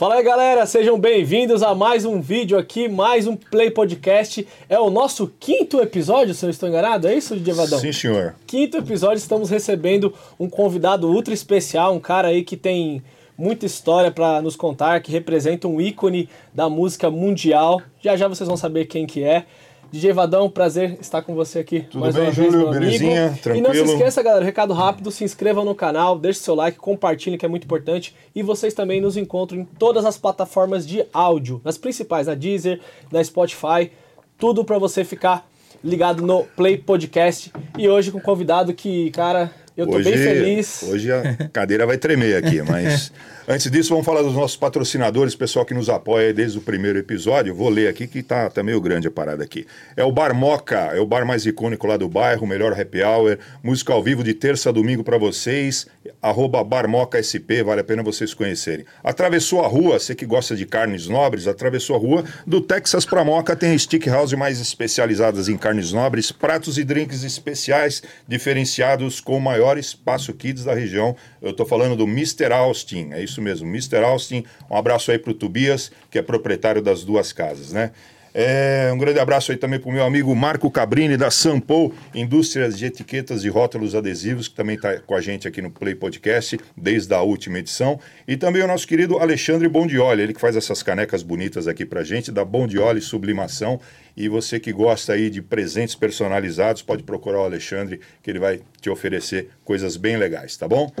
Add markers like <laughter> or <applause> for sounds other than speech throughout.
Fala aí galera, sejam bem-vindos a mais um vídeo aqui, mais um Play Podcast. É o nosso quinto episódio, se eu estou enganado, é isso, Devadão? Sim, senhor. Quinto episódio, estamos recebendo um convidado ultra especial, um cara aí que tem muita história para nos contar, que representa um ícone da música mundial. Já já vocês vão saber quem que é. DJ Vadão, prazer estar com você aqui. Tudo mais bem, uma Júlio? Vez, Belezinha? Amigo. Tranquilo? E não se esqueça, galera, recado rápido, se inscreva no canal, deixe seu like, compartilhe, que é muito importante. E vocês também nos encontram em todas as plataformas de áudio, nas principais, na Deezer, na Spotify, tudo para você ficar ligado no Play Podcast. E hoje com um convidado que, cara, eu tô hoje, bem feliz. Hoje a <laughs> cadeira vai tremer aqui, mas <laughs> antes disso vamos falar dos nossos patrocinadores, pessoal que nos apoia desde o primeiro episódio. Vou ler aqui que tá, tá meio grande a parada aqui. É o Bar Moca, é o bar mais icônico lá do bairro, melhor happy hour, música ao vivo de terça a domingo para vocês, arroba barmocasp, vale a pena vocês conhecerem. Atravessou a rua, você que gosta de carnes nobres, atravessou a rua, do Texas pra Moca tem stick house mais especializadas em carnes nobres, pratos e drinks especiais, diferenciados com o maior maior espaço kids da região. Eu estou falando do Mr. Austin, é isso mesmo, Mr. Austin. Um abraço aí para o Tobias, que é proprietário das duas casas, né? É, um grande abraço aí também para o meu amigo Marco Cabrini, da Sampo, Indústrias de Etiquetas e Rótulos Adesivos, que também está com a gente aqui no Play Podcast, desde a última edição. E também o nosso querido Alexandre Bondioli, ele que faz essas canecas bonitas aqui para gente, da Bondioli Sublimação. E você que gosta aí de presentes personalizados, pode procurar o Alexandre, que ele vai te oferecer coisas bem legais, tá bom?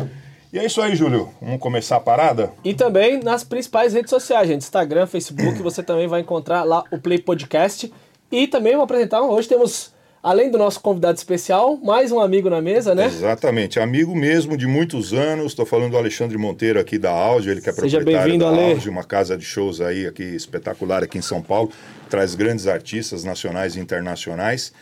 E é isso aí, Júlio. Vamos começar a parada? E também nas principais redes sociais, gente. Instagram, Facebook, <clears throat> você também vai encontrar lá o Play Podcast. E também vou apresentar, hoje temos, além do nosso convidado especial, mais um amigo na mesa, né? Exatamente, amigo mesmo de muitos anos. Estou falando do Alexandre Monteiro aqui da Áudio, ele que é Seja proprietário da Ale. Áudio, uma casa de shows aí aqui espetacular aqui em São Paulo. Traz grandes artistas nacionais e internacionais.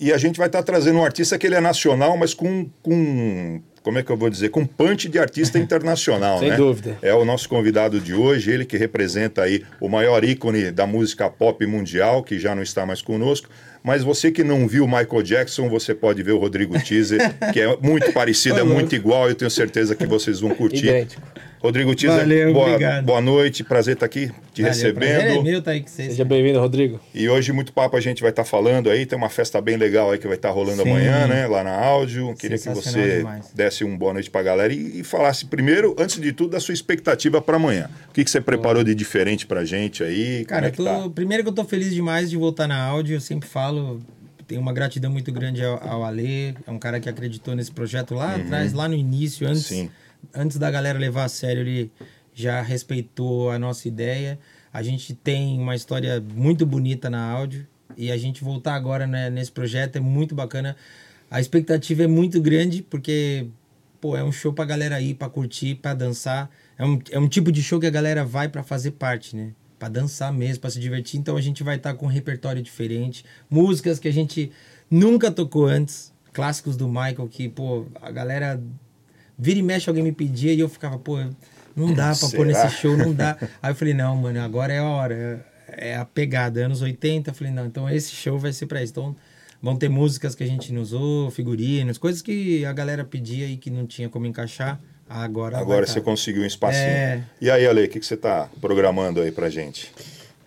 E a gente vai estar tá trazendo um artista que ele é nacional, mas com, com como é que eu vou dizer, com punch de artista <laughs> internacional, Sem né? dúvida. É o nosso convidado de hoje, ele que representa aí o maior ícone da música pop mundial, que já não está mais conosco. Mas você que não viu Michael Jackson, você pode ver o Rodrigo Teaser, que é muito <laughs> parecido, é muito igual, eu tenho certeza que vocês vão <laughs> curtir. Idêntico. Rodrigo Teaser, Valeu, boa, obrigado. boa noite, prazer estar aqui te Valeu, recebendo. É meu, tá aí que Seja bem-vindo, Rodrigo. E hoje muito papo a gente vai estar falando aí, tem uma festa bem legal aí que vai estar rolando Sim. amanhã, né, lá na áudio. Queria que você demais. desse um boa noite pra galera e, e falasse primeiro, antes de tudo, da sua expectativa para amanhã. O que, que você preparou de diferente pra gente aí? Cara, é que tô, tá? primeiro que eu tô feliz demais de voltar na áudio, eu sempre falo, tenho uma gratidão muito grande ao, ao Ale, é um cara que acreditou nesse projeto lá atrás, lá no início, antes, Uhum. Sim. Antes da galera levar a sério, ele já respeitou a nossa ideia. A gente tem uma história muito bonita na áudio e a gente voltar agora né, nesse projeto é muito bacana. A expectativa é muito grande porque pô, é um show pra galera ir, pra curtir, pra dançar. É um, é um tipo de show que a galera vai pra fazer parte, né? Pra dançar mesmo, pra se divertir. Então a gente vai estar com um repertório diferente, músicas que a gente nunca tocou antes, clássicos do Michael que, pô, a galera vira e mexe alguém me pedia e eu ficava, pô, não dá pra pôr nesse show, não dá. <laughs> Aí eu falei, não, mano, agora é a hora, é a pegada, anos 80. Eu falei, não, então esse show vai ser pra isso. Então vão ter músicas que a gente não usou, figurinos, coisas que a galera pedia e que não tinha como encaixar. Agora, Agora tá. você conseguiu um espacinho. É. E aí, Ale, o que, que você tá programando aí pra gente?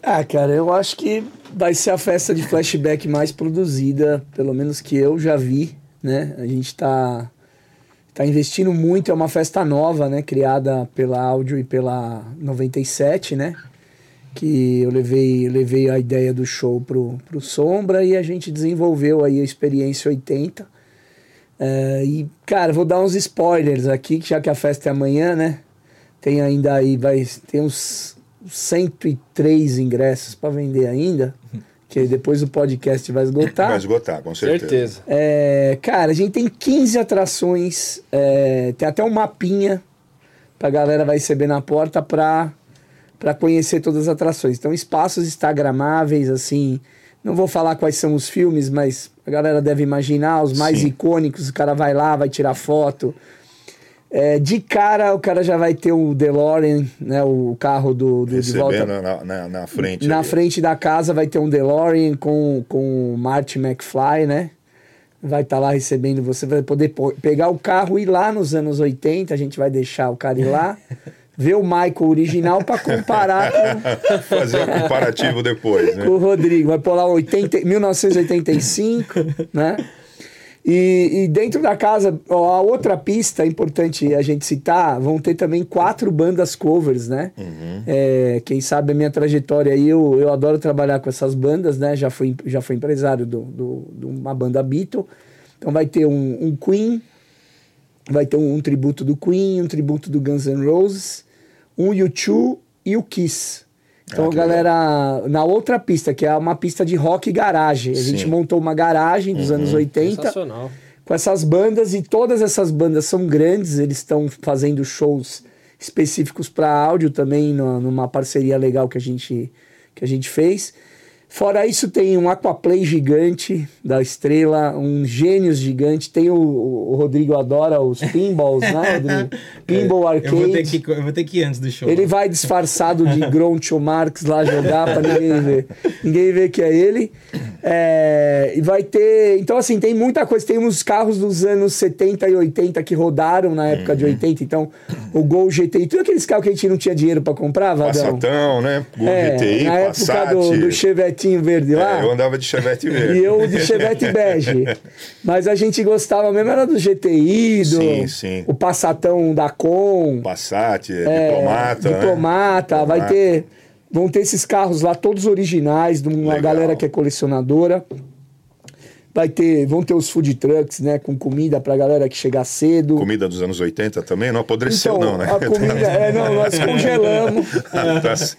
Ah, cara, eu acho que vai ser a festa de flashback mais produzida, pelo menos que eu já vi, né? A gente tá, tá investindo muito, é uma festa nova, né? Criada pela Áudio e pela 97, né? Que eu levei, levei a ideia do show pro, pro Sombra e a gente desenvolveu aí a experiência 80. É, e, cara, vou dar uns spoilers aqui, já que a festa é amanhã, né? Tem ainda aí, vai tem uns 103 ingressos para vender ainda, que depois o podcast vai esgotar. Vai esgotar, com certeza. Certeza. É, cara, a gente tem 15 atrações, é, tem até um mapinha pra galera vai receber na porta pra, pra conhecer todas as atrações. Então, espaços instagramáveis, assim, não vou falar quais são os filmes, mas a galera deve imaginar os mais Sim. icônicos, o cara vai lá, vai tirar foto. É, de cara, o cara já vai ter o DeLorean, né, o carro do, do de volta na, na, na frente. na ali. frente da casa vai ter um DeLorean com, com o Marty McFly, né? Vai estar lá recebendo você, vai poder pegar o carro e ir lá nos anos 80, a gente vai deixar o cara ir lá. <laughs> ver o Michael original para comparar com, <laughs> Fazer o comparativo depois, né? com o Rodrigo. Vai pôr lá 80, 1985, né? E, e dentro da casa, a outra pista importante a gente citar, vão ter também quatro bandas covers, né? É, quem sabe a minha trajetória aí, eu, eu adoro trabalhar com essas bandas, né? Já fui, já fui empresário de do, do, de uma banda Beatle. Então vai ter um, um Queen, vai ter um, um tributo do Queen, um tributo do Guns N' Roses, um U2 e o Kiss. Então, Ah, galera, na outra pista, que é uma pista de rock garagem. A gente Sim. montou uma garagem dos anos 80 Sensacional. com essas bandas e todas essas bandas são grandes, eles estão fazendo shows específicos para áudio também no- numa parceria legal que a gente que a gente fez. Fora isso tem um Aquaplay gigante da Estrela, um Gênios gigante, tem o, o Rodrigo adora os pinballs, né, Rodrigo? <laughs> Pinball Arcade. É, Eu vou, ter que, eu vou ter que ir antes do show. Ele vai disfarçado de <laughs> Groucho Marx lá jogar pra ninguém ver. Ninguém vê que é ele. É, e vai ter. Então, assim, tem muita coisa. Tem uns carros dos anos 70 e 80 que rodaram na época Uhum. de 80. Então, o Gol GTI, tudo aqueles carros que a gente não tinha dinheiro pra comprar, Vadão. Passatão, né? Gol É, GTI, na Passat. época do, do Chevetinho verde lá. É, eu andava de Chevette <laughs> verde. E eu de Chevette bege. Mas a gente gostava mesmo, era do GTI, do Sim, sim. o Passatão da Com. Passat, É, diplomata. né? Diplomata, vai Diplomata. ter. Vão ter esses carros lá, todos originais, de uma Legal. galera que é colecionadora. Vai ter, vão ter os food trucks, né? Com comida pra galera que chegar cedo. Comida dos anos 80 também? Não apodreceu, Então, não, né? a comida, <laughs> é, não, nós congelamos. <laughs>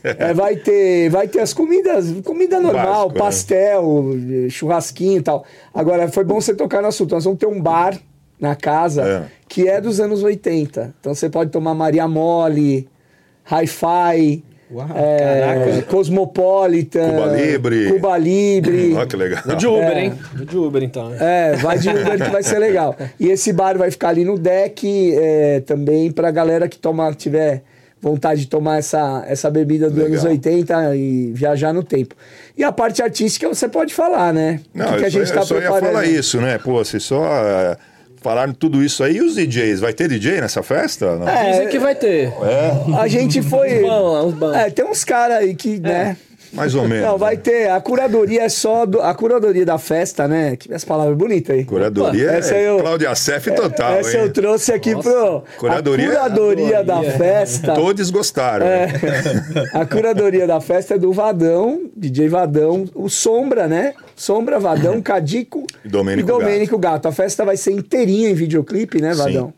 tá. É, vai ter, vai ter as comidas, comida normal, Básico, né? pastel, churrasquinho e tal. Agora, foi bom você tocar no assunto. Nós vamos ter um bar na casa É. que é dos anos 80. Então você pode tomar Maria Mole, Hi-Fi, Uau, é, Cosmopolitan, Cuba Libre. Cuba Libre. <laughs> Olha que legal. Vou de Uber, É. hein? Vou de Uber, então. É, vai de Uber que vai ser legal. E esse bar vai ficar ali no deck é, também pra galera que toma, tiver vontade de tomar essa, essa bebida dos anos 80 e viajar no tempo. E a parte artística você pode falar, né? Não, o que, que a gente só, tá eu só ia preparando. falar isso, né? Pô, vocês só falaram tudo isso aí. E os DJs? Vai ter DJ nessa festa? Não? É, Dizem que vai ter. A gente foi. Os bons. É, tem uns caras aí que, né? Mais ou menos. Não, vai né? ter. A curadoria é só. Do, a curadoria da festa, né? Que as palavras bonitas aí. Curadoria Opa, essa é eu- Cláudia Cef total, Essa hein? eu trouxe aqui pro. Curadoria- a curadoria da Curadoria. festa. Todos gostaram. É. né? A curadoria da festa é do Vadão, DJ Vadão, o Sombra, né? Sombra, Vadão, <laughs> Cadico E Domênico e Domênico Gato. A festa vai ser inteirinha em videoclipe, né, Vadão?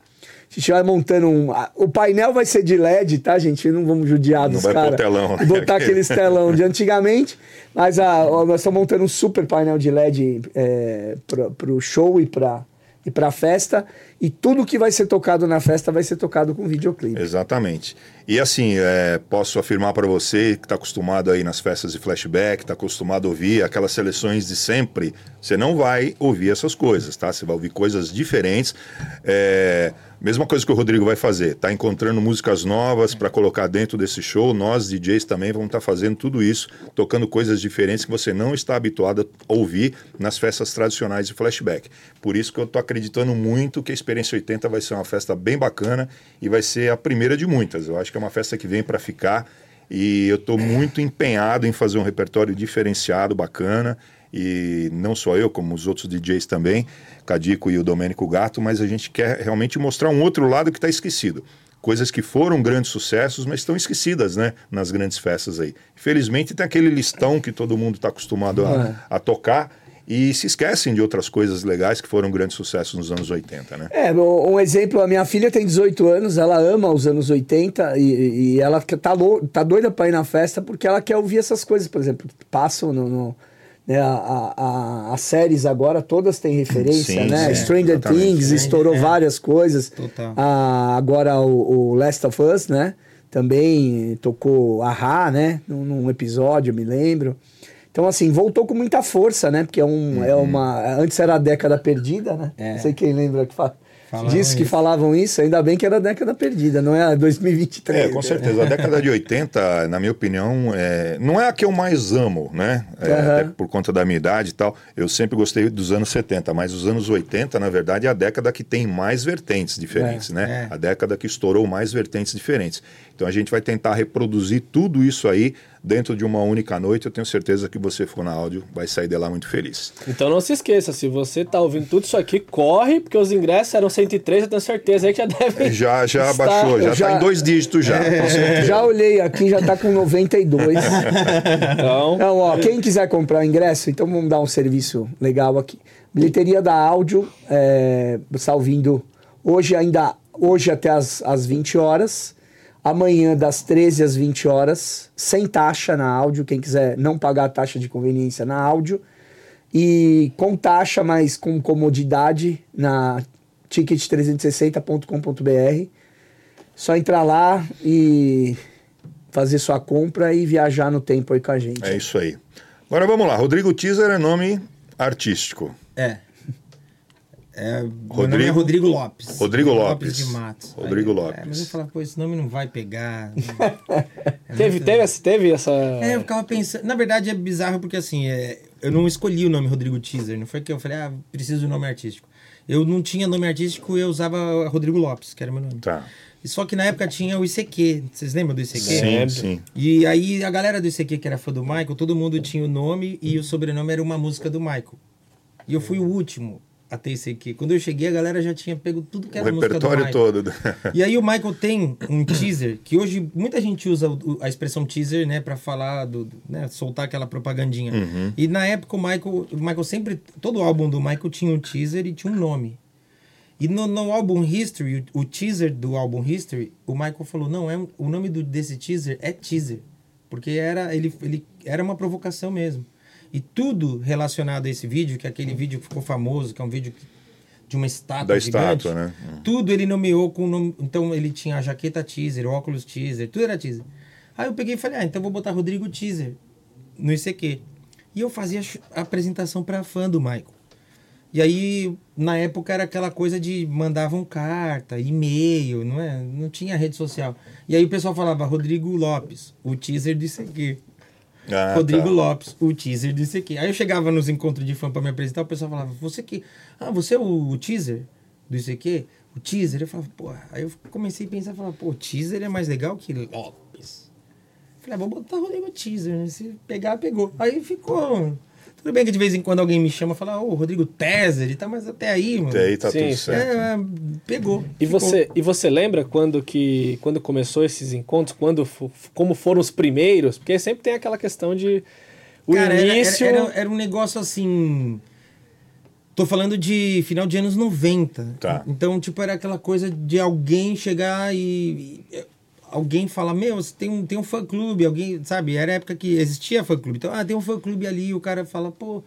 A gente vai montando um. a- O painel vai ser de LED, tá, gente? Não vamos judiar dos vai pôr caras. telão, né? Botar aqueles telão de antigamente. Mas a, ó, nós estamos montando um super painel de LED é, pro, pro show e pra, e pra festa. E tudo que vai ser tocado na festa vai ser tocado com videoclipe. Exatamente. E assim, é, posso afirmar para você que está acostumado aí nas festas de flashback, está acostumado a ouvir aquelas seleções de sempre, você não vai ouvir essas coisas, tá? Você vai ouvir coisas diferentes. É, mesma coisa que o Rodrigo vai fazer, tá encontrando músicas novas para colocar dentro desse show. Nós, DJs, também vamos estar fazendo tudo isso, tocando coisas diferentes que você não está habituado a ouvir nas festas tradicionais de flashback. Por isso que eu estou acreditando muito que a Experiência 80 vai ser uma festa bem bacana e vai ser a primeira de muitas. Eu acho que é uma festa que vem para ficar e eu estou muito empenhado em fazer um repertório diferenciado, bacana. E não só eu, como os outros DJs também, Cadico e o Domênico Gato, mas a gente quer realmente mostrar um outro lado que está esquecido. Coisas que foram grandes sucessos, mas estão esquecidas, né? Nas grandes festas aí. Infelizmente tem aquele listão que todo mundo está acostumado a, a tocar e se esquecem de outras coisas legais que foram grandes sucessos nos anos 80, né? É, um exemplo, a minha filha tem 18 anos, ela ama os anos 80 e, e ela tá, lou- tá doida pra ir na festa porque ela quer ouvir essas coisas, por exemplo, passam no. no- né, a, a- a- as séries agora todas têm referência, Sim, né? sim, Stranger. Things estourou É. várias coisas. Total. Ah, agora o, o Last of Us, né? Também tocou Ahá, né? Num, num episódio, eu me lembro. Então, assim, voltou com muita força, né? Porque é, um, é uma. Antes era a década perdida, né? É. Não sei quem lembra que fala. Falavam Diz que isso. falavam isso, ainda bem que era década perdida, não é a 2023. É, com certeza. A década de 80, na minha opinião, é, não é a que eu mais amo, né? É, Aham. até por conta da minha idade e tal. Eu sempre gostei dos anos 70, mas os anos 80, na verdade, é a década que tem mais vertentes diferentes, né? é. A década que estourou mais vertentes diferentes. Então a gente vai tentar reproduzir tudo isso aí dentro de uma única noite. Eu tenho certeza que você for na áudio, vai sair de lá muito feliz. Então não se esqueça, se você tá ouvindo tudo isso aqui, corre, porque os ingressos eram 103, eu tenho certeza aí que já devem. Já, já estar- baixou, já, já- tá em dois dígitos já. certeza. Já olhei aqui, já tá com 92. <laughs> Então, Então, ó, quem quiser comprar o ingresso, então vamos dar um serviço legal aqui. Bilheteria da áudio, é, você está ouvindo hoje ainda, hoje até as, as 20 horas, amanhã das 13 às 20 horas, sem taxa na áudio, quem quiser não pagar a taxa de conveniência na áudio, e com taxa, mas com comodidade na ticket360.com.br. Só entrar lá e fazer sua compra e viajar no tempo aí com a gente. É isso aí. Agora vamos lá. Rodrigo Teaser é nome artístico. É. É, meu Rodrigo- é Rodrigo Lopes. Rodrigo Lopes. de Matos. Rodrigo Aí, Lopes. É, mas eu falava, pô, esse nome não vai pegar. <laughs> teve, teve, essa- teve essa. É, eu ficava pensando. Na verdade é bizarro porque assim, é, eu não escolhi o nome Rodrigo Teaser. Não foi que eu falei, ah, preciso de um nome artístico. Eu não tinha nome artístico e eu usava Rodrigo Lopes, que era meu nome. Tá. Só que na época tinha o ICQ. Vocês lembram do ICQ? Sim, sim. E aí a galera do ICQ que era fã do Michael, todo mundo tinha o nome e o sobrenome era uma música do Michael. E eu fui o último a ter ICQ. Quando eu cheguei, a galera já tinha pego tudo que O era música do repertório todo. E aí o Michael tem um teaser, que hoje muita gente usa o- a expressão teaser, né, para falar do, né, soltar aquela propagandinha. E na época o Michael, o Michael sempre, todo álbum do Michael tinha um teaser e tinha um nome. E no, no álbum History, o, o teaser do álbum History, o Michael falou: "Não, é o nome do, desse teaser é teaser", porque era ele, ele era uma provocação mesmo. E tudo relacionado a esse vídeo, que é aquele vídeo que ficou famoso, que é um vídeo de uma estátua Da gigante, estátua, né? tudo ele nomeou com o nome. Então ele tinha a jaqueta teaser, óculos teaser, tudo era teaser. Aí eu peguei e falei, ah, então vou botar Rodrigo Teaser no ICQ. E eu fazia a apresentação para fã do Michael. E aí, na época, era aquela coisa de mandavam carta, e-mail, não é? Não tinha rede social. E aí o pessoal falava Rodrigo Lopes, o teaser do ICQ. Ah, Rodrigo tá. Lopes, o teaser disse aqui. Aí eu chegava nos encontros de fã pra me apresentar, o pessoal falava, você que. Ah, você é o, o teaser do ICQ? O teaser? Eu falava, pô. Aí eu comecei a pensar, falava, pô, teaser é mais legal que Lopes. Falei, ah, vou botar Rodrigo Teaser, né? Se pegar, pegou. Aí ficou. Tudo bem que de vez em quando alguém me chama e fala, ô, Rodrigo Teaser, e tá, mas até aí, mano. Até aí tá Sim, tudo sim. certo. É, pegou. E ficou. você, e você lembra quando que quando começou esses encontros, quando como foram os primeiros? Porque sempre tem aquela questão de o Cara, era- início. Era, era, era um negócio assim. Tô falando de final de anos 90. Tá. Então, tipo, era aquela coisa de alguém chegar e. alguém falar, meu, tem um, tem um fã clube, alguém, sabe? Era a época que existia fã clube. Então, ah, tem um fã clube ali, o cara fala, pô.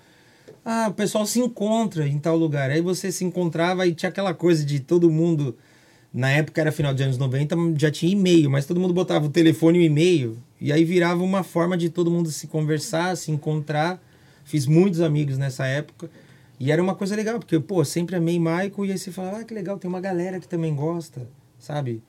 Ah, o pessoal se encontra em tal lugar. Aí você se encontrava e tinha aquela coisa de todo mundo. Na época era final de anos 90, já tinha e-mail, mas todo mundo botava o telefone e o e-mail. E aí virava uma forma de todo mundo se conversar, se encontrar. Fiz muitos amigos nessa época. E era uma coisa legal, porque, pô, sempre amei Michael. E aí você fala, ah, que legal, tem uma galera que também gosta, sabe?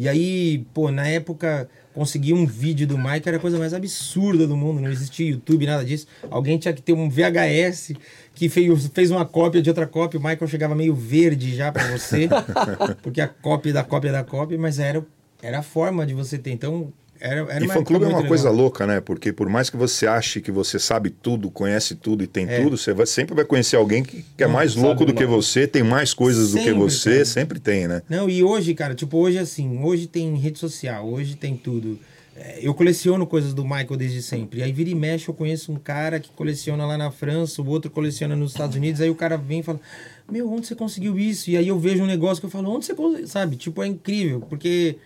E aí, pô, na época, conseguir um vídeo do Michael era a coisa mais absurda do mundo. Não existia YouTube, nada disso. Alguém tinha que ter um VHS que fez, fez uma cópia de outra cópia. O Michael chegava meio verde já pra você, <laughs> porque a cópia da cópia da cópia, mas era, era a forma de você ter. Então, era, era E fã-clube é uma muito coisa legal. louca, né? Porque por mais que você ache que você sabe tudo, conhece tudo e tem É. tudo, você vai- sempre vai conhecer alguém que, que é mais sabe louco do que mais. você, tem mais coisas do que Sempre, você, cara. sempre tem, né? Não, e hoje, cara, tipo, hoje assim, hoje tem rede social, hoje tem tudo. É, Eu coleciono coisas do Michael desde sempre. Aí vira e mexe, eu conheço um cara que coleciona lá na França, o outro coleciona nos Estados Unidos, aí o cara vem e fala, meu, onde você conseguiu isso? E aí eu vejo um negócio que eu falo, onde você conseguiu? Sabe? Tipo, é incrível, porque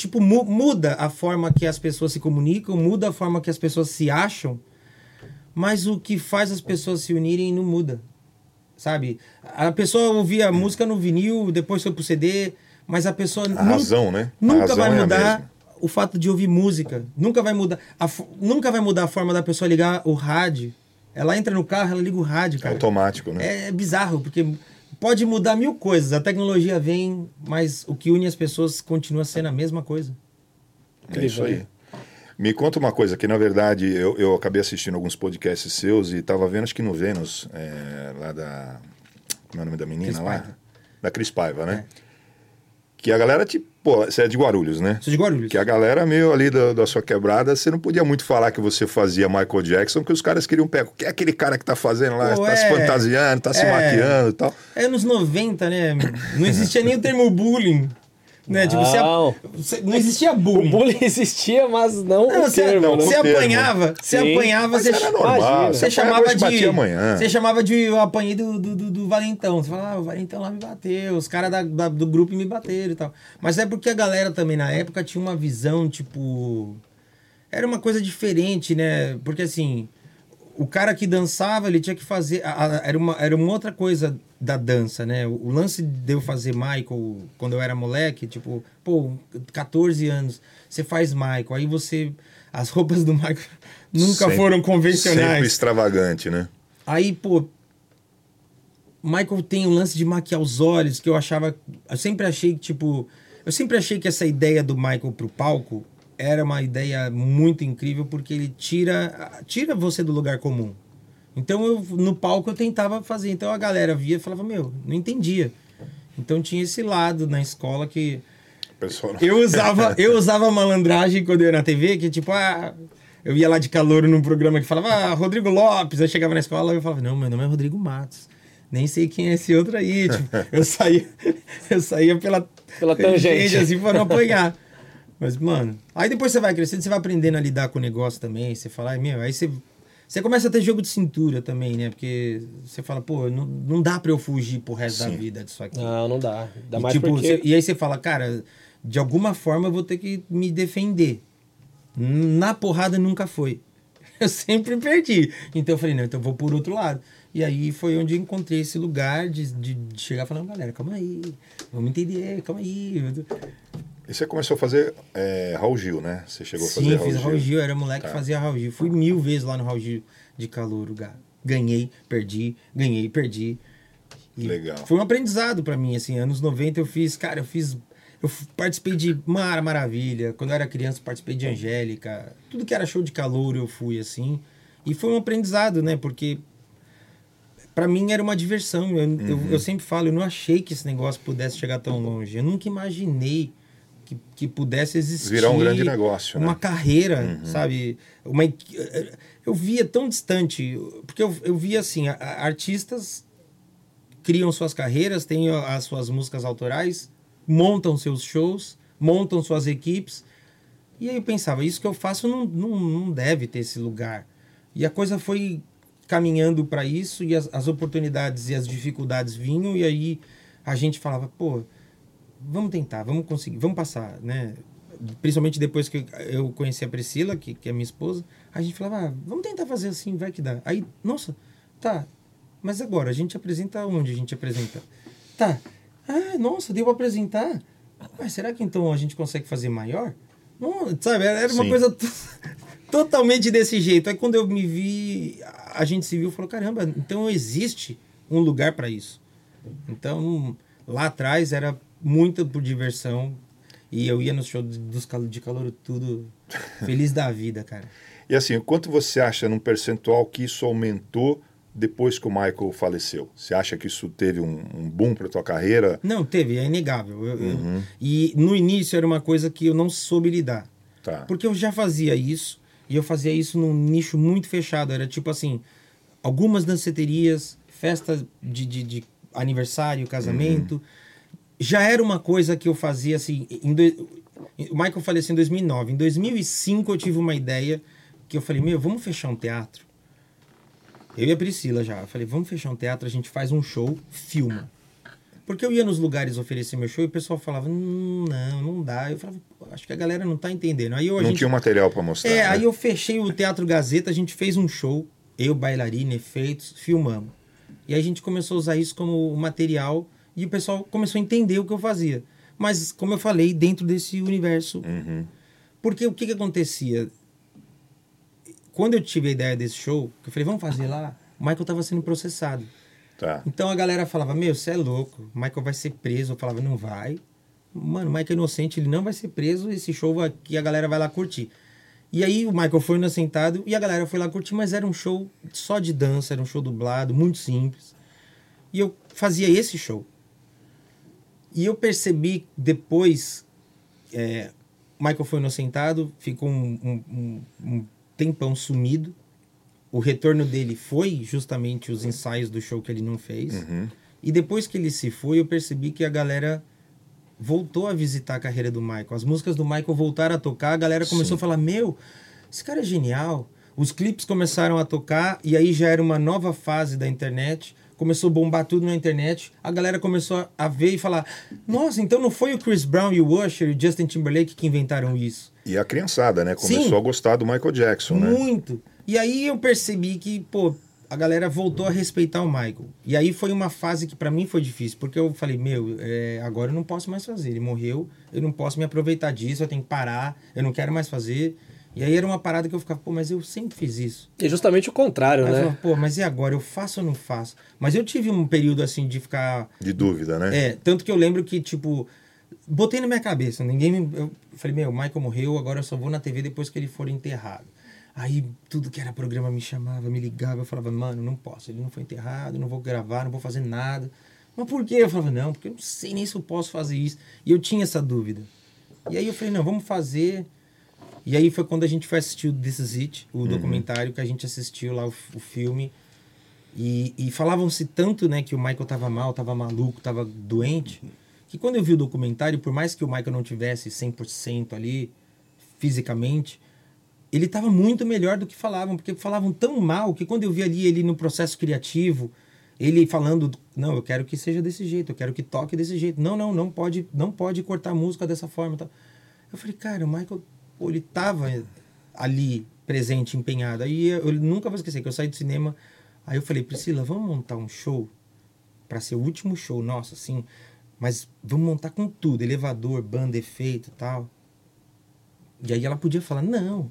tipo, mu- muda a forma que as pessoas se comunicam, muda a forma que as pessoas se acham, mas o que faz as pessoas se unirem não muda. Sabe? A pessoa ouvia música no vinil, depois foi pro CD, mas a pessoa A nunca, razão, né? A nunca razão vai é a mudar o fato de ouvir música. Nunca vai mudar a, nunca vai mudar a forma da pessoa ligar o rádio. Ela entra no carro, ela liga o rádio, cara. Automático, né? É bizarro, porque pode mudar mil coisas, a tecnologia vem, mas o que une as pessoas continua sendo a mesma coisa. É isso aí. Me conta uma coisa, que na verdade eu, eu acabei assistindo alguns podcasts seus e estava vendo, acho que no Vênus, é, lá da. Como é o nome da menina Cris lá? Paiva. Da Cris Paiva, né? É. Que a galera, tipo, pô, você é de Guarulhos, né? Sou de Guarulhos. Que a galera meio ali da, da sua quebrada, você não podia muito falar que você fazia Michael Jackson, que os caras queriam pegar. Que é aquele cara que tá fazendo lá, Pô, tá se é. fantasiando, tá se É. maquiando e tal. É anos 90, né? Não existia nem o termo bullying. Né? Tipo, você, Não. você- não existia O bullying. bullying <laughs> existia, mas não, Não, o você, termo, né? você termo. apanhava, você Sim. apanhava, Mas você, era normal. Imagina. você chamava de. amanhã. Você chamava de eu apanhei do, do, do, do Valentão. Você falava, ah, o Valentão lá me bateu, os caras da- da- do grupo me bateram e tal. Mas é porque a galera também na época tinha uma visão, tipo. Era uma coisa diferente, né? Porque assim, o cara que dançava, ele tinha que fazer. a- a- era, uma, era uma outra coisa da dança, né? O, o lance de eu fazer Michael quando eu era moleque, tipo, pô, 14 anos, você faz Michael, aí você. As roupas do Michael <laughs> nunca Sempre- foram convencionais. Sempre extravagante, né? Aí, pô, Michael tem o lance de maquiar os olhos, que eu achava. Eu sempre achei que, tipo. Eu sempre achei que essa ideia do Michael pro palco era uma ideia muito incrível, porque ele tira, tira você do lugar comum. Então, eu, no palco eu tentava fazer. Então a galera via e falava, meu, não entendia. Então tinha esse lado na escola que. Pessoal, Eu usava, eu usava malandragem quando eu ia na TV, que tipo, ah, eu ia lá de calor num programa que falava, ah, Rodrigo Lopes. Aí chegava na escola e eu falava, não, meu nome é Rodrigo Matos. Nem sei quem é esse outro aí. Tipo, <laughs> eu saía, eu saía pela, Pela tangente. assim, pra não apanhar. Mas, mano, aí depois você vai crescendo, você vai aprendendo a lidar com o negócio também. Você fala, ai, meu, aí você. Você começa a ter jogo de cintura também, né? Porque você fala, pô, não, não dá pra eu fugir pro resto da Sim. vida disso aqui. Não, não dá. Ainda E, mais tipo, porque... você- e aí você fala, cara, de alguma forma eu vou ter que me defender. Na porrada nunca foi. <laughs> Eu sempre perdi. Então eu falei, não, então eu vou por outro lado. E aí foi onde eu encontrei esse lugar de, de, de chegar falando, galera, calma aí, vamos entender, calma aí. E você começou a fazer é, Raul Gil, né? Você chegou a Sim, fazer fiz Raul Gil, eu era moleque que Tá. fazia Raul Gil. Fui mil vezes lá no Raul Gil de calor, ga- ganhei, perdi, ganhei, perdi. E Legal. Foi um aprendizado pra mim, assim, anos 90 eu fiz, cara, eu fiz eu participei de Mara Maravilha, quando eu era criança participei de Angélica, tudo que era show de calor eu fui assim. E foi um aprendizado, né? Porque pra mim era uma diversão. Eu, eu, Uhum. eu sempre falo, eu não achei que esse negócio pudesse chegar tão longe. Eu nunca imaginei que, que pudesse existir Virar um grande negócio, uma né? carreira, sabe? Uma, eu via tão distante, porque eu, eu via assim, a- a- artistas criam suas carreiras, têm as suas músicas autorais, montam seus shows, montam suas equipes. E aí eu pensava, isso que eu faço não, não, não deve ter esse lugar. E a coisa foi caminhando para isso e as, as oportunidades e as dificuldades vinham e aí a gente falava, pô, vamos tentar, vamos conseguir, vamos passar, né? Principalmente depois que eu conheci a Priscila, que, que é minha esposa, a gente falava, ah, vamos tentar fazer assim, vai que dá. Aí, nossa, tá, mas agora, a gente apresenta onde a gente apresenta? Tá, ah, nossa, deu pra apresentar? Mas será que então a gente consegue fazer maior? Não, sabe, era uma Sim. coisa to- <laughs> totalmente desse jeito. Aí quando eu me vi, a gente se viu e falou, caramba, então existe um lugar para isso. Então, lá atrás era muito por diversão. E eu ia no show de- dos cal- de calor tudo <laughs> feliz da vida, cara. E assim, quanto você acha num percentual que isso aumentou depois que o Michael faleceu? Você acha que isso teve um, um boom para tua carreira? Não, teve, é inegável. Eu- eu- e no início era uma coisa que eu não soube lidar. Tá. Porque eu já fazia isso, e eu fazia isso num nicho muito fechado. Era tipo assim, algumas danceterias, festa de, de, de aniversário, casamento. Já era uma coisa que eu fazia assim. Do- O Michael faleceu em 2009. Em 2005 eu tive uma ideia que eu falei: Meu, vamos fechar um teatro. Eu e a Priscila já. Eu falei: Vamos fechar um teatro, a gente faz um show, filma. Porque eu ia nos lugares oferecer meu show e o pessoal falava: "Hum, Não, não dá. Eu falava: "Pô, Acho que a galera não tá entendendo. Aí eu, Não gente tinha material para mostrar. é, né? aí eu fechei o Teatro Gazeta, a gente fez um show, eu, bailarina, efeitos, filmamos. E aí a gente começou a usar isso como material e o pessoal começou a entender o que eu fazia. Mas, como eu falei, dentro desse universo. Uhum. Porque o que, que acontecia? Quando eu tive a ideia desse show, que eu falei, vamos fazer lá, o Michael estava sendo processado. Tá. Então a galera falava, meu, você é louco, o Michael vai ser preso. Eu falava, não vai. Mano, o Michael é inocente, ele não vai ser preso, esse show aqui a galera vai lá curtir. E aí o Michael foi inocentado e a galera foi lá curtir, mas era um show só de dança, era um show dublado, muito simples. E eu fazia esse show. E eu percebi depois, é, o Michael foi inocentado, ficou um, um, um, um tempão sumido. O retorno dele foi justamente os ensaios do show que ele não fez. Uhum. E depois que ele se foi, eu percebi que a galera voltou a visitar a carreira do Michael. As músicas do Michael voltaram a tocar, a galera começou Sim. a falar: Meu, esse cara é genial. Os clipes começaram a tocar e aí já era uma nova fase da internet. Começou a bombar tudo na internet. A galera começou a ver e falar: Nossa, então não foi o Chris Brown e o Usher e o Justin Timberlake que inventaram isso. E a criançada, né? Começou Sim. a gostar do Michael Jackson, né? Muito. E aí eu percebi que, pô, a galera voltou a respeitar o Michael. E aí foi uma fase que pra mim foi difícil, porque eu falei, meu, é, agora eu não posso mais fazer. Ele morreu, eu não posso me aproveitar disso, eu tenho que parar, eu não quero mais fazer. E aí era uma parada que eu ficava, pô, mas eu sempre fiz isso. E justamente o contrário, Aí eu né? falava, pô, mas e agora? Eu faço ou não faço? Mas eu tive um período assim de ficar De dúvida, né? é, tanto que eu lembro que, tipo, botei na minha cabeça, ninguém me. Eu falei, meu, o Michael morreu, agora eu só vou na TV depois que ele for enterrado. Aí tudo que era programa me chamava, me ligava, eu falava, mano, não posso, ele não foi enterrado, não vou gravar, não vou fazer nada. Mas por quê? Eu falava, não, porque eu não sei nem se eu posso fazer isso. E eu tinha essa dúvida. E aí eu falei, não, vamos fazer. E aí foi quando a gente foi assistir o This Is It, o documentário que a gente assistiu lá, o, o filme. E, e falavam-se tanto, né, que o Michael tava mal, tava maluco, tava doente, que quando eu vi o documentário, por mais que o Michael não tivesse 100% ali, fisicamente, ele tava muito melhor do que falavam, porque falavam tão mal que quando eu vi ali ele no processo criativo, ele falando, não, eu quero que seja desse jeito, eu quero que toque desse jeito. Não, não, não pode, não pode cortar a música dessa forma, tal. Eu falei, cara, o Michael, ele tava ali presente, empenhado. Aí eu, eu nunca vou esquecer que eu saí do cinema, aí eu falei, Priscila, vamos montar um show para ser o último show nosso, assim, mas vamos montar com tudo, elevador, banda, efeito, e tal. E aí ela podia falar, não.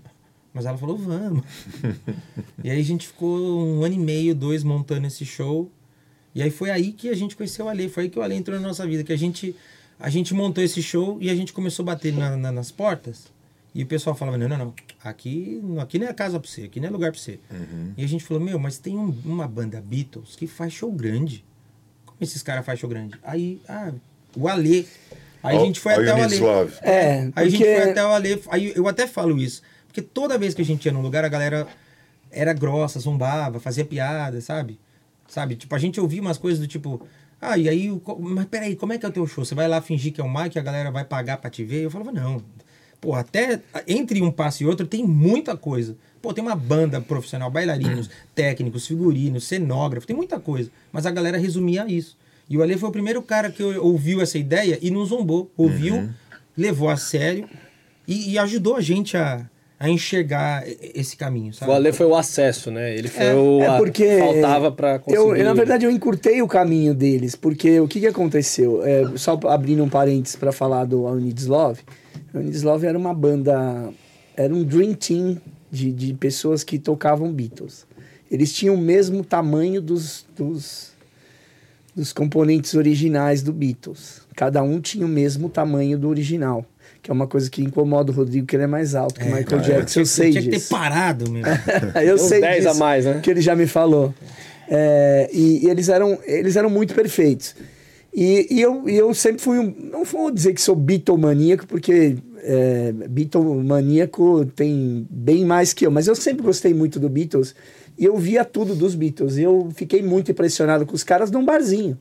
Mas ela falou, vamos. <laughs> e aí a gente ficou um ano e meio, dois, montando esse show. E aí foi aí que a gente conheceu o Ale. Foi aí que o Ale entrou na nossa vida. Que a gente, a gente montou esse show e a gente começou a bater na- na- nas portas. E o pessoal falava, não, não, não. Aqui, aqui não é casa pra você, aqui não é lugar pra você. E a gente falou, meu, mas tem um- uma banda Beatles que faz show grande. Como esses caras fazem show grande? Aí, ah, o Ale. Aí a All- gente foi até You o Love. É, Aí a gente foi até o Ale. Aí eu até falo isso. Porque toda vez que a gente ia num lugar, a galera era grossa, zombava, fazia piada, sabe? Sabe? Tipo, a gente ouvia umas coisas do tipo. Ah, e aí, mas peraí, como é que é o teu show? Você vai lá fingir que é o Mike e a galera vai pagar pra te ver? Eu falava, não. Pô, até entre um passo e outro tem muita coisa. Pô, tem uma banda profissional, bailarinos, <clears throat> técnicos, figurinos, cenógrafo, tem muita coisa. Mas a galera resumia isso. E o Ale foi o primeiro cara que ouviu essa ideia e não zombou. Ouviu, levou a sério e, e ajudou a gente a, a enxergar esse caminho, sabe? O Ale foi o acesso, né? Ele foi É, o. É a- porque Faltava pra conseguir. eu, eu, na verdade, eu encurtei o caminho deles, porque o que, que aconteceu? É, só abrindo um parênteses para falar do All You Need Is Love. Is Love era uma banda, era um dream team de, de pessoas que tocavam Beatles. Eles tinham o mesmo tamanho dos, dos, dos componentes originais do Beatles. Cada um tinha o mesmo tamanho do original. Que é uma coisa que incomoda o Rodrigo, que ele é mais alto que o Michael é. Jackson, eu sei Tinha que ter disso. parado, meu. <laughs> eu Tem uns sei 10 a disso, mais, né? Que ele já me falou. É, e, e eles, eram, eles eram muito perfeitos. E, e eu, eu sempre fui um. Não vou dizer que sou Beatlemaníaco, porque é, Beatlemaníaco tem bem mais que eu, mas eu sempre gostei muito do Beatles. E eu via tudo dos Beatles. E eu fiquei muito impressionado com os caras num barzinho.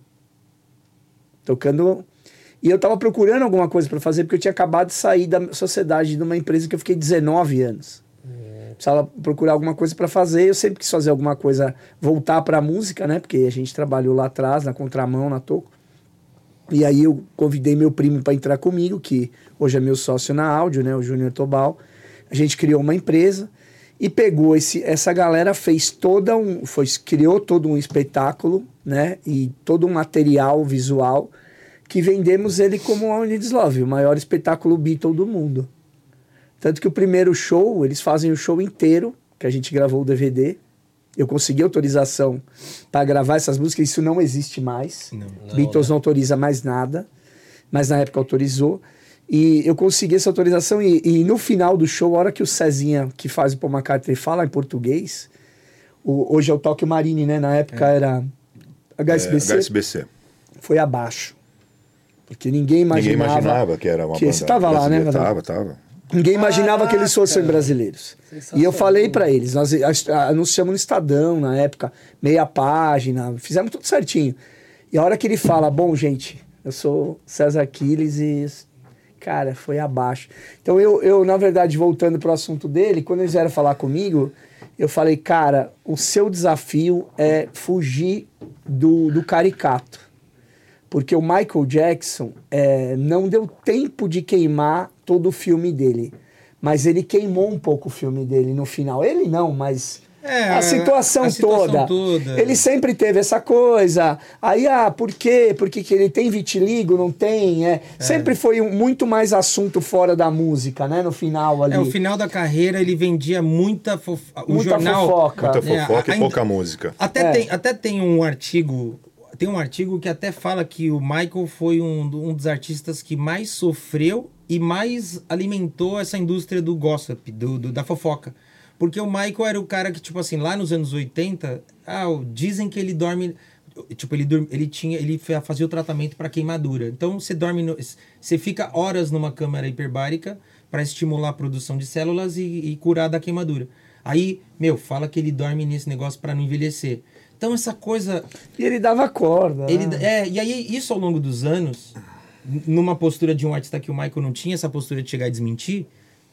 Tocando. E eu tava procurando alguma coisa para fazer, porque eu tinha acabado de sair da sociedade de uma empresa que eu fiquei 19 anos. Precisava procurar alguma coisa para fazer. Eu sempre quis fazer alguma coisa, voltar para a música, né? Porque a gente trabalhou lá atrás, na contramão, na Toco. E aí eu convidei meu primo para entrar comigo, que hoje é meu sócio na áudio, né? O Júnior Tobal. A gente criou uma empresa e pegou esse, essa galera, fez toda um. Foi, criou todo um espetáculo, né? E todo um material visual que vendemos ele como o Unides Love, o maior espetáculo Beatle do mundo. Tanto que o primeiro show, eles fazem o show inteiro, que a gente gravou o DVD, Eu consegui autorização para gravar essas músicas, isso não existe mais. Não. Beatles não autoriza mais nada, mas na época autorizou. E eu consegui essa autorização e, e no final do show, a hora que o Cezinha, que faz o Paul McCartney, fala em português, o- hoje é o Tokyo Marine, né? Na época era HSBC, É, HSBC. foi abaixo. Porque ninguém Ninguém imaginava, imaginava que era uma que banda você tava lá, né, brasileira. Vadão? Ninguém imaginava que eles fossem Caraca. brasileiros. E eu falei pra eles, nós anunciamos no Estadão na época, meia página, fizemos tudo certinho. E a hora que ele fala, bom, gente, eu sou César Aquiles e. Cara, foi abaixo. Então eu, eu, na verdade, voltando pro assunto dele, quando eles vieram falar comigo, eu falei, cara, o seu desafio é fugir do, do caricato. Porque o Michael Jackson é, não deu tempo de queimar todo o filme dele. Mas ele queimou um pouco o filme dele no final. Ele não, mas É, a, situação a situação toda. toda. Ele sempre teve essa coisa. Aí, ah, por quê? Porque que ele tem vitiligo, não tem? É. Sempre foi um- muito mais assunto fora da música, né? No final ali. É, o final da carreira ele vendia muita fof... o Muita jornal. fofoca. Muita É, fofoca e ainda- pouca música. Até, É. tem, até tem um artigo. Tem um artigo que até fala que o Michael foi um, um dos artistas que mais sofreu e mais alimentou essa indústria do gossip, do, do- da fofoca. Porque o Michael era o cara que, tipo assim, lá nos anos 80, ah, dizem que ele dorme. Tipo, ele, ele tinha. Ele fa- fazia o tratamento para queimadura. Então você dorme. no- você fica horas numa câmara hiperbárica para estimular a produção de células e, e curar da queimadura. Aí, meu, fala que ele dorme nesse negócio para não envelhecer. Então essa coisa. E ele dava corda. Ele, né? é, e aí, isso ao longo dos anos, numa postura de um artista que o Michael não tinha, essa postura de chegar e desmentir,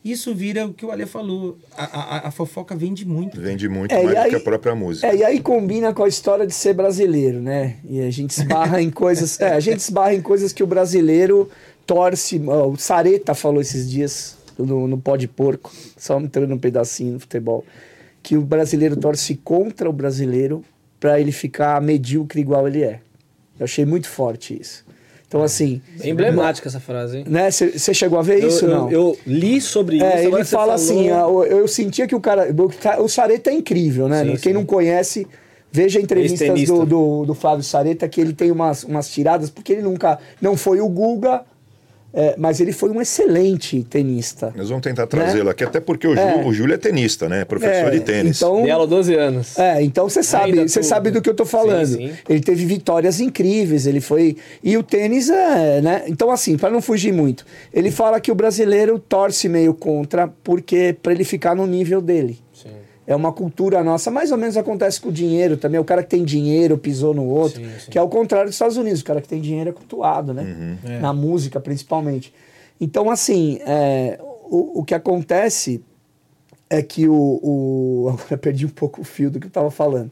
isso vira o que o Ale falou. A, a, a fofoca vende muito. Vende muito É, mais do aí- que a própria música. É, e aí combina com a história de ser brasileiro, né? E a gente esbarra em coisas. É, a gente esbarra em coisas que o brasileiro torce. ó, o Sareta falou esses dias no, no pó de porco, só entrando um pedacinho no futebol. Que o brasileiro torce contra o brasileiro para ele ficar medíocre igual ele é. Eu achei muito forte isso. Então, assim. É emblemática essa frase, hein? Né? Você chegou a ver Eu, isso? eu- não? eu li sobre isso. É, ele fala falou- assim, eu, eu sentia que o cara. O Sareta é incrível, né? Sim, Quem sim. não conhece, veja entrevistas do, do, do Flávio Sareta, que ele tem umas, umas tiradas, porque ele nunca. Não foi o Guga, é, mas ele foi um excelente tenista. Nós vamos tentar trazê-lo aqui, até porque o, Ju- É. o Júlio é tenista, né? Professor É, de tênis. Então, aula há 12 anos. é, então você sabe, você sabe do que eu tô falando. Sim, sim. Ele teve vitórias incríveis, ele foi e o tênis é, né? Então assim, para não fugir muito, ele fala que o brasileiro torce meio contra porque para ele ficar no nível dele. É uma cultura nossa, mais ou menos acontece com o dinheiro também. O cara que tem dinheiro pisou no outro, Sim, sim. que é o contrário dos Estados Unidos. O cara que tem dinheiro é cultuado, né? Uhum. É. Na música, principalmente. Então, assim, é, o, o que acontece é que o, o. <laughs> Agora perdi um pouco o fio do que eu tava falando.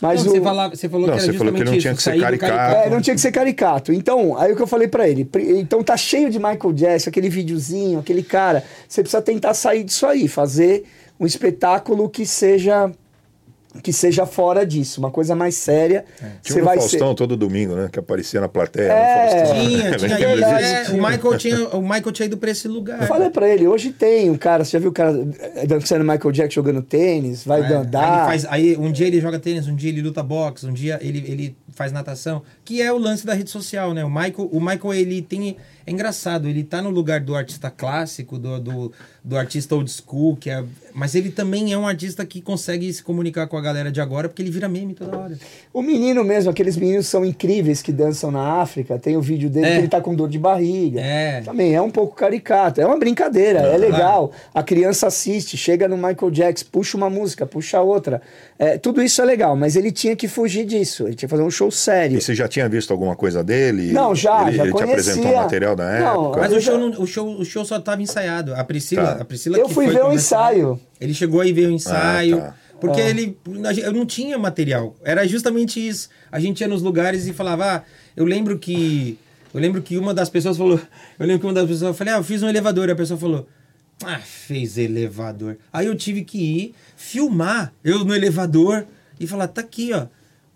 Mas Não, o, você, falava, você falou Não, que era você falou que justamente não isso, tinha que ser sair do caricato. é, não tinha que ser caricato. Então, aí o que eu falei pra ele, então tá cheio de Michael Jackson, aquele videozinho, aquele cara, você precisa tentar sair disso aí, fazer um espetáculo que seja que seja fora disso, uma coisa mais séria. Tinha Você um vai Faustão todo domingo, né? Que aparecia na plateia. É. no Faustão. Tinha? <laughs> É, o, Michael tinha, o Michael tinha ido pra esse lugar. ser. Eu falei pra ele, hoje tem um cara, você já viu o cara eh, dançando Michael Jackson jogando tênis, vai É, Aí, andar. faz, aí um dia ele joga tênis, um dia ele luta boxe, um dia ele, ele faz natação, que é o lance da rede social, né? O Michael, o Michael ele tem. É engraçado, ele tá no lugar do artista clássico, do, do, do artista old school, que é, mas ele também é um artista que consegue se comunicar com a galera de agora, porque ele vira meme toda hora. O menino mesmo, aqueles meninos são incríveis que dançam na África, tem o vídeo dele É. que ele tá com dor de barriga. É. Também é um pouco caricato, é uma brincadeira, é legal. A criança assiste, chega no Michael Jackson, puxa uma música, puxa outra. É, tudo isso é legal, mas ele tinha que fugir disso, ele tinha que fazer um show sério. E você já tinha visto alguma coisa dele? Não, já, ele, já Ele te conhecia. apresentou material da Não, época? Mas eu o show, não- o, show, o show só tava ensaiado. A Priscila, Tá. a Priscila Eu que fui foi ver o ensaio. Ele chegou aí ver o ensaio. Ah, tá. Porque É. ele. Eu não tinha material. Era justamente isso. A gente ia nos lugares e falava, ah, eu lembro que. Eu lembro que uma das pessoas falou. Eu lembro que uma das pessoas eu falei, ah, eu fiz um elevador. E a pessoa falou, ah, fez elevador. Aí eu tive que ir filmar eu no elevador e falar, tá aqui, ó.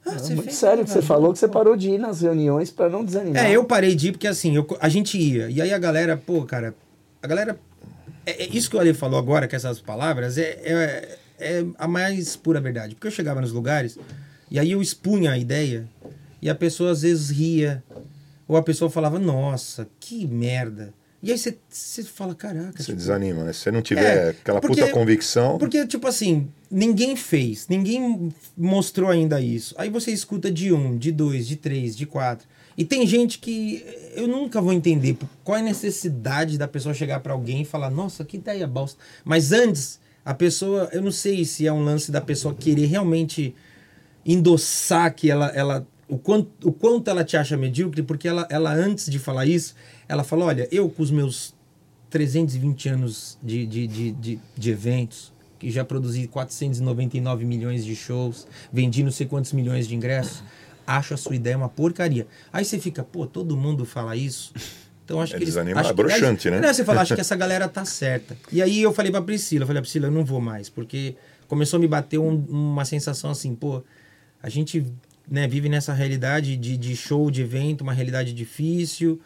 Ah, você Muito sério que você falou que você pô." parou de ir nas reuniões pra não desanimar. É, eu parei de ir porque assim, eu- a gente ia. E aí a galera, pô, cara, a galera. É, é isso que o Ale falou agora, com essas palavras, é, é, é a mais pura verdade. Porque eu chegava nos lugares e aí eu expunha a ideia e a pessoa às vezes ria. Ou a pessoa falava, nossa, que merda. E aí você, você fala, caraca. Você tipo, desanima, né? Se você não tiver É, aquela porque- puta convicção. Porque, tipo assim, ninguém fez, ninguém mostrou ainda isso. Aí você escuta de um, de dois, de três, de quatro. E tem gente que eu nunca vou entender qual é a necessidade da pessoa chegar pra alguém e falar, nossa, que ideia bosta. Mas antes, a pessoa, eu não sei se é um lance da pessoa querer realmente endossar que ela, ela o, quanto, o quanto ela te acha medíocre, porque ela, ela antes de falar isso, ela fala, olha, eu com os meus 320 anos de, de, de, de, de eventos, que já produzi 499 milhões de shows, vendi não sei quantos milhões de ingressos, acho a sua ideia uma porcaria. Aí você fica, pô, todo mundo fala isso. Então acho É que eles, acho é broxante, né? Não, você fala, acho que <laughs> essa galera tá certa. E aí eu falei pra Priscila, eu falei, Priscila, eu não vou mais, porque começou a me bater um- uma sensação assim, pô, a gente né, vive nessa realidade de, de show, de evento, uma realidade difícil.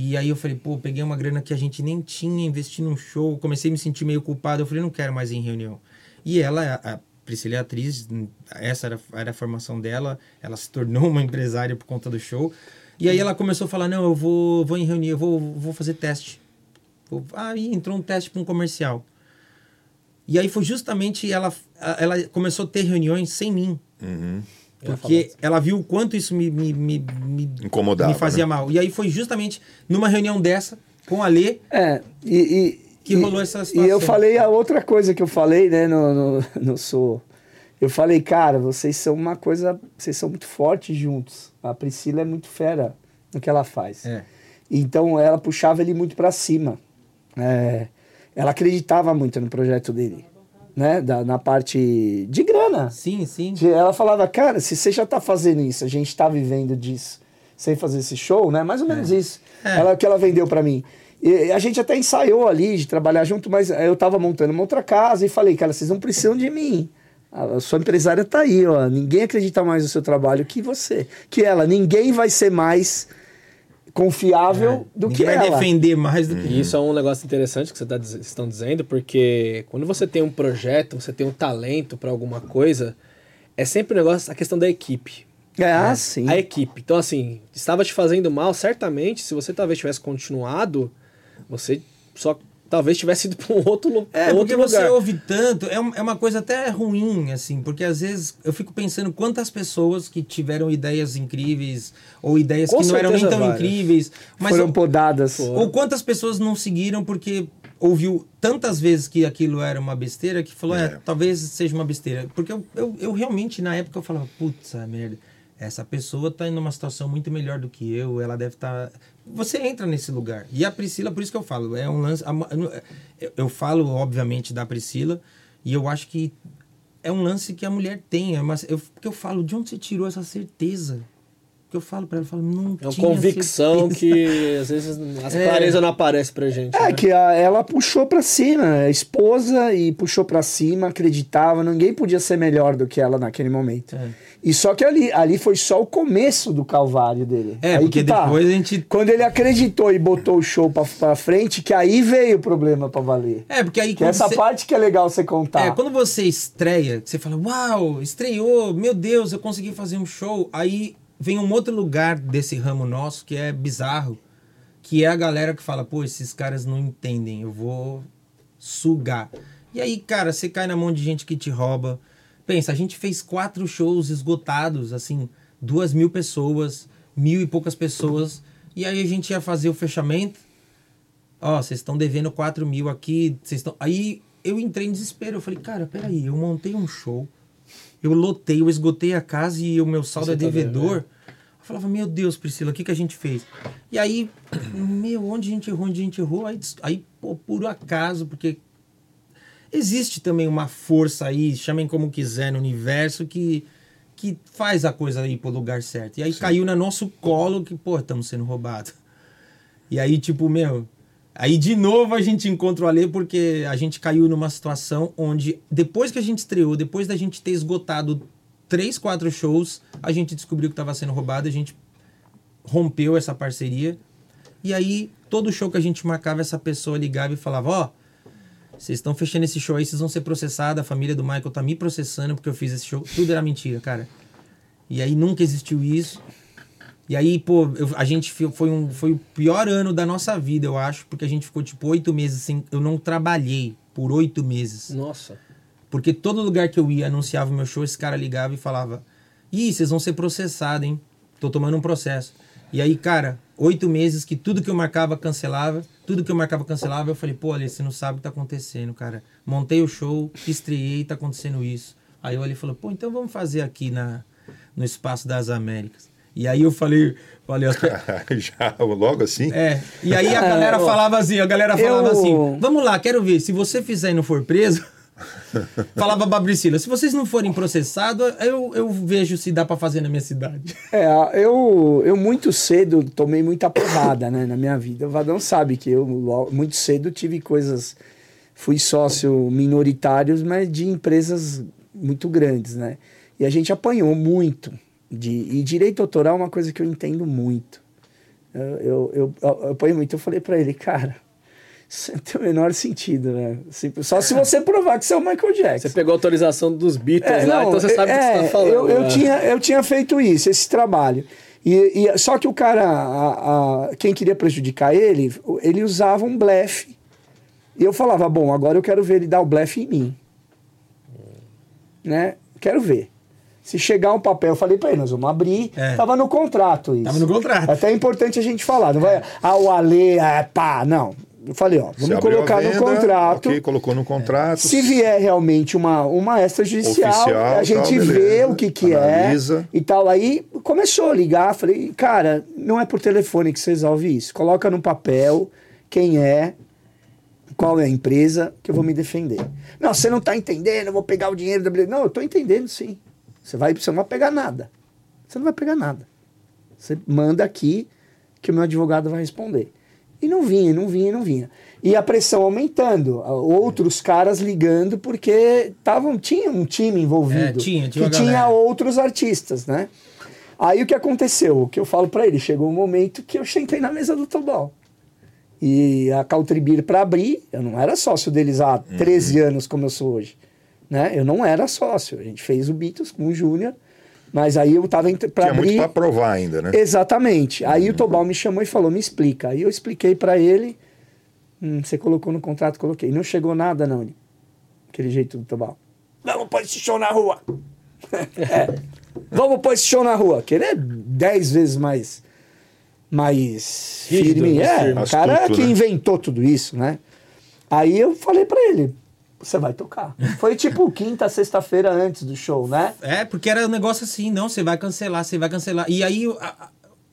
E aí eu falei, pô, peguei uma grana que a gente nem tinha, investi num show, comecei a me sentir meio culpado. Eu falei, não quero mais ir em reunião. E ela, a Priscila é atriz, essa era, era a formação dela, ela se tornou uma empresária por conta do show. E aí ela começou a falar, não, eu vou, vou em reunião, eu vou, vou fazer teste. Aí entrou um teste para um comercial. E aí foi justamente ela, ela começou a ter reuniões sem mim. Uhum. Porque ela viu o quanto isso me, me, me, me, Incomodava, me fazia né? mal. E aí foi justamente numa reunião dessa, com a Lê, É, e, e- Que e- rolou essa E situação. eu falei a outra coisa que eu falei, né, no, no, no Sou. Eu falei, cara, vocês são uma coisa, vocês são muito fortes juntos. A Priscila é muito fera no que ela faz. É. Então ela puxava ele muito pra cima. É, ela acreditava muito no projeto dele, né, da, na parte de grana. Sim, sim. De- Ela falava, cara, se você já tá fazendo isso, a gente tá vivendo disso, sem fazer esse show, né? Mais ou menos isso. É. Ela que ela vendeu pra mim. E a gente até ensaiou ali de trabalhar junto, mas eu tava montando uma outra casa e falei, cara, vocês não precisam de mim. A sua empresária tá aí, ó. Ninguém acredita mais no seu trabalho que você. Que ela. Ninguém vai ser mais confiável do Ninguém que vai ela. defender mais do que. E isso é um negócio interessante que você tá, estão dizendo, porque quando você tem um projeto, você tem um talento para alguma coisa, é sempre um negócio, a questão da equipe. É, ah, sim. A equipe. Então, assim, estava te fazendo mal, certamente, se você talvez tivesse continuado, você só talvez tivesse ido para um outro, lu- É, outro porque você lugar. ouve tanto, é, um- é uma coisa até ruim, assim, porque às vezes eu fico pensando quantas pessoas que tiveram ideias incríveis, ou ideias Com que não eram nem tão várias. incríveis, mas Foram ou, podadas. ou quantas pessoas não seguiram porque ouviu tantas vezes que aquilo era uma besteira que falou, é, É. talvez seja uma besteira. Porque eu, eu, eu realmente, na época, eu falava, putz, merda, essa pessoa tá em uma situação muito melhor do que eu, ela deve estar. Você entra nesse lugar. E a Priscila, por isso que eu falo, é um lance. Eu, falo, obviamente, da Priscila, e eu acho que é um lance que a mulher tem. É uma, eu, porque eu falo, de onde você tirou essa certeza? Que eu falo pra ela, eu falo, não É uma convicção certeza. que às vezes essa É. clareza não aparece pra gente. É, né? que a- ela puxou pra cima, a esposa, e puxou pra cima, acreditava, ninguém podia ser melhor do que ela naquele momento. É. E só que ali, ali foi só o começo do calvário dele. É, Aí porque que tá. depois a gente Quando ele acreditou e botou o show pra, pra frente, que aí veio o problema pra valer. É, porque aí Que essa você- parte que é legal você contar. É, quando você estreia, você fala, uau, estreou, meu Deus, eu consegui fazer um show. Aí vem um outro lugar desse ramo nosso que é bizarro, que é a galera que fala, pô, esses caras não entendem, eu vou sugar. E aí, cara, você cai na mão de gente que te rouba. Pensa, a gente fez quatro shows esgotados, assim, duas mil pessoas, mil e poucas pessoas. E aí a gente ia fazer o fechamento. Ó, vocês estão devendo 4 mil aqui, vocês estão. Aí eu entrei em desespero. Eu falei, cara, peraí, eu montei um show, eu lotei, eu esgotei a casa e o meu saldo Você é tá devedor. Eu falava, meu Deus, Priscila, o que, que a gente fez? E aí, <clears throat> meu, onde a gente errou, onde a gente errou? Aí, aí pô, por acaso, porque existe também uma força aí, chamem como quiser, no universo que, que faz a coisa ir pro lugar certo. E aí caiu no nosso colo que, pô, estamos sendo roubados. E aí, tipo, meu. Aí de novo a gente encontra o Alê porque a gente caiu numa situação onde, depois que a gente estreou, depois da gente ter esgotado três, quatro shows, a gente descobriu que estava sendo roubado, a gente rompeu essa parceria. E aí, todo show que a gente marcava, essa pessoa ligava e falava: Ó, Vocês estão fechando esse show aí, vocês vão ser processados. A família do Michael tá me processando porque eu fiz esse show. Tudo era mentira, cara. E aí nunca existiu isso. E aí, pô, eu- a gente foi, um, foi o pior ano da nossa vida, eu acho, porque a gente ficou tipo oito meses sem. Eu não trabalhei por oito meses. Nossa. Porque todo lugar que eu ia, anunciava o meu show, esse cara ligava e falava: Ih, vocês vão ser processados, hein? Tô tomando um processo. E aí, cara, oito meses que tudo que eu marcava cancelava, tudo que eu marcava cancelava, eu falei: pô, Ale, você não sabe o que tá acontecendo, cara. Montei o show, estreiei, tá acontecendo isso. Aí o Ali falou: pô, então vamos fazer aqui na, no Espaço das Américas. E aí eu falei: falei, <laughs> Já, logo assim? é, e aí a galera <laughs> ó, falava assim, a galera falava eu- assim, vamos lá, quero ver, se você fizer e não for preso, <laughs> falava pra se vocês não forem processados, eu, eu vejo se dá pra fazer na minha cidade. É, eu, eu muito cedo tomei muita porrada, né, na minha vida. O Vadão sabe que eu muito cedo tive coisas, fui sócio minoritários, mas de empresas muito grandes, né? E a gente apanhou muito. De, e direito autoral é uma coisa que eu entendo muito. Eu, eu, eu, eu apanhei muito. Eu falei pra ele, cara, isso <laughs> não tem o menor sentido, né? Assim, Só se você provar que você é o Michael Jackson. Você pegou a autorização dos Beatles É, lá, não, então você sabe o que é, você tá falando. Eu, eu né? tinha, eu tinha feito isso, esse trabalho. E, e- só que o cara, a- a- quem queria prejudicar ele, ele usava um blefe. E eu falava, bom, agora eu quero ver ele dar o blefe em mim. Né? Quero ver. Se chegar um papel, eu falei pra ele, nós vamos abrir. É. Tava no contrato isso. Tava no contrato. Até é importante a gente falar. Não vai, ah, o Ale, é, pá, não. Eu falei, ó, vamos colocar no venda, contrato. Ok, colocou no contrato. Se vier realmente uma, uma extrajudicial, Oficial, a gente tal, vê beleza. o que, que Analisa. é e tal. Aí começou a ligar, falei, cara, não é por telefone que você resolve isso. Coloca no papel quem é, qual é a empresa, que eu vou me defender. Não, você não tá entendendo, eu vou pegar o dinheiro da Não, eu tô entendendo sim. Você, vai, você não vai pegar nada. Você não vai pegar nada. Você manda aqui que o meu advogado vai responder. E não vinha, não vinha, não vinha. E a pressão aumentando, a- outros caras ligando porque tavam, tinha um time envolvido. É, tinha, tinha que tinha galera. outros artistas, né? Aí o que aconteceu? O que eu falo pra ele, chegou um momento que eu sentei na mesa do Tobal. E a Caltribir para abrir, eu não era sócio deles há Uhum. 13 anos como eu sou hoje. Né? Eu não era sócio. A gente fez o Beatles com o Júnior, mas aí eu tava para Tinha muito abrir. pra provar ainda, né? Exatamente. Aí o Tobal me chamou e falou: me explica. Aí eu expliquei para ele. Hum, você colocou no contrato, coloquei. Não chegou nada, não. Ele, Aquele jeito do Tobal. Vamos pôr esse show na rua. <laughs> É. Vamos pôr esse show na rua. Que ele é dez vezes mais. Mais firme. mais É, o cara que né? inventou tudo isso, né? Aí eu falei para ele: você vai tocar. Foi tipo quinta, sexta-feira antes do show, né? É, porque era um negócio assim, não, você vai cancelar, você vai cancelar. E aí, a-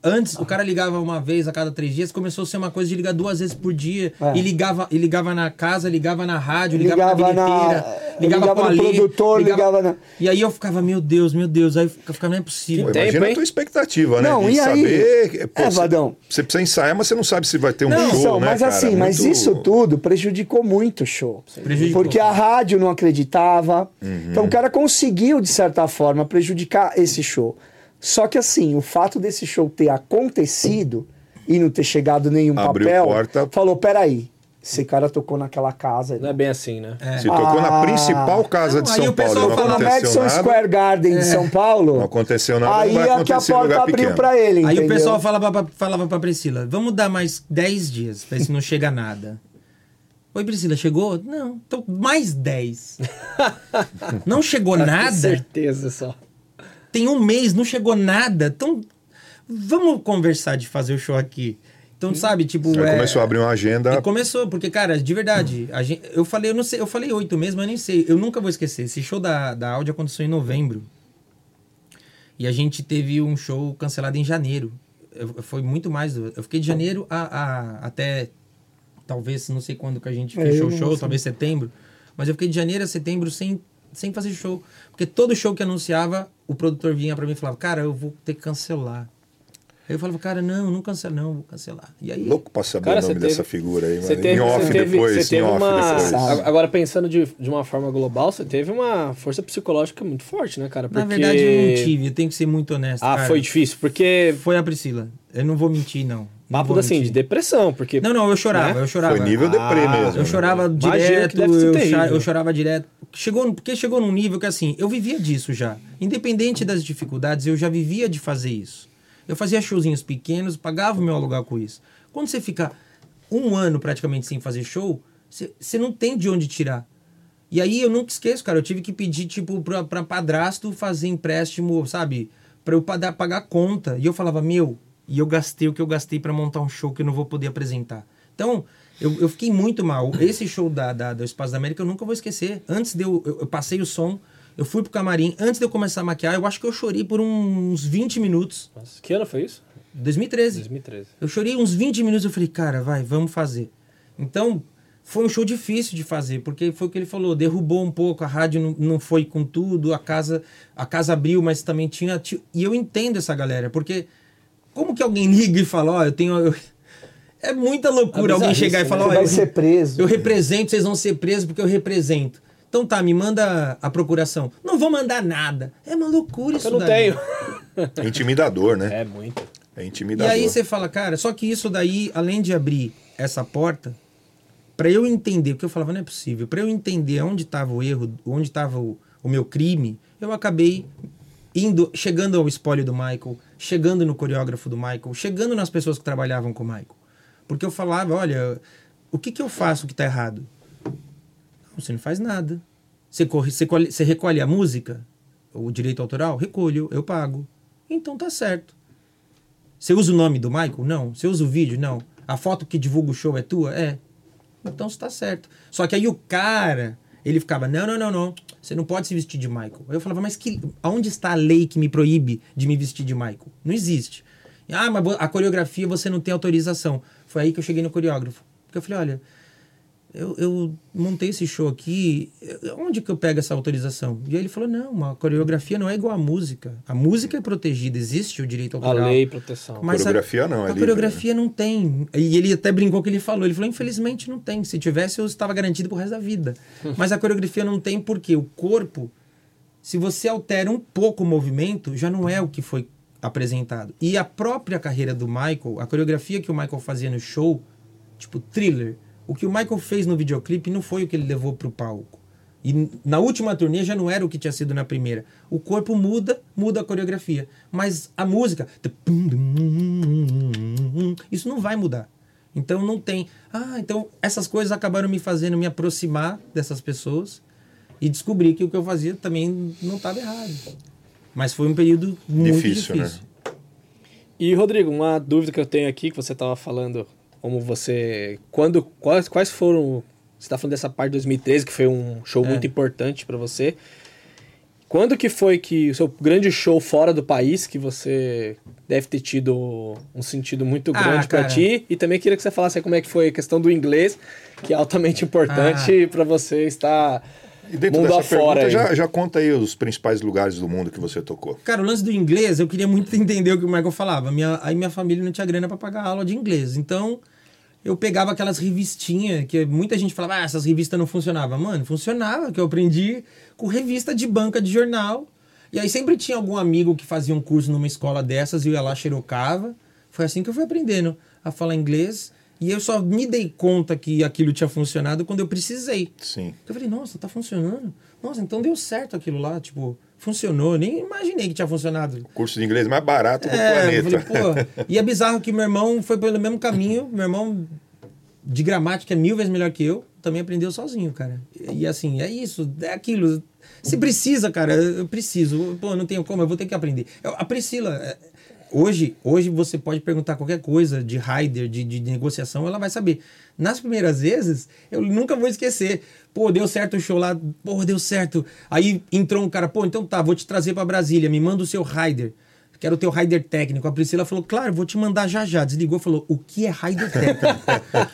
antes, o cara ligava uma vez a cada três dias, começou a ser uma coisa de ligar duas vezes por dia. É. E, ligava, e ligava na casa, ligava na rádio, ligava, Ligava na na- bilheteira, ligava, ligava no produtor, ligava na- E aí eu ficava, meu Deus, meu Deus, aí eu ficava, não é possível. Pô, tempo, imagina hein? a tua expectativa, né? Não, de e aí? saber. pô, É, você- Vadão. Você precisa ensaiar, mas você não sabe se vai ter um Não, show, são, né, mas cara? assim, mas Muito- isso tudo prejudicou muito o show. Prejudicou. Porque a rádio não acreditava. Uhum. Então o cara conseguiu, de certa forma, prejudicar esse show. Só que assim, o fato desse show ter acontecido e não ter chegado nenhum Abriu papel, porta. falou, peraí, esse cara tocou naquela casa. Não é bem assim, né? Se tocou na Ah. principal casa Não, de aí São o pessoal Paulo não fala Tocou na aconteceu Madison nada. Square Garden de São Paulo. Não aconteceu nada, Aí não vai é que a porta abriu pra ele. Aí o entendeu? pessoal falava pra, falava pra Priscila, vamos dar mais 10 dias, pra ver se não chega nada. Oi, Priscila, chegou? Não, então mais 10. <laughs> Não chegou Com nada? certeza só. Tem um mês, não chegou nada. Então, vamos conversar de fazer o show aqui. Então, sabe, tipo. Aí é- começou a abrir uma agenda. E começou, porque, cara, de verdade, a gente, eu falei, eu não sei, eu falei oito meses, mas nem sei. Eu nunca vou esquecer. Esse show da, da Audi aconteceu em novembro. E a gente teve um show cancelado em janeiro. Eu- foi muito mais. Eu fiquei de janeiro a, a- até. Talvez, não sei quando que a gente É, fechou eu o show, sei. talvez setembro. Mas eu fiquei de janeiro a setembro sem, sem fazer show. Porque todo show que anunciava, o produtor vinha pra mim e falava, cara, eu vou ter que cancelar. Aí eu falava, cara, não, não cancela, não, vou cancelar. E aí. Louco pra saber Cara, o nome teve- dessa figura aí, Você mano. teve, em off você teve, depois, você teve em off uma. depois. Agora, pensando de, de uma forma global, você teve uma força psicológica muito forte, né, cara? Na Porque- verdade, eu não tive, eu tenho que ser muito honesto. Ah, cara. foi difícil, porque. Foi a Priscila. Eu não vou mentir, não. Papo assim, de depressão, porque. Não, não, eu chorava, Né? eu chorava. Foi nível deprê Ah, mesmo. Eu né? chorava Imagino direto, que deve ser eu, terrível. eu chorava direto. Chegou, porque chegou num nível que assim, eu vivia disso já. Independente das dificuldades, eu já vivia de fazer isso. Eu fazia showzinhos pequenos, pagava o meu aluguel com isso. Quando você fica um ano praticamente sem fazer show, você, você não tem de onde tirar. E aí eu nunca esqueço, cara, eu tive que pedir, tipo, pra, pra padrasto fazer empréstimo, sabe? Pra eu pagar, pagar conta. E eu falava, meu, e eu gastei o que eu gastei pra montar um show que eu não vou poder apresentar. Então, eu, eu fiquei muito mal. Esse show da, da- do Espaço da América eu nunca vou esquecer. Antes de eu, eu, eu passei o som, eu fui pro camarim, antes de eu começar a maquiar, eu acho que eu chorei por uns 20 minutos. Nossa, que ano foi isso? 2013. 2013. Eu chorei uns 20 minutos, eu falei, cara, vai, vamos fazer. Então, foi um show difícil de fazer, porque foi o que ele falou, derrubou um pouco, a rádio não, não foi com tudo, a casa, a casa abriu, mas também tinha, ti- E eu entendo essa galera, porque como que alguém liga e fala, ó, eu tenho. eu- É muita loucura É alguém chegar e né? falar, Você ó, vai eu, ser preso. eu represento, vocês vão ser presos porque eu represento. Então tá, me manda a procuração. Não vou mandar nada. É uma loucura isso Eu não daí. tenho. É intimidador, né? É muito. É E intimidador. aí você fala, cara, só que isso daí, além de abrir essa porta, pra eu entender, porque eu falava, não é possível, pra eu entender onde estava o erro, onde estava o, o meu crime, eu acabei indo, chegando ao espólio do Michael, chegando no coreógrafo do Michael, chegando nas pessoas que trabalhavam com o Michael. Porque eu falava, olha, o que que eu faço que tá errado? Não, você não faz nada. Você, corre, você, colhe- você recolhe a música, o direito autoral? Recolho, eu pago. Então tá certo. Você usa o nome do Michael? Não. Você usa o vídeo? Não. A foto que divulga o show é tua? É. Então está certo. Só que aí o cara, ele ficava, não, não, não, não. Você não pode se vestir de Michael. Aí eu falava, mas que, aonde está a lei que me proíbe de me vestir de Michael? Não existe. Ah, mas a coreografia você não tem autorização. Foi aí que eu cheguei no coreógrafo. Porque eu falei, olha, eu, eu montei esse show aqui, onde que eu pego essa autorização? E aí ele falou, não, a coreografia não é igual à música. A música é protegida, existe o direito A autoral. lei e proteção. Mas Coreografia não, é A livre, coreografia não tem. E ele até brincou que ele falou. Ele falou, infelizmente não tem. Se tivesse, eu estava garantido pro resto da vida. <laughs> Mas a coreografia não tem porque o corpo, se você altera um pouco o movimento, já não é o que foi apresentado. E a própria carreira do Michael, a coreografia que o Michael fazia no show, tipo thriller, o que o Michael fez no videoclipe não foi o que ele levou pro palco. E na última turnê já não era o que tinha sido na primeira. O corpo muda, muda a coreografia. Mas a música. Isso não vai mudar. Então não tem. Ah, então essas coisas acabaram me fazendo me aproximar dessas pessoas e descobrir que o que eu fazia também não estava errado. Mas foi um período muito Difícil, difícil. né? E, Rodrigo, uma dúvida que eu tenho aqui, que você estava falando, como você. Quando. Quais, quais foram. Você está falando dessa parte de 2013, que foi um show É. muito importante para você. Quando que foi que o seu grande show fora do país, que você deve ter tido um sentido muito Ah, grande para cara. ti? E também queria que você falasse aí como é que foi a questão do inglês, que é altamente importante para você estar E dentro mundo dessa afora. pergunta, aí. já, já conta aí os principais lugares do mundo que você tocou. Cara, o lance do inglês, eu queria muito <laughs> entender o que o Michael falava. Minha, aí minha família não tinha grana para pagar aula de inglês. Então, eu pegava aquelas revistinhas que muita gente falava, ah, essas revistas não funcionavam. Mano, funcionava, que eu aprendi com revista de banca de jornal. E aí sempre tinha algum amigo que fazia um curso numa escola dessas e eu ia lá, xerocava. Foi assim que eu fui aprendendo a falar inglês. E eu só me dei conta que aquilo tinha funcionado quando eu precisei. Sim. Eu falei, nossa, tá funcionando. Nossa, então deu certo aquilo lá, tipo, funcionou. Nem imaginei que tinha funcionado. Curso de inglês mais barato do É, planeta. falei, pô. <laughs> E é bizarro que meu irmão foi pelo mesmo caminho. Meu irmão de gramática é mil vezes melhor que eu. Também aprendeu sozinho, cara. E, e assim, é isso, é aquilo. Se precisa, cara, eu preciso. Pô, não tenho como, eu vou ter que aprender. Eu- A Priscila, é, hoje, hoje você pode perguntar qualquer coisa de rider, de, de negociação, ela vai saber. Nas primeiras vezes, eu nunca vou esquecer. Pô, deu certo o show lá, pô, deu certo. Aí entrou um cara, pô, então tá, vou te trazer pra Brasília, me manda o seu rider. Quero o teu rider técnico. A Priscila falou, claro, vou te mandar já já. Desligou, falou, o que é rider técnico?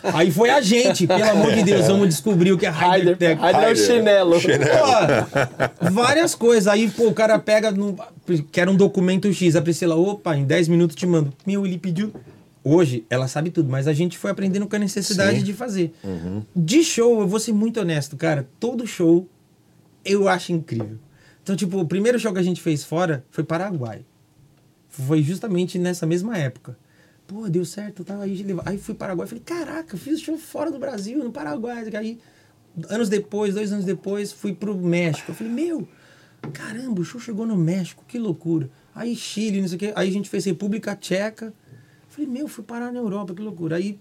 <laughs> Aí foi a gente, pelo amor de Deus, vamos descobrir o que é rider, Raider, técnico. Raider é o Raider. chinelo. Pô, várias coisas. Aí, pô, o cara pega, no, quer um documento X. A Priscila, opa, em 10 minutos te mando. Meu, ele pediu. Hoje, ela sabe tudo, mas a gente foi aprendendo com a necessidade Sim. de fazer. De show, eu vou ser muito honesto, cara. Todo show eu acho incrível. Então, tipo, o primeiro show que a gente fez fora foi Paraguai. Foi justamente nessa mesma época. pô, deu certo, tá? Aí, aí fui para Paraguai, falei, caraca, fiz show fora do Brasil, no Paraguai. Aí, anos depois, dois anos depois, fui pro México. Eu falei, meu, caramba, o show chegou no México, que loucura. Aí Chile, não sei o quê. Aí a gente fez República Tcheca. Falei, meu, fui parar na Europa, que loucura. Aí,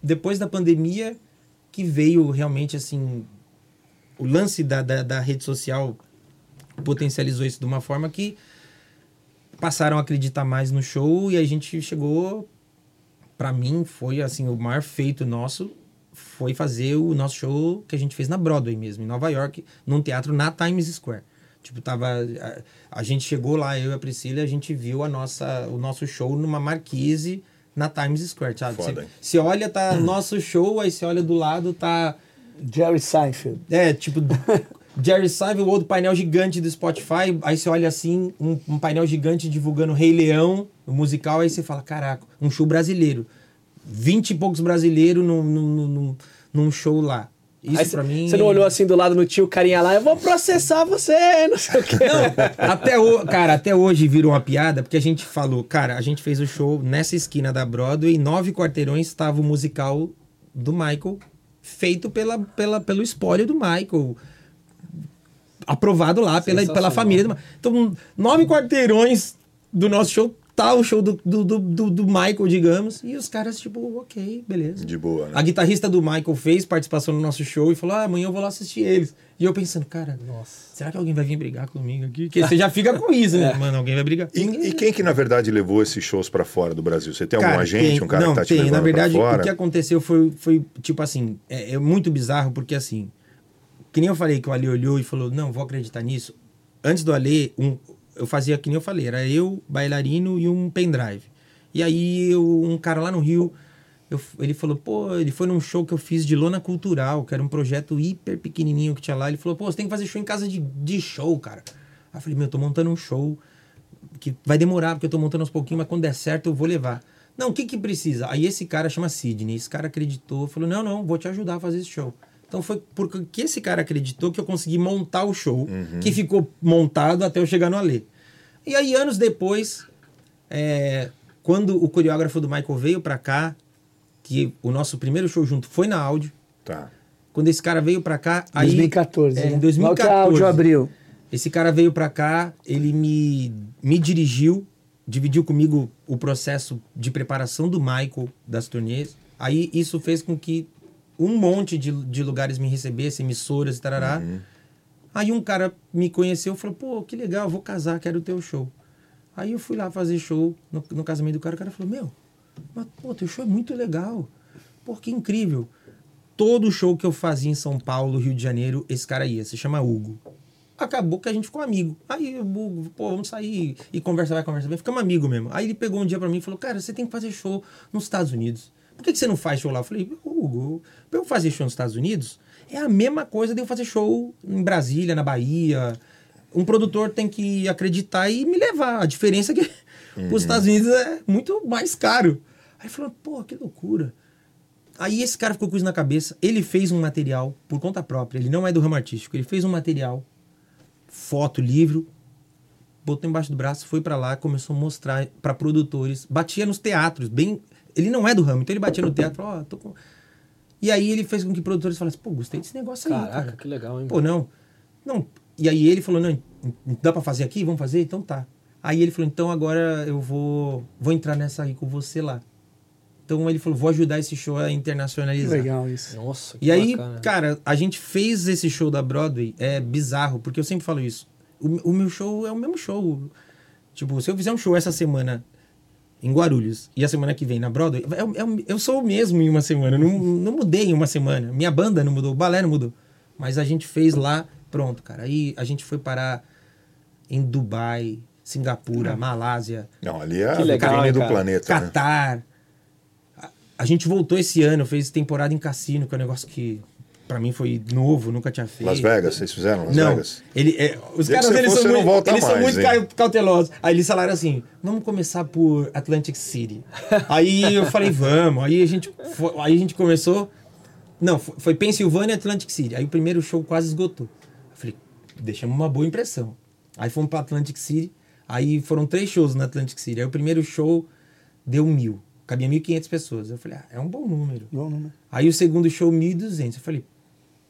depois da pandemia, que veio realmente, assim, o lance da, da, da rede social potencializou isso de uma forma que passaram a acreditar mais no show e a gente chegou Pra mim foi assim o maior feito nosso foi fazer o nosso show que a gente fez na Broadway mesmo em Nova York num teatro na Times Square. Tipo tava a, a gente chegou lá eu e a Priscila a gente viu a nossa o nosso show numa marquise na Times Square sabe? Foda, você olha tá nosso show aí você olha do lado tá Jerry Seinfeld. é, tipo, Jerry o outro painel gigante do Spotify, aí você olha assim, um, um painel gigante divulgando Rei Leão, o musical, aí você fala, caraca, um show brasileiro. Vinte e poucos brasileiros num, num, num, num show lá. Isso cê- mim... Você não olhou assim do lado no tio, carinha lá, eu vou processar você, não sei o quê. até o, cara, até hoje virou uma piada, porque a gente falou, cara, a gente fez o show nessa esquina da Broadway, nove quarteirões estava o musical do Michael, feito pela, pela, pelo espólio do Michael. Aprovado lá pela, pela família do Michael. Então, nove quarteirões do nosso show tá o show do, do, do, do- do Michael, digamos, e os caras, tipo, ok, beleza. De boa, né? A guitarrista do Michael fez participação no nosso show e falou: ah, amanhã eu vou lá assistir eles. E eu pensando, cara, Nossa. será que alguém vai vir brigar comigo aqui? Porque você já fica com isso, né? <laughs> Mano, alguém vai brigar. E, e quem que, na verdade, levou esses shows pra fora do Brasil? Você tem algum agente, tem- um cara não, que tá te tem. levando Na verdade, pra fora? o que aconteceu foi, foi tipo assim, é, é muito bizarro, porque assim, que nem eu falei que o Ali olhou e falou, não, vou acreditar nisso. Antes do Ali, um, eu fazia que nem eu falei, era eu, bailarino e um pendrive. E aí eu- um cara lá no Rio, eu- ele falou, pô, ele foi num show que eu fiz de lona cultural, que era um projeto hiper pequenininho que tinha lá. Ele falou, pô, você tem que fazer show em casa de, de show, cara. Aí eu falei, meu, eu tô montando um show que vai demorar, porque eu tô montando aos pouquinhos, mas quando der certo eu vou levar. Não, o que que precisa? Aí esse cara chama Sidney, esse cara acreditou, falou, não, não, vou te ajudar a fazer esse show. Então foi porque esse cara acreditou que eu consegui montar o show, que ficou montado até eu chegar no Alê. E aí, anos depois, é, quando o coreógrafo do Michael veio pra cá, que o nosso primeiro show junto foi na áudio, Tá. quando esse cara veio pra cá... Aí, 2014. É, né? em Logo 2014. que a áudio abriu. Esse cara veio pra cá, ele me, me dirigiu, dividiu comigo o processo de preparação do Michael das turnês. Aí isso fez com que um monte de, de lugares me recebessem, emissoras e tarará. Aí um cara me conheceu e falou: pô, que legal, vou casar, quero o teu show. Aí eu fui lá fazer show no, no casamento do cara. O cara falou: meu, mas pô, teu show é muito legal. Pô, que incrível. Todo show que eu fazia em São Paulo, Rio de Janeiro, esse cara ia. Se chama Hugo. Acabou que a gente ficou amigo. Aí Hugo, pô, vamos sair e conversar, vai, conversar, vai. Ficamos amigo mesmo. Aí ele pegou um dia pra mim e falou: cara, você tem que fazer show nos Estados Unidos. Por que, que você não faz show lá? Eu falei: Hugo, pra eu fazer show nos Estados Unidos é a mesma coisa de eu fazer show em Brasília, na Bahia. Um produtor tem que acreditar e me levar. A diferença é que <laughs> os Estados Unidos é muito mais caro. Aí ele falou: pô, que loucura. Aí esse cara ficou com isso na cabeça. Ele fez um material por conta própria. Ele não é do ramo artístico. Ele fez um material, foto, livro, botou embaixo do braço, foi pra lá, começou a mostrar pra produtores. Batia nos teatros, bem. Ele não é do ramo, então ele batia no teatro, falou, ó, tô com. E aí ele fez com que produtores falassem, pô, gostei desse negócio aí, Caraca, cara. que legal, hein? Pô, não. Não. E aí ele falou, não, dá pra fazer aqui? Vamos fazer? Então tá. Aí ele falou, então agora eu vou, vou entrar nessa aí com você lá. Então ele falou, vou ajudar esse show a Que internacionalizar. legal isso. Nossa, que E aí, bacana. cara, a gente fez esse show da Broadway, é bizarro, porque eu sempre falo isso. O, o meu show é o mesmo show. Tipo, se eu fizer um show essa semana em Guarulhos e a semana que vem na Broadway, é o- é eu sou o mesmo em uma semana. Não, não mudei em uma semana. Minha banda não mudou, o balé não mudou. Mas a gente fez lá, pronto, cara. Aí a gente foi parar em Dubai, Singapura, Malásia, Não, ali é Que a legal, hein, do planeta, né? Catar. A, a gente voltou esse ano, fez temporada em cassino, que é um negócio que pra mim foi novo, nunca tinha feito. Las Vegas, vocês fizeram Las Não, Vegas? ele, é, os Dia caras eles for, são muito, eles são mais, muito hein? cau- cautelosos. Aí eles falaram assim: vamos começar por Atlantic City. aí eu falei, vamos. Aí a gente, foi- aí a gente começou. Não, foi, foi Pensilvânia e Atlantic City. Aí o primeiro show quase esgotou. Eu falei, deixamos uma boa impressão. Aí fomos para Atlantic City. Aí foram três shows na Atlantic City. Aí o primeiro show deu mil. cabia 1.500 pessoas. Eu falei, ah, é um bom número. Bom número. Aí o segundo show, 1.200. Eu falei,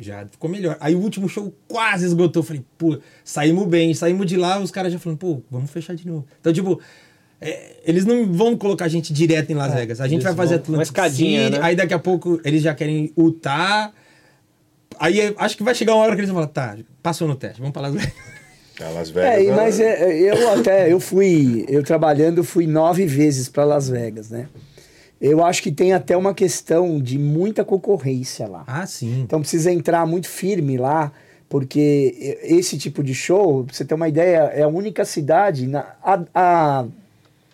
já ficou melhor. Aí o último show quase esgotou. Eu falei, pô, saímos bem. Saímos de lá, os caras já falando, pô, vamos fechar de novo. Então, tipo, é, eles não vão colocar a gente direto em Las Vegas. A gente vai fazer vão- uma Atlantic escadinha, City, né? aí daqui a pouco eles já querem Utah. Aí é, acho que vai chegar uma hora que eles vão falar, tá, passou no teste, vamos pra Las Vegas. É, Las Vegas. É, e- é- mas é, eu até, eu fui, eu trabalhando, fui nove vezes para Las Vegas, né? Eu acho que tem até uma questão de muita concorrência lá. Ah, sim. Então precisa entrar muito firme lá, porque esse tipo de show, pra você ter uma ideia, é a única cidade. Na, há, há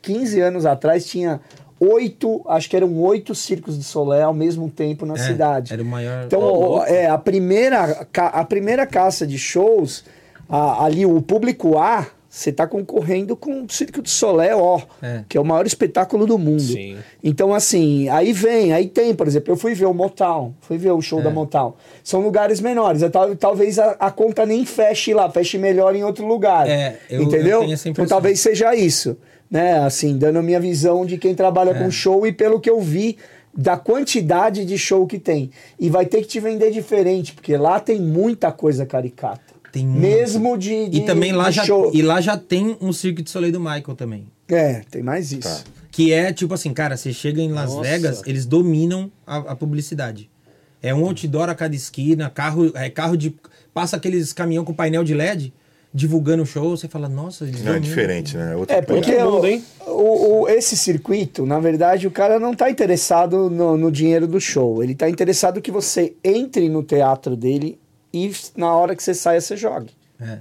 15 anos atrás tinha oito, acho que eram oito circos de Solé ao mesmo tempo na É, cidade. Era o maior. Então, Ô, louco. é, a primeira, a primeira caça de shows, a- ali o público A, você está concorrendo com o Circo de Solé, ó, É. que é o maior espetáculo do mundo. Sim. Então, assim, aí vem, aí tem, por exemplo, eu fui ver o Motown, fui ver o show É. da Motown. São lugares menores, é, tal- talvez a, a conta nem feche lá, feche melhor em outro lugar. É, eu- entendeu? eu então talvez seja isso, né? Assim, dando a minha visão de quem trabalha É. com show e pelo que eu vi da quantidade de show que tem. E vai ter que te vender diferente, porque lá tem muita coisa caricata. Tem muito. Mesmo de, de E também lá de já, show. e lá já tem um Cirque de Soleil do Michael também. É, tem mais isso. Tá. Que é tipo assim, cara, você chega em Las Nossa. Vegas, eles dominam a, a publicidade. É um outdoor a cada esquina, carro, é carro de. Passa aqueles caminhão com painel de LED divulgando o show, você fala, nossa, eles Não, é diferente, né? Outro É, porque Outro mundo, o- hein? o, o- esse circuito, na verdade, o cara não tá interessado no, no dinheiro do show. Ele tá interessado que você entre no teatro dele e na hora que você saia, você jogue. É.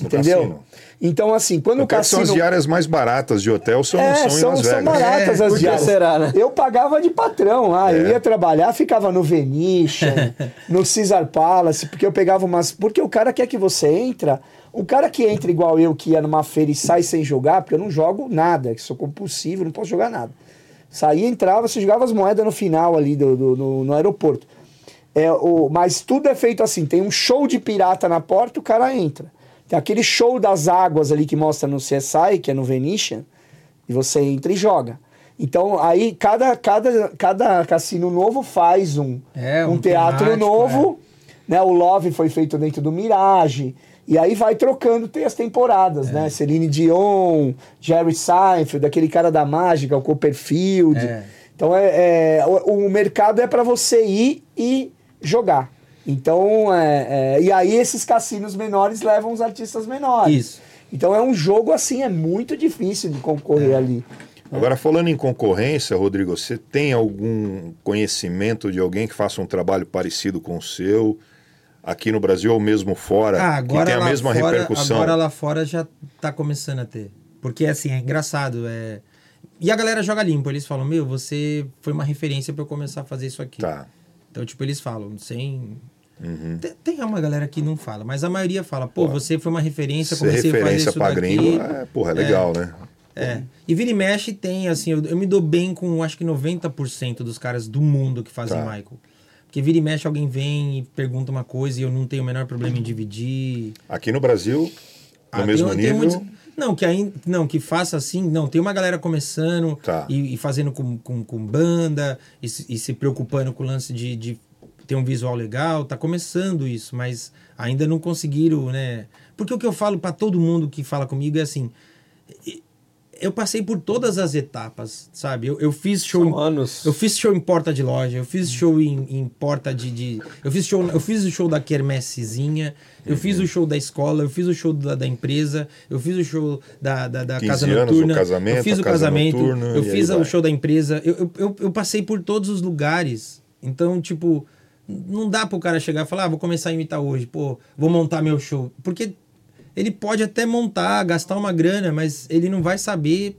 Entendeu? cassino. Então, assim, quando o Até que são cassino. as diárias mais baratas de hotel, são, É, são, são, em Las são baratas É, as diárias. será, né? Eu pagava de patrão lá, eu É. ia trabalhar, ficava no Venetian, <laughs> no Caesar Palace, porque eu pegava umas. Porque o cara quer que você entra. O cara que entra igual eu, que ia numa feira e sai sem jogar, porque eu não jogo nada, que sou compulsivo, não posso jogar nada. Saía, entrava, você jogava as moedas no final ali do, do- no, no aeroporto. É, o, mas tudo é feito assim: tem um show de pirata na porta, o cara entra. Tem aquele show das águas ali que mostra no CSI, que é no Venetian, e você entra e joga. Então, aí cada, cada, cada cassino novo faz um, É, um, um teatro temático, novo. Né? O Love foi feito dentro do Mirage. E aí vai trocando, tem as temporadas, É. né? Celine Dion, Jerry Seinfeld, aquele cara da mágica, o Copperfield. É. Então é, é, o, o mercado é para você ir e jogar. Então, é, é, e aí esses cassinos menores levam os artistas menores. Isso. Então é um jogo assim, é muito difícil de concorrer ali. Agora, falando em concorrência, Rodrigo, você tem algum conhecimento de alguém que faça um trabalho parecido com o seu, aqui no Brasil ou mesmo fora, Ah, agora que tem a lá mesma fora, repercussão? Agora lá fora já tá começando a ter. Porque assim, é engraçado. É... E a galera joga limpo. Eles falam, meu, você foi uma referência pra eu começar a fazer isso aqui. Tá. Então, tipo, eles falam, sem. Uhum. Tem, tem uma galera que não fala, mas a maioria fala, pô, você foi uma referência, a fazer referência isso pra daqui. gringo, é, porra, é legal, né? É. E vira e mexe tem, assim, eu, eu me dou bem com acho que 90% dos caras do mundo que fazem Tá. Michael. Porque vira e mexe alguém vem e pergunta uma coisa e eu não tenho o menor problema em dividir. Aqui no Brasil, no Ah, tem- mesmo tem nível, muitos- não, que ainda, não, que faça assim, não, tem uma galera começando Tá. e, e fazendo com, com, com banda e se, e se preocupando com o lance de, de ter um visual legal, tá começando isso, mas ainda não conseguiram, né? Porque o que eu falo pra todo mundo que fala comigo é assim, eu passei por todas as etapas, sabe? Eu, eu fiz show São em- anos. eu fiz show em porta de loja, eu fiz show em, em porta de, de- Eu fiz show. Eu fiz o show da quermessezinha, eu fiz o show da escola, eu fiz o show da, da empresa, eu fiz o show da, da, da 15 casa anos, o noturna. casamento, eu fiz o casa casamento, noturna, eu fiz o show da empresa. Eu, eu, eu, eu passei por todos os lugares. Então, tipo, não dá pro cara chegar e falar, ah, vou começar a imitar hoje, pô, vou montar meu show. Porque ele pode até montar, gastar uma grana, mas ele não vai saber.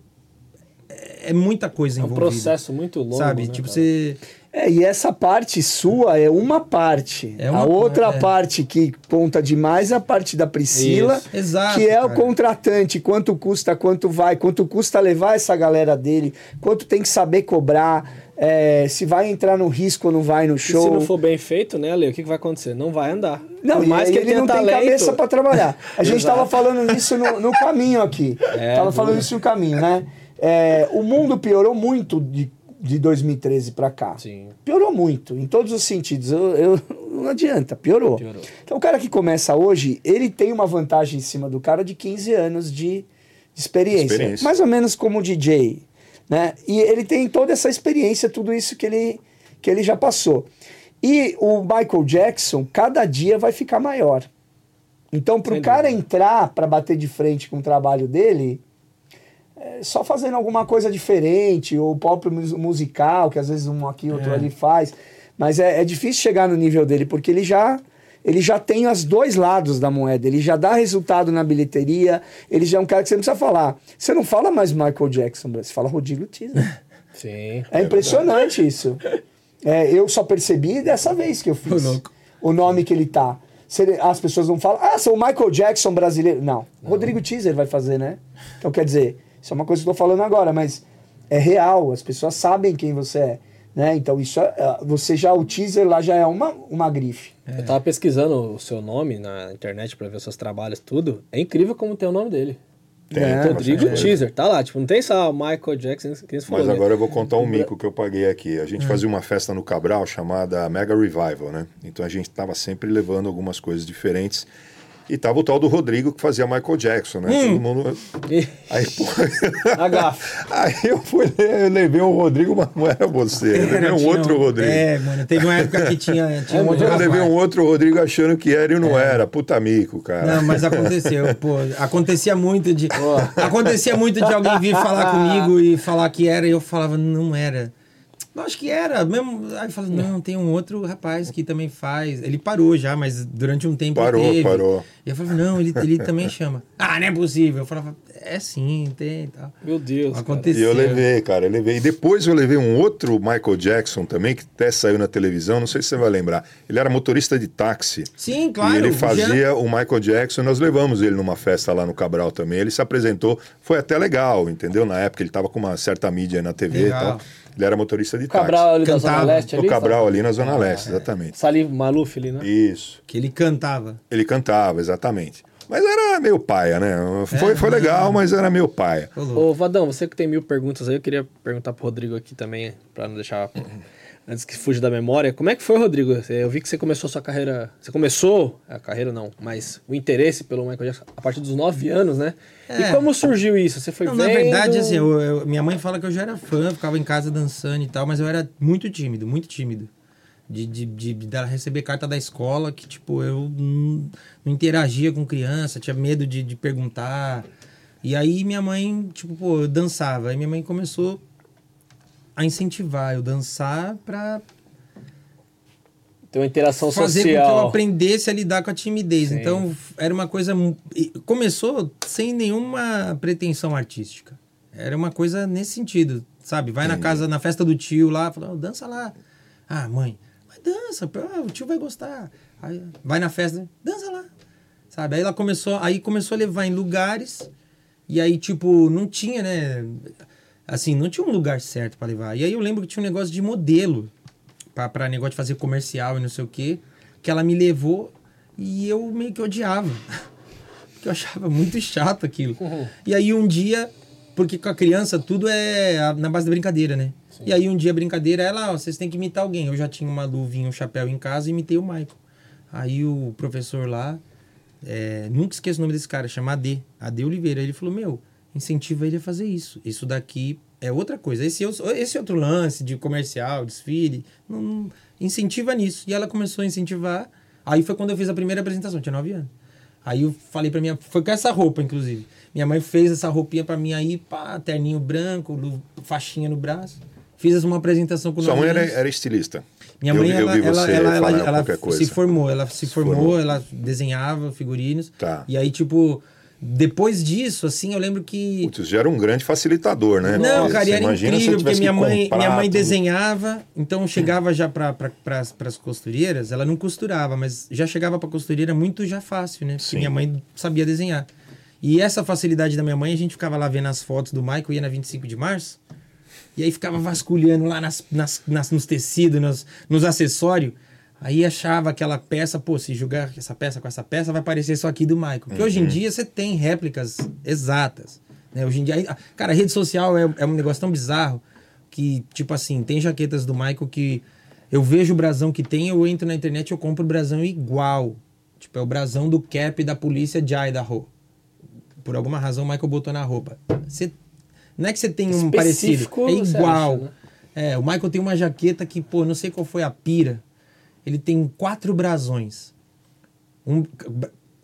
É é muita coisa É um envolvida. processo muito longo. Sabe? né, tipo, cara? você. É, e essa parte sua é uma parte. É uma- a outra é. parte que conta demais é a parte da Priscila. Exato, que é o cara. contratante, quanto custa, quanto vai, quanto custa levar essa galera dele, quanto tem que saber cobrar, é, se vai entrar no risco ou não vai no E show. se não for bem feito, né, Ale, o que, que vai acontecer? Não vai andar. Não, Por e mais que ele tenha não tem talento. cabeça para trabalhar. A <laughs> gente Exato. tava falando isso no, no caminho aqui. <laughs> É, tava falando boa. isso no caminho, né? é, o mundo piorou muito de, de 2013 para cá. Sim. Piorou muito, em todos os sentidos. Eu, eu- não adianta, piorou. Piorou. Então o cara que começa hoje, ele tem uma vantagem em cima do cara de 15 anos de experiência. Experiência. Mais ou menos como DJ. Né? E ele tem toda essa experiência, tudo isso que ele, que ele já passou. E o Michael Jackson, cada dia vai ficar maior. Então, para o cara entrar para bater de frente com o trabalho dele, é só fazendo alguma coisa diferente, ou próprio mus- musical, que às vezes um aqui, outro É. ali faz. Mas é, é difícil chegar no nível dele, porque ele já, ele já tem os dois lados da moeda. Ele já dá resultado na bilheteria, ele já é um cara que você não precisa falar. Você não fala mais Michael Jackson, você fala Rodrigo Teaser. <laughs> Sim. É impressionante isso. É, eu só percebi dessa vez que eu fiz. Louco. O nome que ele tá. As pessoas não falam, ah, sou o Michael Jackson brasileiro. Não. Rodrigo Teaser vai fazer, né? Então, quer dizer, isso é uma coisa que eu tô falando agora, mas é real, as pessoas sabem quem você é. Né? Então, isso é, é, você já, o teaser lá já é uma, uma grife. Eu tava pesquisando o seu nome na internet pra ver os seus trabalhos, tudo. É incrível como tem o nome dele. Tem, É, tem Rodrigo bastante coisa. Teaser, tá lá. Tipo, não tem só Michael Jackson, que você falou. Mas né? agora eu vou contar um mico que eu paguei aqui. A gente fazia uma festa no Cabral chamada Mega Revival, né? Então a gente estava sempre levando algumas coisas diferentes. E tava o tal do Rodrigo que fazia Michael Jackson, né? Todo mundo. Aí, pô, <laughs> aí eu fui, eu levei o Rodrigo, mas não era você. Eu levei um outro Rodrigo. É, mano, teve uma época que tinha, <laughs> tinha um Eu levei um outro Rodrigo achando que era e não era. Puta mico, cara. Não, mas aconteceu, <laughs> pô. Acontecia muito de. Acontecia muito de alguém vir falar comigo e falar que era, e eu falava, não era. Eu acho que era. Mesmo, aí eu falava, não, tem um outro rapaz que também faz. Ele parou já, mas durante um tempo Parou, teve. parou. E eu falava, não, ele, ele também chama. <laughs> Ah, não é possível. Eu falava, é sim, tem e tal. Meu Deus. cara. E Aconteceu. eu levei, cara, eu levei. E depois eu levei um outro Michael Jackson também, que até saiu na televisão, não sei se você vai lembrar. Ele era motorista de táxi. Sim, claro. e ele já- fazia o Michael Jackson, nós levamos ele numa festa lá no Cabral também. Ele se apresentou, foi até legal, entendeu? Na época ele tava com uma certa mídia aí na TV Legal. e tal. Ele era motorista de Cabral ali da Zona Cantava. Leste táxi. ali? No Cabral ali na Zona Ah, Leste, é. exatamente. Salif Maluf ali, né? Isso. Que ele cantava. Ele cantava, exatamente. Mas era meio paia, né? Foi, É, foi legal, mas era meio paia. Ô, Vadão, você que tem mil perguntas aí, eu queria perguntar pro Rodrigo aqui também, pra não deixar. <clears throat> Antes que fuja da memória. Como é que foi, Rodrigo? Eu vi que você começou a sua carreira. Você começou. A carreira não, mas o interesse pelo Michael Jackson a partir dos 9 anos, né? É. E como surgiu isso? Você foi Não, vendo... na verdade, assim, eu- eu- minha mãe fala que eu já era fã, ficava em casa dançando e tal, mas eu era muito tímido, muito tímido. De, de, de, de receber carta da escola, que, tipo, eu não, não interagia com criança, tinha medo de, de perguntar. E aí minha mãe, tipo, pô, eu dançava. Aí minha mãe começou a incentivar eu dançar pra Tem uma interação fazer com que eu social. aprendesse a lidar com a timidez. Sim. Então, era uma coisa. Começou sem nenhuma pretensão artística. Era uma coisa nesse sentido, sabe? Vai na casa, na festa do tio lá, fala, "Oh, dança lá. Ah, mãe, mas dança, pô, o tio vai gostar. Aí, vai na festa, dança lá. Sabe? Aí ela começou, aí começou a levar em lugares, e aí, tipo, não tinha, né? Assim, não tinha um lugar certo pra levar. E aí eu lembro que tinha um negócio de modelo pra negócio de fazer comercial e não sei o quê, que ela me levou e eu meio que odiava. <laughs> Porque eu achava muito chato aquilo. E aí um dia, porque com a criança tudo é na base da brincadeira, né? E aí um dia a brincadeira, ela, ó, vocês têm que imitar alguém. Eu já tinha uma luvinha, um chapéu em casa e imitei o Michael. Aí o professor lá, é, nunca esqueço o nome desse cara, chama AD, AD Oliveira. Ele falou, meu, incentiva ele a fazer isso. Isso daqui é outra coisa. Esse, eu- esse outro lance de comercial, desfile, não, não- incentiva nisso. E ela começou a incentivar. Aí foi quando eu fiz a primeira apresentação, tinha 9 anos. Aí eu falei pra minha... Foi com essa roupa, inclusive. Minha mãe fez essa roupinha pra mim aí, pá, terninho branco, faixinha no braço. Fiz uma apresentação com Sua mãe era, era estilista. Minha Eu- mãe, eu ela, vi ela, ela, ela, ela coisa. se formou, ela se, formou, formou. ela desenhava figurinos. Tá. E aí, tipo, depois disso, assim, eu lembro que. Putz, já era um grande facilitador, né? Não, Porque cara, era incrível, porque minha mãe, comprar minha mãe desenhava, então chegava já para pra, as costureiras, ela não costurava, mas já chegava pra costureira muito já fácil, né? Porque Sim. minha mãe sabia desenhar. E essa facilidade da minha mãe, a gente ficava lá vendo as fotos do Michael, ia na 25 de março, e aí ficava vasculhando lá nas, nas, nas- nos tecidos, nos, nos acessórios. Aí achava aquela peça, pô, se jogar essa peça com essa peça, vai parecer só aqui do Michael. Porque hoje em Uhum. dia você tem réplicas exatas. Né? Hoje em dia, a- cara, a rede social é, é um negócio tão bizarro que, tipo assim, tem jaquetas do Michael que eu vejo o brasão que tem, eu entro na internet e eu compro o brasão igual. Tipo, é o brasão do cap da polícia de Idaho. Por alguma razão, o Michael botou na roupa. Você, não é que você tem um parecido, é igual. acha, né? É, o Michael tem uma jaqueta que, pô, não sei qual foi a pira. Ele tem quatro brasões. Um,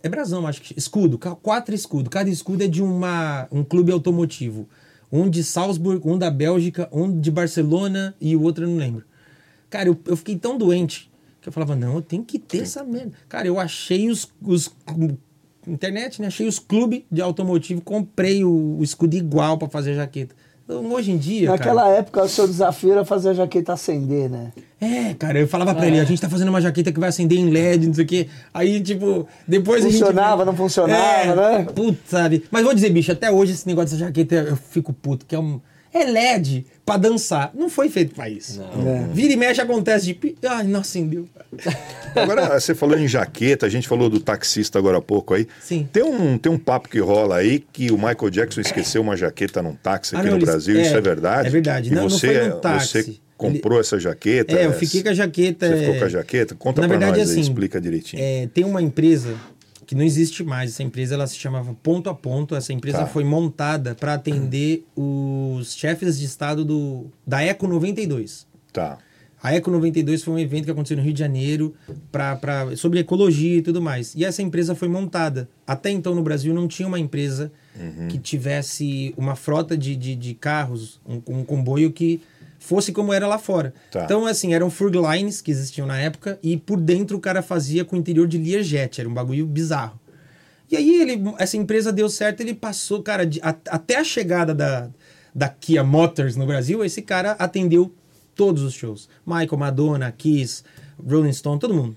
é brasão, acho que. Escudo, quatro escudos. Cada escudo é de uma, um clube automotivo. Um de Salzburg, um da Bélgica, um de Barcelona e o outro eu não lembro. Cara, eu, eu fiquei tão doente que eu falava, não, eu tenho que ter essa merda. Cara, eu achei os. os internet, né? Achei os clubes de automotivo, comprei o, o escudo igual pra fazer jaqueta. Então, hoje em dia. cara, Naquela época, o seu desafio era fazer a jaqueta acender, né? É, cara, eu falava pra ele, a gente tá fazendo uma jaqueta que vai acender em LED, não sei o quê. Aí, tipo, depois Funcionava, a gente... não funcionava, é, né? Puta, sabe? Mas vou dizer, bicho, até hoje esse negócio dessa jaqueta eu fico puto, que é um... É LED pra dançar. Não foi feito pra isso. É. Vira e mexe acontece de... pi- Ai, não acendeu. <laughs> Agora, você falou em jaqueta, a gente falou do taxista agora há pouco aí. Sim. Tem um, tem um papo que rola aí que o Michael Jackson esqueceu uma jaqueta num táxi Ah, aqui não, no Brasil. é, Isso é verdade? é verdade. E Não, não você, foi num táxi. você comprou essa jaqueta? É, eu fiquei com a jaqueta... Você é, ficou com a jaqueta? Conta Na pra verdade, nós aí, assim, explica direitinho. É, tem uma empresa que não existe mais. Essa empresa ela se chamava Ponto a Ponto. Essa empresa Tá. foi montada para atender os chefes de estado do, da Eco 92. Tá. A Eco 92 foi um evento que aconteceu no Rio de Janeiro pra, pra, sobre ecologia e tudo mais. E essa empresa foi montada. Até então no Brasil não tinha uma empresa que tivesse uma frota de, de, de carros, um, um comboio que fosse como era lá fora. Tá. Então, assim, eram Furglines que existiam na época e por dentro o cara fazia com o interior de Learjet. Era um bagulho bizarro. E aí ele, essa empresa deu certo, ele passou, cara, de- a- até a chegada da, da Kia Motors no Brasil, esse cara atendeu todos os shows. Michael, Madonna, Kiss, Rolling Stone, todo mundo.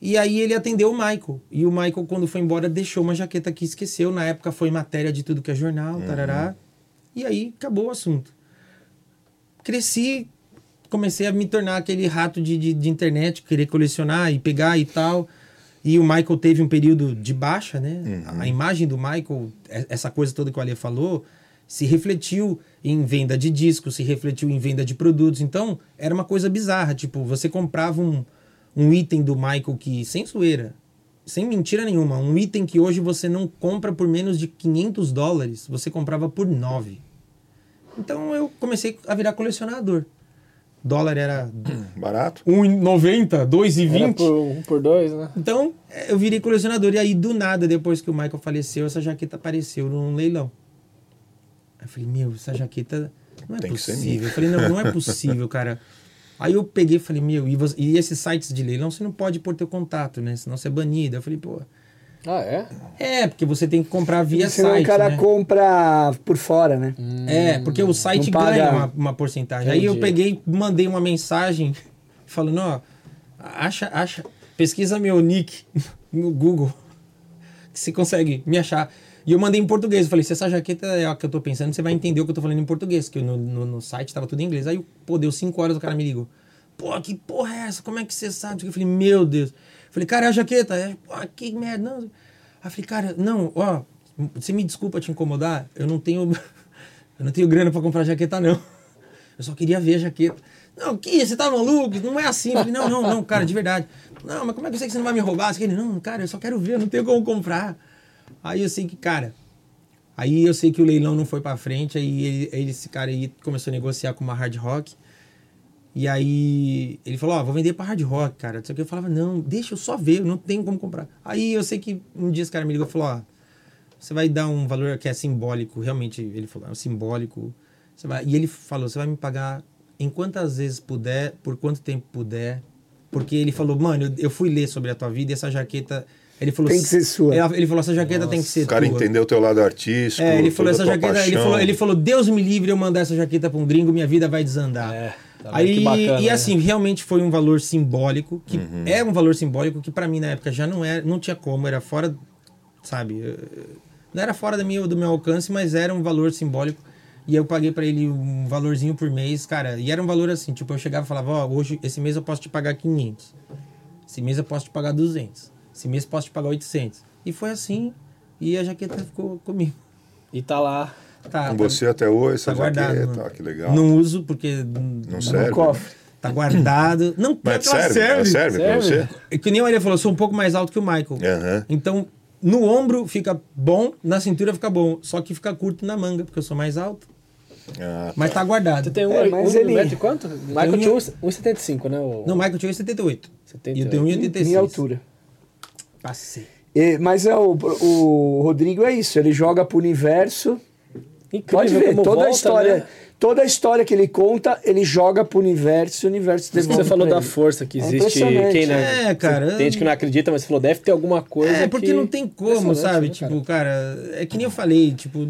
E aí ele atendeu o Michael. E o Michael, quando foi embora, deixou uma jaqueta que esqueceu. Na época foi matéria de tudo que é jornal, tarará. E aí acabou o assunto. Cresci, comecei a me tornar aquele rato de, de, de internet, querer colecionar e pegar e tal. E o Michael teve um período de baixa, né? A imagem do Michael, e- essa coisa toda que o Ale falou, se refletiu em venda de discos, se refletiu em venda de produtos. Então, era uma coisa bizarra. Tipo, você comprava um, um item do Michael que, sem zoeira, sem mentira nenhuma, um item que hoje você não compra por menos de 500 dólares, você comprava por 9. Então, eu comecei a virar colecionador. Dólar era <clears throat> Barato? 1,90, Era 2,20. por um por dois, né? Então, é, eu virei colecionador. E aí, do nada, depois que o Michael faleceu, essa jaqueta apareceu num leilão. Aí eu falei, meu, essa jaqueta não é Tem que ser possível. Eu falei, não, não é possível, cara. Aí eu peguei e falei, meu, e, você- e esses sites de leilão, você não pode pôr teu contato, né? Senão você é banido. Eu falei, pô. Ah, é? É, porque você tem que comprar via Senão site. o cara né? compra por fora, né? É, porque o site ganha uma, uma porcentagem. Aí eu Entendi. peguei, mandei uma mensagem <laughs> falando, ó, acha, acha, pesquisa meu nick <laughs> no Google, que você consegue me achar. E eu mandei em português. Eu falei, se essa jaqueta é a que eu tô pensando, você vai entender o que eu tô falando em português, que no, no, no site tava tudo em inglês. Aí, pô, deu cinco horas, o cara me ligou. Pô, que porra é essa? Como é que você sabe? Eu falei, meu Deus. Falei, cara, é a jaqueta. É, que merda. Não. Aí falei, cara, não, ó, você me desculpa te incomodar, eu não tenho. <laughs> Eu não tenho grana pra comprar jaqueta, não. Eu só queria ver a jaqueta. Não, que você tá maluco? Não é assim. Falei, não, não, não, cara, de verdade. Não, mas como é que eu sei que você não vai me roubar? Você, não, cara, eu só quero ver, eu não tenho como comprar. Aí eu sei que, cara, aí eu sei que o leilão não foi pra frente, aí ele, esse cara aí começou a negociar com uma hard rock. E aí ele falou, ó, vou vender pra hard rock, cara. Só que eu falava, não, deixa eu só ver, eu não tenho como comprar. Aí eu sei que um dia esse cara me ligou e falou, ó, você vai dar um valor que é simbólico, realmente, ele falou, é simbólico. Você vai, e ele falou, você vai me pagar em quantas vezes puder, por quanto tempo puder. Porque ele falou, mano, eu, eu fui ler sobre a tua vida e essa jaqueta. Ele falou, Tem que ser sua. Ele, falou, essa jaqueta tem que ser O cara tua. entendeu o teu lado artístico. É, ele falou essa tua jaqueta, ele falou, ele falou, Deus me livre eu mandar essa jaqueta pra um gringo, minha vida vai desandar. É, tá Aí, que bacana, e né? assim, realmente foi um valor simbólico, que Uhum. é um valor simbólico que pra mim na época já não era, não tinha como, era fora, sabe, eh, não era fora da minha, do meu alcance, mas era um valor simbólico. E eu paguei pra ele um valorzinho por mês, cara, e era um valor assim, tipo, eu chegava e falava, ó, hoje, esse mês eu posso te pagar 500. Esse mês eu posso te pagar 200. Esse mês eu posso te pagar 800. E foi assim, e a jaqueta ficou comigo. E tá lá. Tá, Com tá- você até hoje, essa tá guardado, ó, que legal. Não uso porque Não serve. No cofre. tá guardado. Não, Mas serve, ela serve pra Serve. você? É que nem o Maria falou, eu sou um pouco mais alto que o Michael. Então, no ombro fica bom, na cintura fica bom. Só que fica curto na manga, porque eu sou mais alto. Ah, Mas tá guardado. Você tem um, É, mas um ele- metro e quanto? Michael tenho- tinha um- 1,75, né? O... Não, o Michael tinha 78. 78. E eu tenho 1,86. Minha altura. Passei. E- mas é o, o Rodrigo é isso, ele joga pro universo. Incrível Pode ver, toda a volta, história, né? toda a história que ele conta, ele joga pro universo e o universo devolve Você falou da força que É existe. impressionante. quem, né? É, cara, Tem gente que não acredita, mas você falou, deve ter alguma coisa. É, porque que- não tem como, sabe? né, tipo, cara? é que nem eu falei, tipo,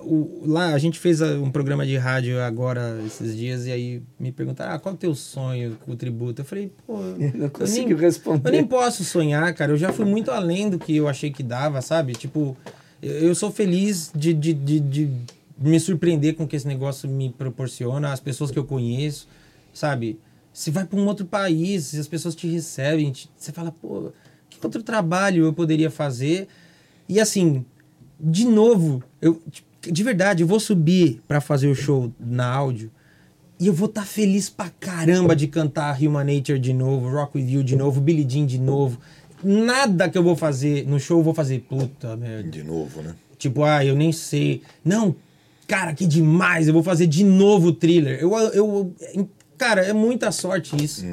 o- lá a gente fez a- um programa de rádio agora, esses dias, e aí me perguntaram, ah, qual é o teu sonho com o tributo? Eu falei, pô, <laughs> Ele não eu conseguiu nem, responder. eu nem posso sonhar, cara. Eu já fui muito além do que eu achei que dava, sabe? Tipo, eu sou feliz de, de, de, de me surpreender com o que esse negócio me proporciona, as pessoas que eu conheço, sabe? Você vai para um outro país, as pessoas te recebem, te- você fala, pô, que outro trabalho eu poderia fazer? E assim, de novo, eu de verdade, eu vou subir para fazer o show na áudio e eu vou estar feliz pra caramba de cantar Human Nature de novo, Rock With You de novo, Billie Jean de novo. Nada que eu vou fazer no show eu vou fazer, puta merda. de novo, né? Tipo, ah, eu nem sei. Não, cara, que demais, eu vou fazer de novo o thriller. Eu, eu, cara, é muita sorte isso.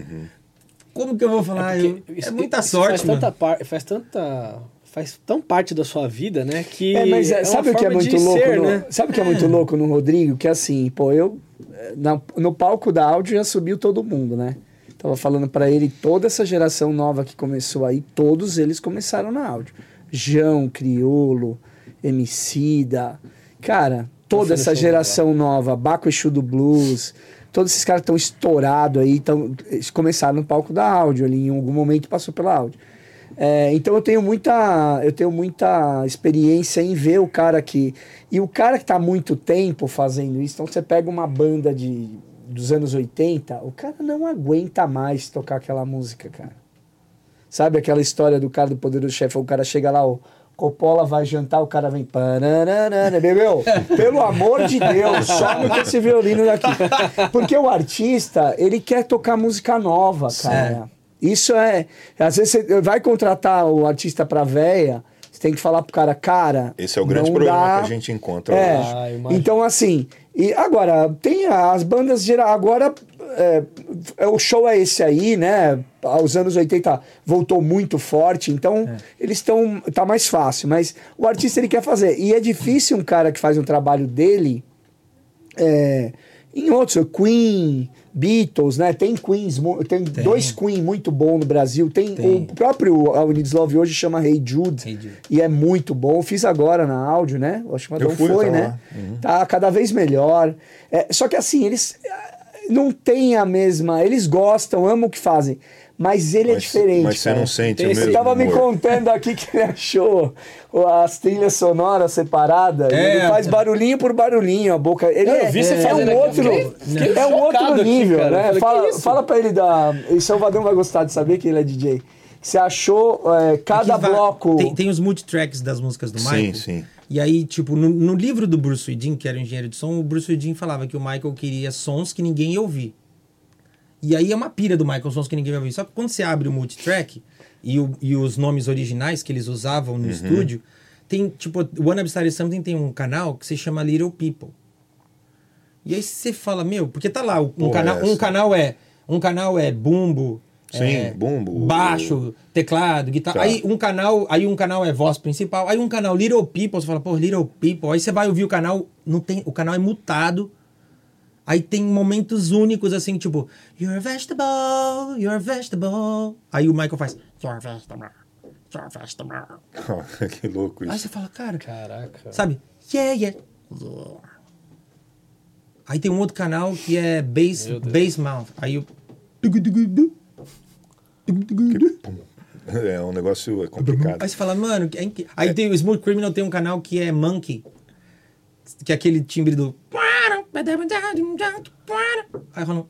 Como que eu vou falar? porque Eu- isso- é muita isso sorte, faz mano. tanta, par- faz tanta. Faz tão parte da sua vida, né? Que. É, mas é, uma sabe o que é muito louco? ser, no, né? Sabe o que é muito louco no Rodrigo? Que assim, pô, eu eh, na- no palco da áudio já subiu todo mundo, né? Tava falando pra ele, toda essa geração nova que começou aí, todos eles começaram na áudio. João, Criolo, Emicida, cara, toda essa geração nova, Baco Exu do Blues, todos esses caras estão estourados aí, tão, eles começaram no palco da áudio ali, em algum momento passou pela áudio. É, então eu tenho muita eu tenho muita experiência em ver o cara que e o cara que tá há muito tempo fazendo isso então você pega uma banda de dos anos 80 o cara não aguenta mais tocar aquela música cara sabe aquela história do cara do poderoso chefe o cara chega lá o Coppola vai jantar o cara vem pananana, bebeu <laughs> pelo amor de Deus some com esse violino daqui porque o artista ele quer tocar música nova cara isso é. Às vezes você vai contratar o artista pra véia, você tem que falar pro cara, cara. Esse é o grande problema dá- que a gente encontra É. hoje. Ah, então, assim. E agora, tem as bandas geral. Agora, é, é, o show é esse aí, né? Aos anos 80 voltou muito forte, então É. eles estão. tá mais fácil. Mas o artista ele quer fazer. E é difícil um cara que faz um trabalho dele. é, em outros, Queen, Beatles, né? Tem Queens, mu- tem, dois Queen muito bom no Brasil. Tem, Tem. o próprio Need Is Love hoje chama Hey Jude, Hey Jude. e é muito bom. Fiz agora na áudio, né? Acho que Eu fui, foi, tava né? Uhum. Tá cada vez melhor. É, só que assim, eles eh, não têm a mesma. Eles gostam, amam o que fazem. Mas ele é Mas- diferente. mas você cara. não sente Tem o mesmo Ele tava me contando aqui que ele achou as trilhas sonoras separadas. É, ele faz é. barulhinho por barulhinho, a boca. Ele Não, é, eu vi você é fazendo um aqui, outro, fiquei é um outro aqui, nível. Eu né? falei, fala, fala pra ele da. E Salvador vai gostar de saber que ele é DJ. Você achou é, cada Aqui vai- bloco. Tem, tem os multitracks das músicas do Sim, Michael. sim. E aí, tipo, no, no livro do Bruce Widin, que era o engenheiro de som, o Bruce Widin falava que o Michael queria sons que ninguém ia ouvir. E aí é uma pira do Michael, sons que ninguém vai ouvir. Só que quando você abre o multitrack e, o- e os nomes originais que eles usavam Uhum. no estúdio, tem, tipo, o One Upside Something tem um canal que se chama Little People. E aí você fala, meu, porque tá lá, um, Porra, canal, é um canal é um canal é bumbo, Sim, é, bumbo. baixo, teclado, guitarra. Tá. Aí um canal, aí um canal é voz principal, aí um canal Little People, você fala, pô, Little People. Aí você vai ouvir o canal, não tem, o canal é mutado. Aí tem momentos únicos assim, tipo, You're a vegetable, you're a vegetable. Aí o Michael faz, You're a vegetable, you're a vegetable. que louco Aí isso. você fala, cara, Caraca. sabe? Yeah, yeah. Aí tem um outro canal que é Bass, bass Mouth. Aí o. É um negócio complicado. Aí você fala, mano, é aí tem o Smooth Criminal tem um canal que é Monkey, que é aquele timbre do. Aí rola um-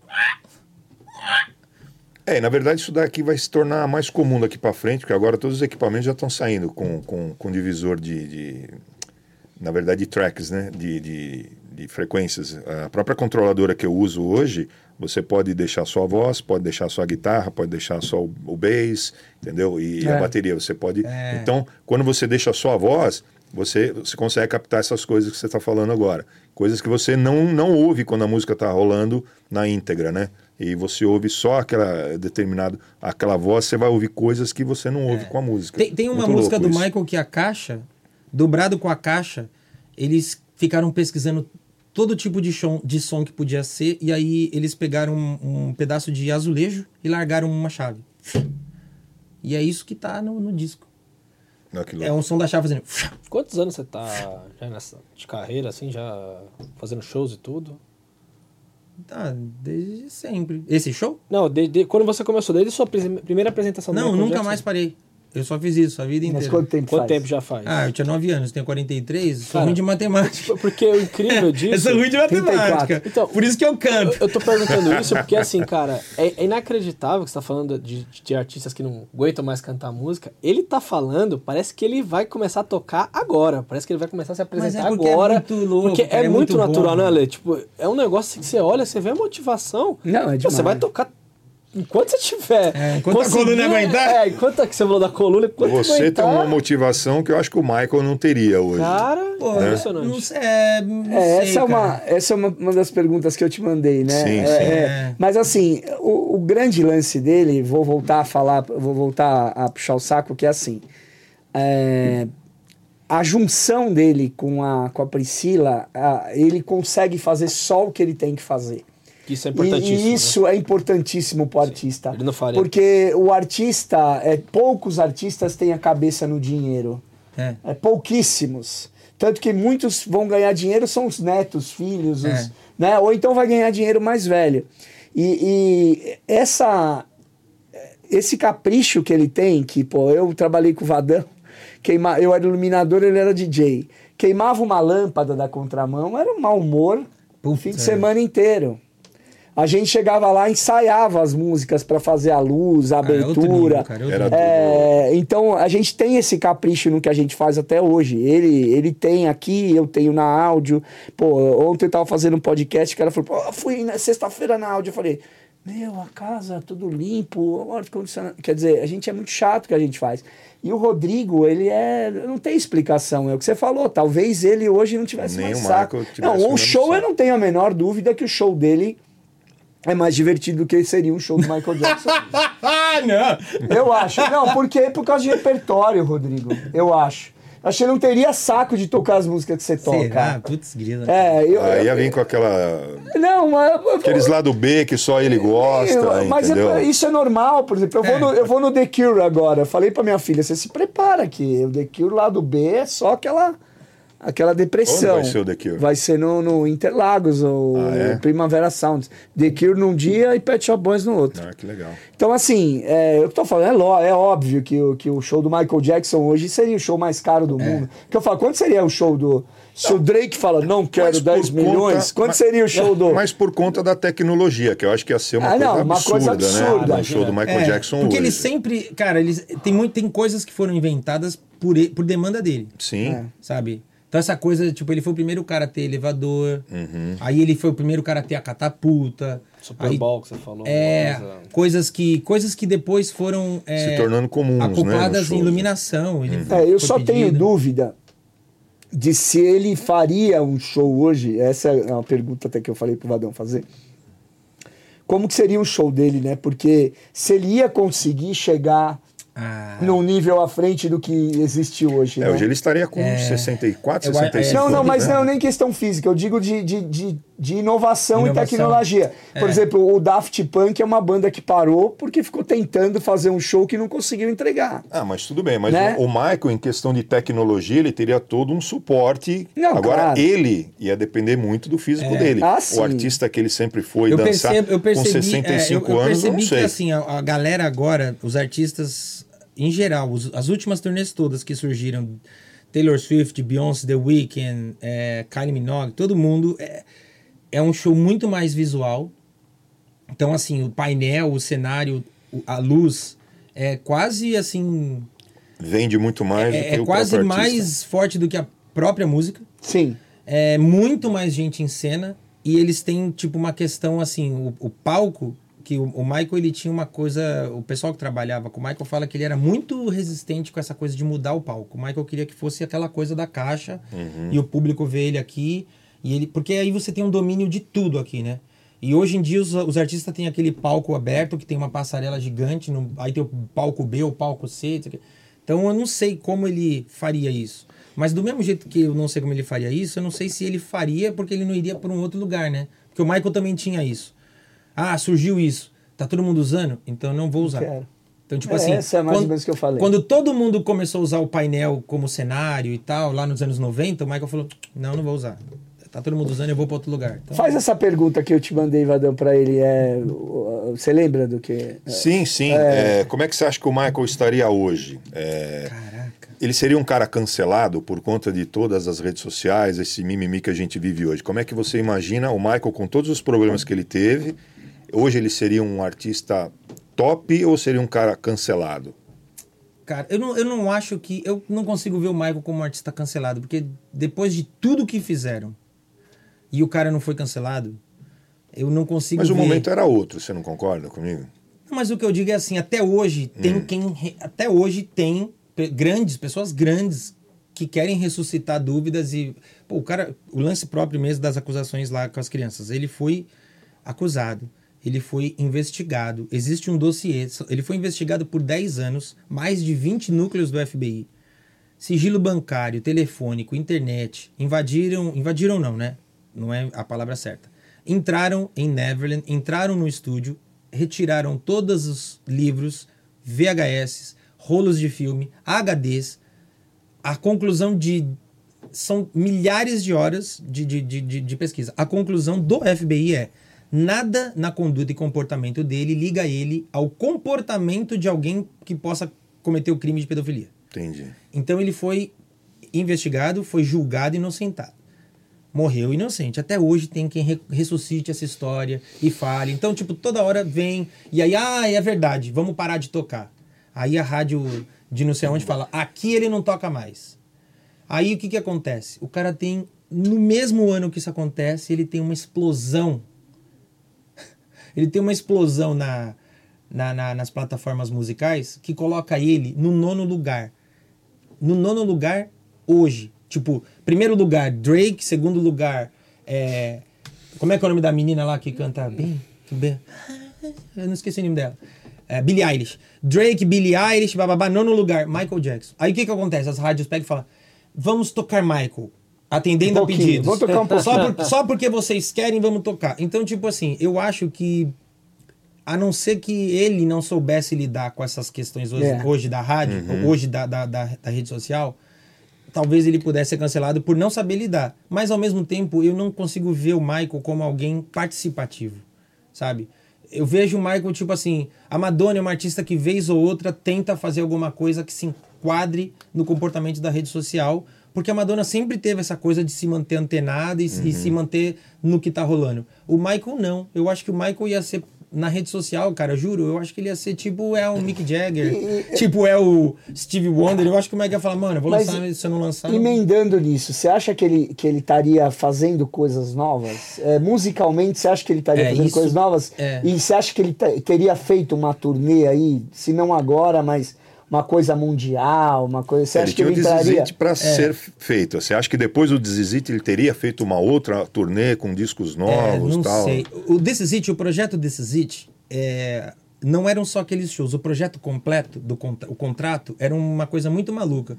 É, na verdade isso daqui vai se tornar mais comum daqui para frente, porque agora todos os equipamentos já estão saindo com, com, com divisor de, de- na verdade, de tracks, né? De, de, de frequências. A própria controladora que eu uso hoje, você pode deixar só a voz, pode deixar só a guitarra, pode deixar só o, o bass, entendeu? E É. a bateria, você pode... É. Então, quando você deixa só a voz, você, você consegue captar essas coisas que você está falando agora. Coisas que você não, não ouve quando a música está rolando na íntegra, né? E você ouve só aquela determinada aquela voz, você vai ouvir coisas que você não ouve com a música. Tem, tem uma Muito música do isso. Michael que a caixa, dobrado com a caixa, eles ficaram pesquisando todo tipo de som, de som que podia ser, e aí eles pegaram um, um pedaço de azulejo e largaram uma chave. E é isso que tá no, no disco. É um som da chave fazendo. Quantos anos você tá já nessa de carreira, assim, já fazendo shows e tudo? Tá, desde sempre. Esse show? Não, de, de- quando você começou, desde a sua prim- primeira apresentação Não, nunca mais parei. Eu só fiz isso a vida Mas inteira. quanto tempo Quanto faz? tempo já faz? Ah, eu tinha 9 anos, tenho 43, sou Cara, ruim de matemática. <laughs> Porque o incrível <laughs> Eu disso. sou ruim de matemática. 34. Então, Por isso que eu canto. Eu, eu tô perguntando <laughs> isso porque, assim, cara, é, é inacreditável que você tá falando de, de artistas que não aguentam mais cantar música. Ele tá falando, parece que ele vai começar a tocar agora. Parece que ele vai começar a se apresentar porque é agora. muito louco, porque cara, é, é muito, muito natural, bom. né, Ale? Tipo, é um negócio que você olha, você vê a motivação. Não, é Pô, Você demais. vai tocar. Enquanto você tiver. É, enquanto a coluna aguentar. É, enquanto que você falou da coluna, enquanto Você tem aguentar, uma motivação que eu acho que o Michael não teria hoje. Cara, Pô, impressionante. não sei, é, não É, sei, essa, é uma, cara. essa é uma, uma das perguntas que eu te mandei, né? Sim, É, sim. é, É. mas assim, o, o grande lance dele, vou voltar a falar, vou voltar a puxar o saco, que é assim. é, a junção dele com a, com a Priscila, a- ele consegue fazer só o que ele tem que fazer. Isso é E- importantíssimo. E, né? isso é importantíssimo pro artista. ele não faria. Porque o artista, é, poucos artistas têm a cabeça no dinheiro. É. É, pouquíssimos. Tanto que muitos vão ganhar dinheiro são os netos, filhos, os- É. né? ou então vai ganhar dinheiro mais velho. E, e essa, esse capricho que ele tem, que pô, eu trabalhei com o Vadão, queima, eu era iluminador, ele era DJ. Queimava uma lâmpada da contramão, era um mau humor o Putz, fim de é. semana inteiro. A gente chegava lá, ensaiava as músicas para fazer a luz, a Ah, é abertura. nível, cara, é. É, então a gente tem esse capricho no que a gente faz até hoje. Ele, ele tem aqui, eu tenho na áudio. Pô, ontem eu tava fazendo um podcast, o cara falou, pô, fui na sexta-feira na áudio. Eu falei, meu, a casa tudo limpo, ar condicionado. Quer dizer, a gente é muito chato o que a gente faz. E o Rodrigo, ele é. Não tem explicação, é o que você falou. Talvez ele hoje não tivesse Nem mais o saco. Tivesse Não, o show eu não tenho a menor dúvida que o show dele é mais divertido do que seria um show do Michael Jackson. Ah, <laughs> não! Eu acho. Não, porque por causa de repertório, Rodrigo. Eu acho. Acho que ele não teria saco de tocar as músicas que você Será? toca. Putz, grila. É, eu. Aí ia vir com aquela. Não, mas. Aqueles lado B que só ele gosta, eu- mas é- isso é normal, por exemplo, eu vou, É. no, eu vou no The Cure agora. Falei pra minha filha, você se prepara que o The Cure lá do B é só aquela, aquela depressão. Onde vai ser o The Cure? Vai ser no, no Interlagos, ou Ah, é? Primavera Sound. The Cure num dia e Pet Shop Boys no outro. Ah, que legal. Então, assim, é, eu tô falando, é, ló- é óbvio que, o- que o show do Michael Jackson hoje seria o show mais caro É. do mundo. Porque eu falo, quanto seria o show do. Se o Drake fala, não quero Mas 10 por milhões, conta- quanto mas- seria o show do. Mas por conta da tecnologia, que eu acho que ia ser uma Ah, coisa não, uma absurda, coisa absurda. né? O show do Michael É, Jackson Porque hoje. ele sempre. Cara, eles, tem, muito, tem coisas que foram inventadas por, por demanda dele. Sim. É. Sabe? Então essa coisa, tipo, ele foi o primeiro cara a ter elevador. Uhum. Aí ele foi o primeiro cara a ter a catapulta. Super aí- Bowl que você falou. É, coisa- coisas que, coisas que depois foram é, Se tornando comuns, né, acopladas nos em iluminação. Ele É, eu foi só tenho pedido. dúvida de se ele faria um show hoje. Essa é uma pergunta até que eu falei pro Vadão fazer. Como que seria um show dele, né? Porque se ele ia conseguir chegar Ah, num nível à frente do que existe hoje. É, né? hoje ele estaria com É. 64, Eu- 65 Não, não, anos, mas né? não nem questão física, eu digo de, de, de, de inovação, e Inovação. tecnologia. Por É. exemplo, o Daft Punk é uma banda que parou porque ficou tentando fazer um show que não conseguiu entregar. Ah, mas tudo bem, mas Né? o, o Michael, em questão de tecnologia, ele teria todo um suporte. Não, Agora, claro. ele ia depender muito do físico dele. Ah, sim. o artista que ele sempre foi eu dançar percebo, eu percebi, com é, 65 eu, eu anos, percebi não sei. que assim, a, a galera agora, os artistas em geral, os- as últimas turnês todas que surgiram, Taylor Swift, Beyoncé, The Weeknd, é, Kylie Minogue, todo mundo, é, é um show muito mais visual. Então, assim, o painel, o cenário, a luz, é quase assim, Vende muito mais do é, que é o quase mais forte do que a própria música. Sim. É muito mais gente em cena e eles têm, tipo, uma questão assim, o, o palco, que o, o Michael, ele tinha uma coisa, o pessoal que trabalhava com o Michael fala que ele era muito resistente com essa coisa de mudar o palco. O Michael queria que fosse aquela coisa da caixa e o público vê ele aqui, e ele, porque aí você tem um domínio de tudo aqui, né? E hoje em dia os, os artistas têm aquele palco aberto, que tem uma passarela gigante, no, aí tem o palco B, o palco C, então eu não sei como ele faria isso. Mas do mesmo jeito que eu não sei como ele faria isso, eu não sei se ele faria porque ele não iria para um outro lugar, né? Porque o Michael também tinha isso. Ah, surgiu isso. Tá todo mundo usando? Então eu não vou usar. Quero. Então, tipo É, assim. essa é mais ou quando, menos o que eu falei. Quando todo mundo começou a usar o painel como cenário e tal, lá nos anos 90, o Michael falou: Não, não vou usar. Tá todo mundo usando, eu vou para outro lugar. Então, Faz essa pergunta que eu te mandei, Vadão, pra ele. É, você lembra do que? Sim, sim. É, como é que você acha que o Michael estaria hoje? É, Caraca. ele seria um cara cancelado por conta de todas as redes sociais, esse mimimi que a gente vive hoje. Como é que você imagina o Michael com todos os problemas que ele teve? Hoje ele seria um artista top ou seria um cara cancelado? Cara, eu não, eu não acho que. Eu não consigo ver o Michael como um artista cancelado, porque depois de tudo que fizeram e o cara não foi cancelado, eu não consigo Mas o ver. momento era outro, você não concorda comigo? Mas o que eu digo é assim, até hoje tem quem. Até hoje tem grandes, pessoas grandes que querem ressuscitar dúvidas e. Pô, o cara. O lance próprio mesmo das acusações lá com as crianças. Ele foi acusado, ele foi investigado. Existe um dossiê. Ele foi investigado por 10 anos, mais de 20 núcleos do FBI. Sigilo bancário, telefônico, internet. Invadiram. Invadiram não, né? Não é a palavra certa. Entraram em Neverland, entraram no estúdio, retiraram todos os livros, VHS, rolos de filme, HDs. A conclusão de. São milhares de horas de, de, de, de, pesquisa. A conclusão do FBI é: nada na conduta e comportamento dele liga ele ao comportamento de alguém que possa cometer o crime de pedofilia. Entendi. Então ele foi investigado, foi julgado e inocentado. Morreu inocente. Até hoje tem quem re- ressuscite essa história e fale. Então, tipo, toda hora vem. E aí, ah, é verdade, vamos parar de tocar. Aí a rádio de não sei onde fala, aqui ele não toca mais. Aí o que que acontece? O cara tem, no mesmo ano que isso acontece, ele tem uma explosão. <laughs> Ele tem uma explosão na, na- na- nas plataformas musicais que coloca ele no nono lugar. No nono lugar, hoje. Tipo, primeiro lugar, Drake. Segundo lugar, é... Como é que é o nome da menina lá que canta bem? Eu não esqueci o nome dela. É, Billie Eilish. Drake, Billie Eilish, bababá, nono lugar, Michael Jackson. Aí o que que acontece? As rádios pegam e falam, vamos tocar Michael. Atendendo Um a pedidos. vamos tocar um <laughs> só, pouquinho. por- só porque vocês querem, vamos tocar. Então, tipo assim, eu acho que a não ser que ele não soubesse lidar com essas questões hoje, É. hoje da rádio, hoje da, da, da, da rede social, talvez ele pudesse ser cancelado por não saber lidar. Mas ao mesmo tempo, eu não consigo ver o Michael como alguém participativo, sabe? Eu vejo o Michael, tipo assim, a Madonna é uma artista que vez ou outra tenta fazer alguma coisa que se enquadre no comportamento da rede social, porque a Madonna sempre teve essa coisa de se manter antenada e, e se manter no que tá rolando. O Michael não. Eu acho que o Michael ia ser na rede social, cara, juro, eu acho que ele ia ser tipo é o Mick Jagger, tipo é o Steve Wonder. Eu acho que o Michael ia falar, mano, eu vou Mas lançar, se eu não lançar. não- Emendando nisso, você acha que ele que ele estaria fazendo coisas novas? É, musicalmente, você acha que ele estaria É, fazendo isso- coisas novas? é. E você acha que ele te- teria feito uma turnê aí, se não agora, mas uma coisa mundial, uma coisa. Você ele acha que tinha ele o entraria? Desisite para ser feito. Você acha que depois do Desisite ele teria feito uma outra turnê com discos É, novos não tal? sei. O This Is It, o projeto This Is It, é, não eram só aqueles shows. O projeto completo, do o contrato, era uma coisa muito maluca.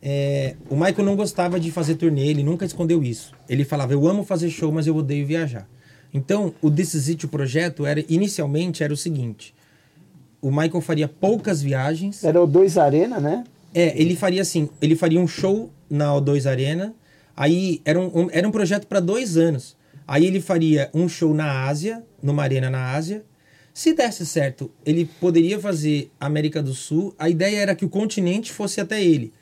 É, o Michael não gostava de fazer turnê, ele nunca escondeu isso. Ele falava, eu amo fazer show, mas eu odeio viajar. Então, o This Is It, o projeto, era, inicialmente era o seguinte. O Michael faria poucas viagens. Era o 2 Arena, né? É, ele faria assim, ele faria um show na O2 Arena, aí era um, um- era um projeto para dois anos. Aí ele faria um show na Ásia, numa arena na Ásia. Se desse certo, ele poderia fazer América do Sul. A ideia era que o continente fosse até ele.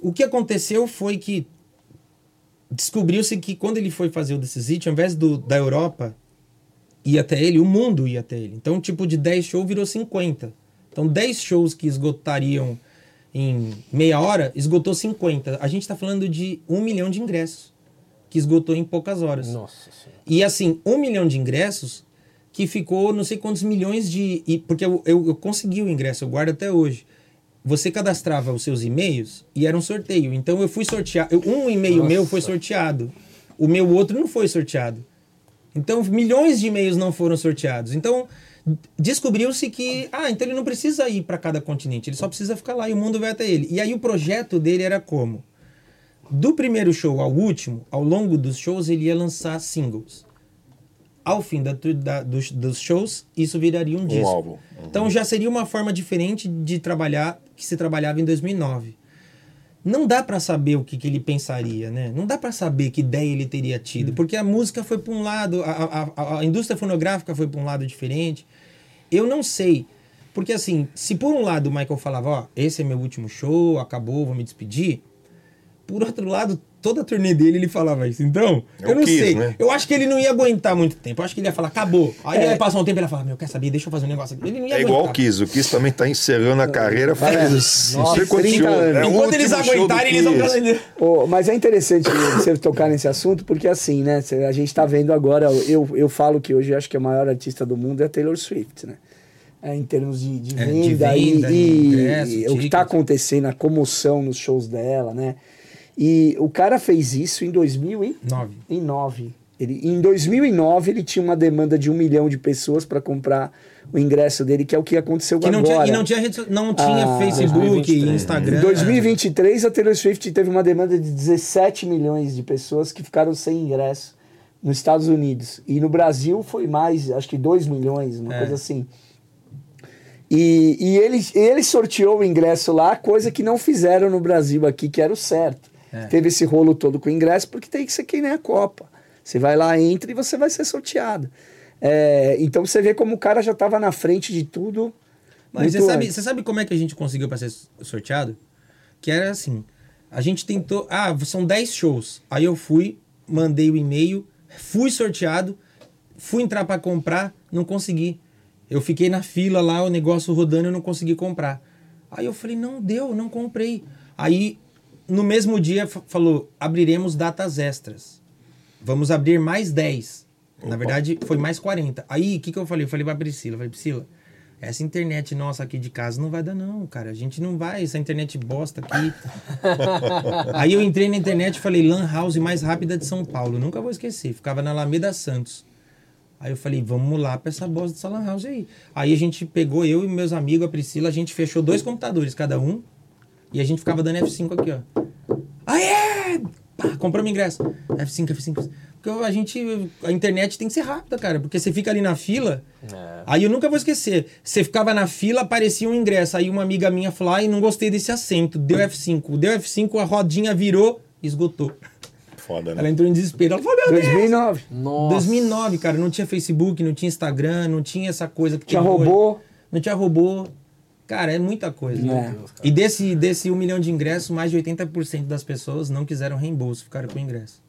O que aconteceu foi que descobriu-se que quando ele foi fazer o This Is It, ao invés do, da Europa ir até ele, o mundo ia até ele. Então, tipo, de 10 shows virou 50. Então, 10 shows que esgotariam em meia hora, esgotou 50. A gente tá falando de um milhão de ingressos que esgotou em poucas horas. Nossa senhora. E assim, um milhão de ingressos que ficou não sei quantos milhões de. e- porque eu, eu, eu consegui o ingresso, eu guardo até hoje. Você cadastrava os seus e-mails e era um sorteio. Então eu fui sorteado. eu- Um e-mail meu foi sorteado. O meu outro não foi sorteado. Então milhões de e-mails não foram sorteados. Então descobriu-se que, ah, então ele não precisa ir para cada continente, ele só precisa ficar lá e o mundo vai até ele. E aí o projeto dele era como? Do primeiro show ao último, ao longo dos shows, ele ia lançar singles. Ao fim da, da- dos, dos shows, isso viraria um disco. álbum. Uhum. Então já seria uma forma diferente de trabalhar que se trabalhava em 2009. Não dá pra saber o que, que ele pensaria, né? Não dá pra saber que ideia ele teria tido, porque a música foi pra um lado, a, a, a- indústria fonográfica foi pra um lado diferente. Eu não sei, porque assim, se por um lado o Michael falava, ó, esse é meu último show, acabou, vou me despedir. Por outro lado, toda a turnê dele ele falava isso. Então, É eu o não Kiss, sei. né? Eu acho que ele não ia aguentar muito tempo. Eu acho que ele ia falar, acabou. Aí É. ia passar um tempo e ele ia falar, meu, quer saber? Deixa eu fazer um negócio aqui. Ele não ia É igual o aguentar. Kiss. O Kiss também tá encerrando a carreira faz não sei Nossa, quantos 30 shows. anos. É Enquanto eles aguentarem, eles vão fazer. Ô, mas é interessante você tocar nesse assunto, porque assim, né? A gente tá vendo agora, eu, eu falo que hoje eu acho que a maior artista do mundo é a Taylor Swift, né? É, em termos de, de É, venda, de venda, e, e- ingresso, e o que tá tickets. acontecendo, a comoção nos shows dela, né? E o cara fez isso em 2009. Nove. Ele, em 2009 ele tinha uma demanda de um milhão de pessoas para comprar o ingresso dele, que é o que aconteceu Que não agora. tinha, e não tinha, rede, não tinha Ah, Facebook, 2023. Instagram. Em 2023, a Taylor Swift teve uma demanda de 17 milhões de pessoas que ficaram sem ingresso nos Estados Unidos. E no Brasil foi mais, acho que 2 milhões, uma É. coisa assim. E, e ele, ele sorteou o ingresso lá, coisa que não fizeram no Brasil aqui, que era o certo. É. Teve esse rolo todo com o ingresso, porque tem que ser que nem a Copa. Você vai lá, entra e você vai ser sorteado. É, então você vê como o cara já estava na frente de tudo. Mas você sabe, você sabe como é que a gente conseguiu para ser sorteado? Que era assim, a gente tentou, ah, são 10 shows. Aí eu fui, mandei o e-mail, fui sorteado, fui entrar para comprar, não consegui. Eu fiquei na fila lá, o negócio rodando, eu não consegui comprar. Aí eu falei, não deu, não comprei. Aí no mesmo dia fa- falou, abriremos datas extras. Vamos abrir mais 10. Na verdade, foi mais 40. Aí, o que, que eu falei? Eu falei pra Priscila, eu falei, Priscila, essa internet nossa aqui de casa não vai dar não, cara. A gente não vai, essa internet bosta aqui. <laughs> Aí eu entrei na internet e falei, Lan House mais rápida de São Paulo. Nunca vou esquecer. Ficava na Alameda Santos. Aí eu falei, vamos lá pra essa bosta dessa Lan House aí. Aí a gente pegou, eu e meus amigos, a Priscila, a gente fechou dois computadores cada um. E a gente ficava dando F5 aqui, ó. Aê! Pá, compramos ingresso. F5, F5. Porque a gente. A internet tem que ser rápida, cara. Porque você fica ali na fila. É. Aí eu nunca vou esquecer. Você ficava na fila, aparecia um ingresso. Aí uma amiga minha falou: ai, não gostei desse assento. Deu F5. Deu F5, a rodinha virou, esgotou. Foda, né? Ela entrou em desespero. Ela falou: meu Deus! 2009. Nossa. 2009, cara, não tinha Facebook, não tinha Instagram, não tinha essa coisa que Tinha hoje. robô. Não tinha robô. Cara, é muita coisa. É. E desse, desse um milhão de ingressos, mais de 80% das pessoas não quiseram reembolso, ficaram com o ingresso.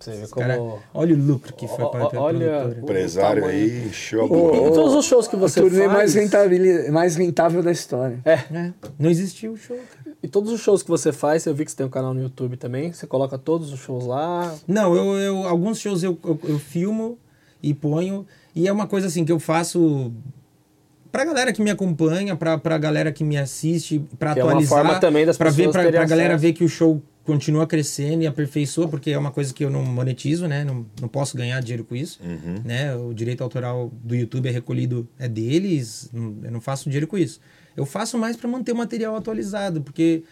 Você vê como... cara, olha o lucro que foi para a Olha- produtora. Empresário O tamanho. aí, encheu a todos os shows que O você turnê faz... mais, rentável, mais rentável da história. É, É, não existiu o show, cara. e todos os shows que você faz, eu vi que você tem um canal no YouTube também, você coloca todos os shows lá. Não, eu, eu alguns shows eu, eu, eu filmo e ponho. E é uma coisa assim que eu faço pra galera que me acompanha, pra, pra galera que me assiste, pra Que é uma atualizar. forma também das pra ver, pessoas pra, galera acesso. ver que o show continua crescendo e aperfeiçoa, porque é uma coisa que eu não monetizo, né? Não, não posso ganhar dinheiro com isso. Né? O direito autoral do YouTube é recolhido, é deles, eu não faço dinheiro com isso. Eu faço mais pra manter o material atualizado, porque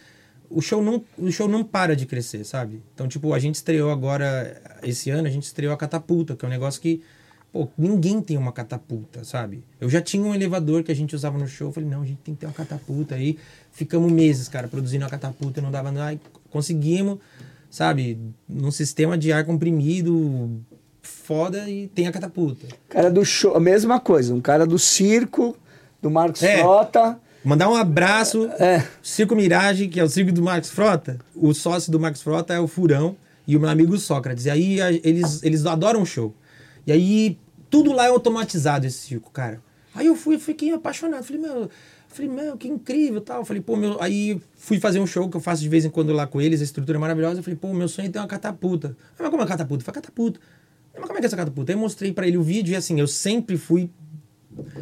o show não, o show não para de crescer, sabe? Então, tipo, a gente estreou agora, esse ano, a gente estreou a Catapulta, que é um negócio que, pô, ninguém tem uma catapulta, sabe? Eu já tinha um elevador que a gente usava no show, eu falei, não, a gente tem que ter uma catapulta aí. Ficamos meses, cara, produzindo a catapulta, não dava nada. Conseguimos, sabe, num sistema de ar comprimido foda e tem a catapulta. Cara do show, a mesma coisa. Um cara do circo, do Marcos É. Frota. Mandar um abraço. É. Circo Mirage, que é o circo do Marcos Frota. O sócio do Marcos Frota é o Furão e o meu amigo Sócrates. E aí eles, eles adoram show. E aí tudo lá é automatizado esse circo, cara. Aí eu fui, fiquei apaixonado. Falei, meu. Falei, meu, que incrível tal. Falei, pô, meu. Aí fui fazer um show que eu faço de vez em quando lá com eles, a estrutura é maravilhosa. Eu falei, pô, meu sonho é ter uma catapulta. Ah, mas como é catapulta? Foi catapulta. Mas como é que é essa catapulta? Aí eu mostrei pra ele o vídeo e assim, eu sempre fui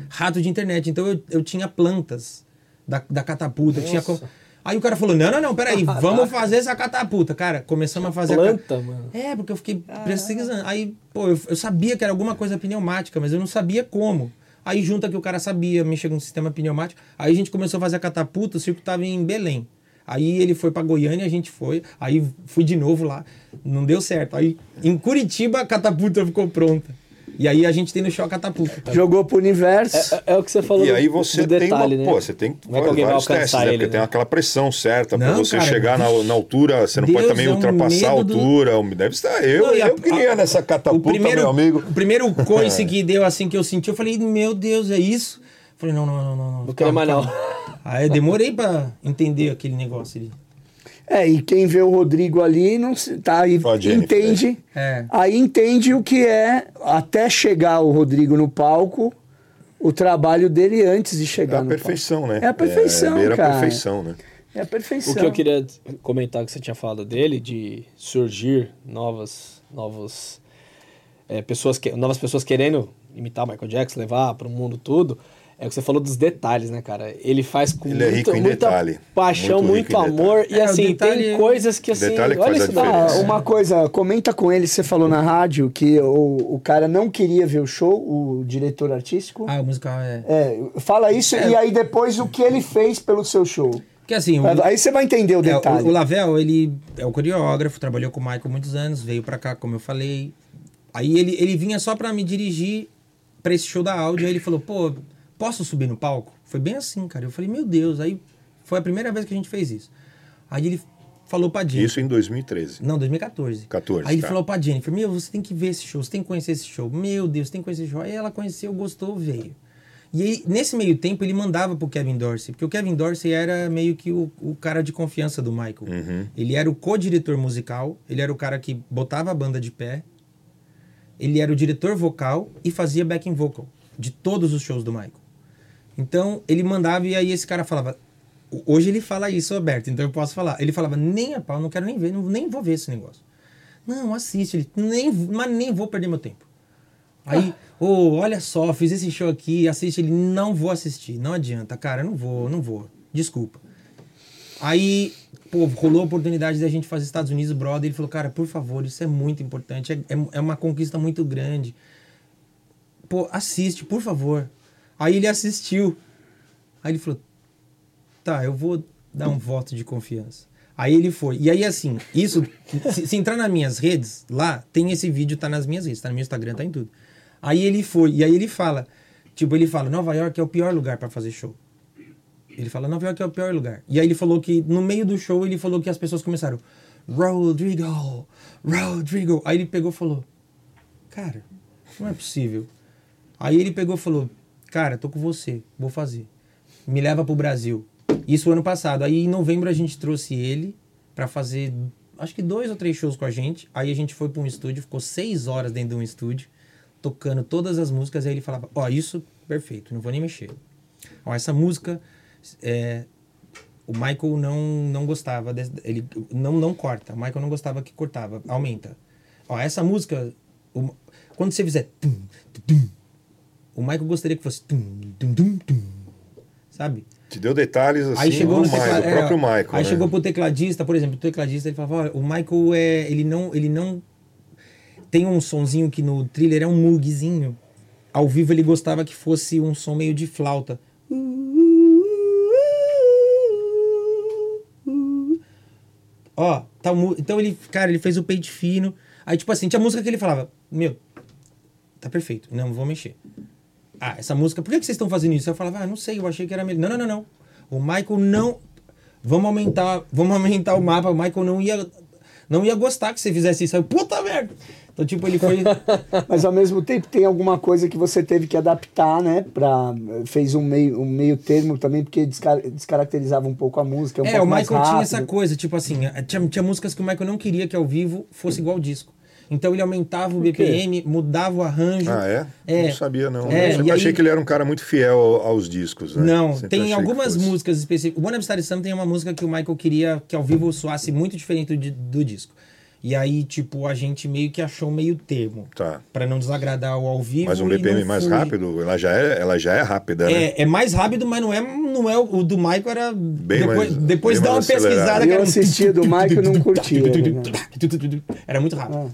rato de internet. Então eu, eu tinha plantas da, da catapulta. Tinha co- Aí o cara falou: não, não, não, peraí, <laughs> vamos fazer essa catapulta. Cara, começamos a fazer a Planta, ca- mano. É, porque eu fiquei pesquisando. Aí, pô, eu, eu sabia que era alguma coisa pneumática, mas eu não sabia como. Aí junta que o cara sabia mexer com um sistema pneumático. Aí a gente começou a fazer a catapulta, o circo tava em Belém. Aí ele foi pra Goiânia, a gente foi. Aí fui de novo lá. Não deu certo. Aí em Curitiba a catapulta ficou pronta. E aí a gente tem no show a catapulta. Jogou pro universo. É, é o que você falou E do- aí você do tem detalhe, uma, né? pô, você tem Como é que alguém vai vários testes, alcançar né? ele, Porque tem né? aquela pressão certa pra Não, você cara, chegar na, na altura, você não pode Deus, também é um ultrapassar a medo do- altura. Deve estar eu, Não, a- eu queria a- nessa catapulta, o primeiro, meu amigo. O primeiro <laughs> coice que deu assim que eu senti, eu falei, meu Deus, é isso? Falei, não, não, não, não. Não, Não quero mais não. Aí eu demorei pra entender aquele negócio ali. É, e quem vê o Rodrigo ali não se- tá Jennifer, entende. É. Aí entende o que é até chegar o Rodrigo no palco, o trabalho dele antes de É chegar a no perfeição, né? É a perfeição, é, beira cara. a perfeição, né? palco. É a perfeição. O que eu queria comentar que você tinha falado dele, de surgir novas, novos, é, pessoas que, novas pessoas querendo imitar Michael Jackson, levar para o mundo tudo, é o que você falou dos detalhes, né, cara? Ele faz com Ele é muito- rico em muita detalhe. paixão, Muito muito, amor. E É, o assim, detalhe- tem coisas que assim. Detalhe que olha faz a esse diferença. detalhe. Ah, uma coisa, comenta com ele, você falou na rádio que o, o cara não queria ver o show, o diretor artístico. Ah, o musical é. É, fala isso e aí depois o que ele fez pelo seu show. Porque assim, o, Aí você vai entender o é, detalhe. o, o Lavel, ele é o coreógrafo, trabalhou com o Michael muitos anos, veio pra cá, como eu falei. Aí ele, ele vinha só pra me dirigir pra esse show da áudio, aí ele falou, pô, posso subir no palco? Foi bem assim, cara. Eu falei, meu Deus, aí foi a primeira vez que a gente fez isso. Aí ele falou pra Jennifer. Isso em 2013. Não, 2014. 14, Aí ele tá. falou pra Jennifer, meu, você tem que ver esse show, você tem que conhecer esse show. Meu Deus, você tem que conhecer esse show. Aí ela conheceu, gostou, veio. E aí, nesse meio tempo, ele mandava pro Kevin Dorsey, porque o Kevin Dorsey era meio que o, o cara de confiança do Michael. Uhum. Ele era o co-diretor musical, ele era o cara que botava a banda de pé, ele era o diretor vocal e fazia backing vocal de todos os shows do Michael. Então, ele mandava e aí esse cara falava. Hoje ele fala isso aberto, então eu posso falar. Ele falava, nem a pau, não quero nem ver, não, nem vou ver esse negócio. Não, assiste, ele, nem, mas nem vou perder meu tempo. Aí, ô, olha só, fiz esse show aqui, assiste ele, não vou assistir, não adianta, cara, não vou, não vou, desculpa. Aí, pô, rolou a oportunidade da gente fazer Estados Unidos Brother, ele falou, cara, por favor, isso é muito importante, é, é, é uma conquista muito grande. Pô, assiste, por favor. Aí ele assistiu. Aí ele falou, tá, eu vou dar um voto de confiança. Aí ele foi. E aí, assim, isso, se, se entrar nas minhas redes, lá, tem esse vídeo, tá nas minhas redes, tá no meu Instagram, tá em tudo. Aí ele foi, e aí ele fala, tipo, ele fala, Nova York é o pior lugar pra fazer show. Ele fala, Nova York é o pior lugar. E aí ele falou que, no meio do show, ele falou que as pessoas começaram, Rodrigo, Rodrigo. Aí ele pegou e falou, cara, não é possível. Aí ele pegou e falou, cara, tô com você, vou fazer. Me leva pro Brasil. Isso ano passado. Aí em novembro a gente trouxe ele pra fazer, acho que dois ou três shows com a gente. Aí a gente foi pra um estúdio, ficou seis horas dentro de um estúdio, tocando todas as músicas. Aí ele falava, ó, isso, perfeito, não vou nem mexer. Ó, essa música, é, o Michael não, não gostava, desse- ele não, não corta. O Michael não gostava que cortava, aumenta. Ó, essa música, o- quando você fizer tum, tum, o Michael gostaria que fosse tum, tum, tum, tum, sabe? Te deu detalhes assim Aí chegou no tecla- é, próprio Michael. Aí né? chegou pro tecladista, por exemplo, o tecladista ele falava, "Ó, o Michael é, ele não, ele não tem um sonzinho que no thriller é um mugzinho. Ao vivo ele gostava que fosse um som meio de flauta. Ó, tá, então ele, cara, ele fez o peito fino. Aí tipo assim, tinha música que ele falava, meu, tá perfeito, não vou mexer. Ah, essa música, por que, que vocês estão fazendo isso? Eu falava, ah, não sei, eu achei que era melhor. Não, não, não, não. O Michael não. Vamos aumentar, vamos aumentar o mapa. O Michael não ia, não ia gostar que você fizesse isso. Aí, puta merda! Então, tipo, ele foi. <laughs> Mas ao mesmo tempo tem alguma coisa que você teve que adaptar, né? Pra, fez um meio, um meio termo também, porque descar- descaracterizava um pouco a música. Um é, o Michael tinha essa coisa, tipo assim, tinha, tinha músicas que o Michael não queria que ao vivo fosse igual ao disco. Então ele aumentava o? BPM, mudava o arranjo. Ah, é? É. Não sabia, não. É, eu sempre e aí- achei que ele era um cara muito fiel ao- aos discos, né? Não, Sempre tem achei algumas músicas específicas. O One Star Sun tem uma música que o Michael queria que ao vivo soasse muito diferente do, do disco. E aí, tipo, a gente meio que achou meio termo. Tá. Pra não desagradar o ao vivo. Mas um BPM mais fugir. rápido, ela já é, ela já é rápida, né? É, é mais rápido, mas não é, não é o, do Michael era. depois mais- depois bem dá uma acelerado. pesquisada que Eu era um- assistia do Michael e não curtia. <laughs> né? Era muito rápido.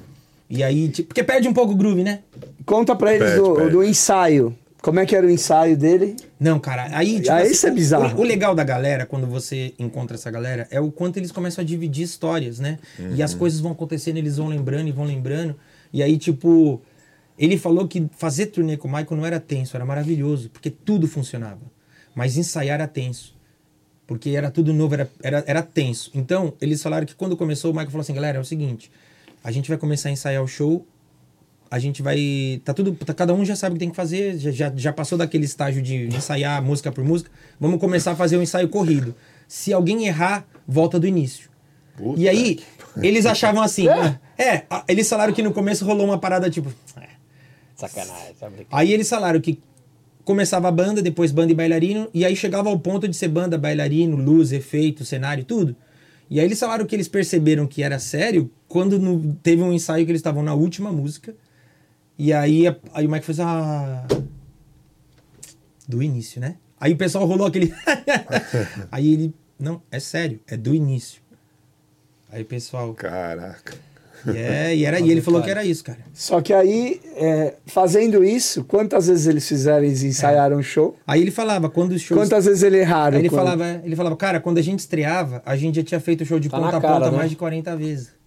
E aí, tipo, porque perde um pouco o groove, né? Conta pra eles Pede, do, pede. do ensaio. Como é que era o ensaio dele? Não, cara, aí, tipo, Ah, assim, isso é o- bizarro. O, o legal da galera, quando você encontra essa galera, é o quanto eles começam a dividir histórias, né? E Uhum. as coisas vão acontecendo, eles vão lembrando e vão lembrando. E aí, tipo, ele falou que fazer turnê com o Michael não era tenso, era maravilhoso, porque tudo funcionava. Mas ensaiar era tenso. Porque era tudo novo, era, era, era tenso. Então, eles falaram que quando começou, o Michael falou assim: galera, é o seguinte, a gente vai começar a ensaiar o show a gente vai. Tá tudo. tá- cada um já sabe o que tem que fazer, já, já, já passou daquele estágio de ensaiar música por música. Vamos começar a fazer um ensaio corrido. Se alguém errar, volta do início. Puta e aí, eles achavam assim. <laughs> É, a- eles falaram que no começo rolou uma parada tipo. é, Sacanagem, sabe? Aí eles falaram que começava a banda, depois banda e bailarino, e aí chegava ao ponto de ser banda, bailarino, luz, efeito, cenário, tudo. E aí eles falaram que eles perceberam que era sério quando no- teve um ensaio que eles estavam na última música. E aí, a- aí o Mike fez ah, do início, né? Aí o pessoal rolou aquele <laughs> Aí ele, não, é sério, é do início. Aí o pessoal, Caraca. é, e era, e ele falou que era isso, cara. Só que aí, é, fazendo isso, quantas vezes eles fizeram, eles ensaiaram o show? Aí ele falava quando os shows Quantas vezes eles erraram? Aí ele quando- falava, ele falava, cara, quando a gente estreava, a gente já tinha feito o show de Tá ponta a ponta né? mais de 40 vezes.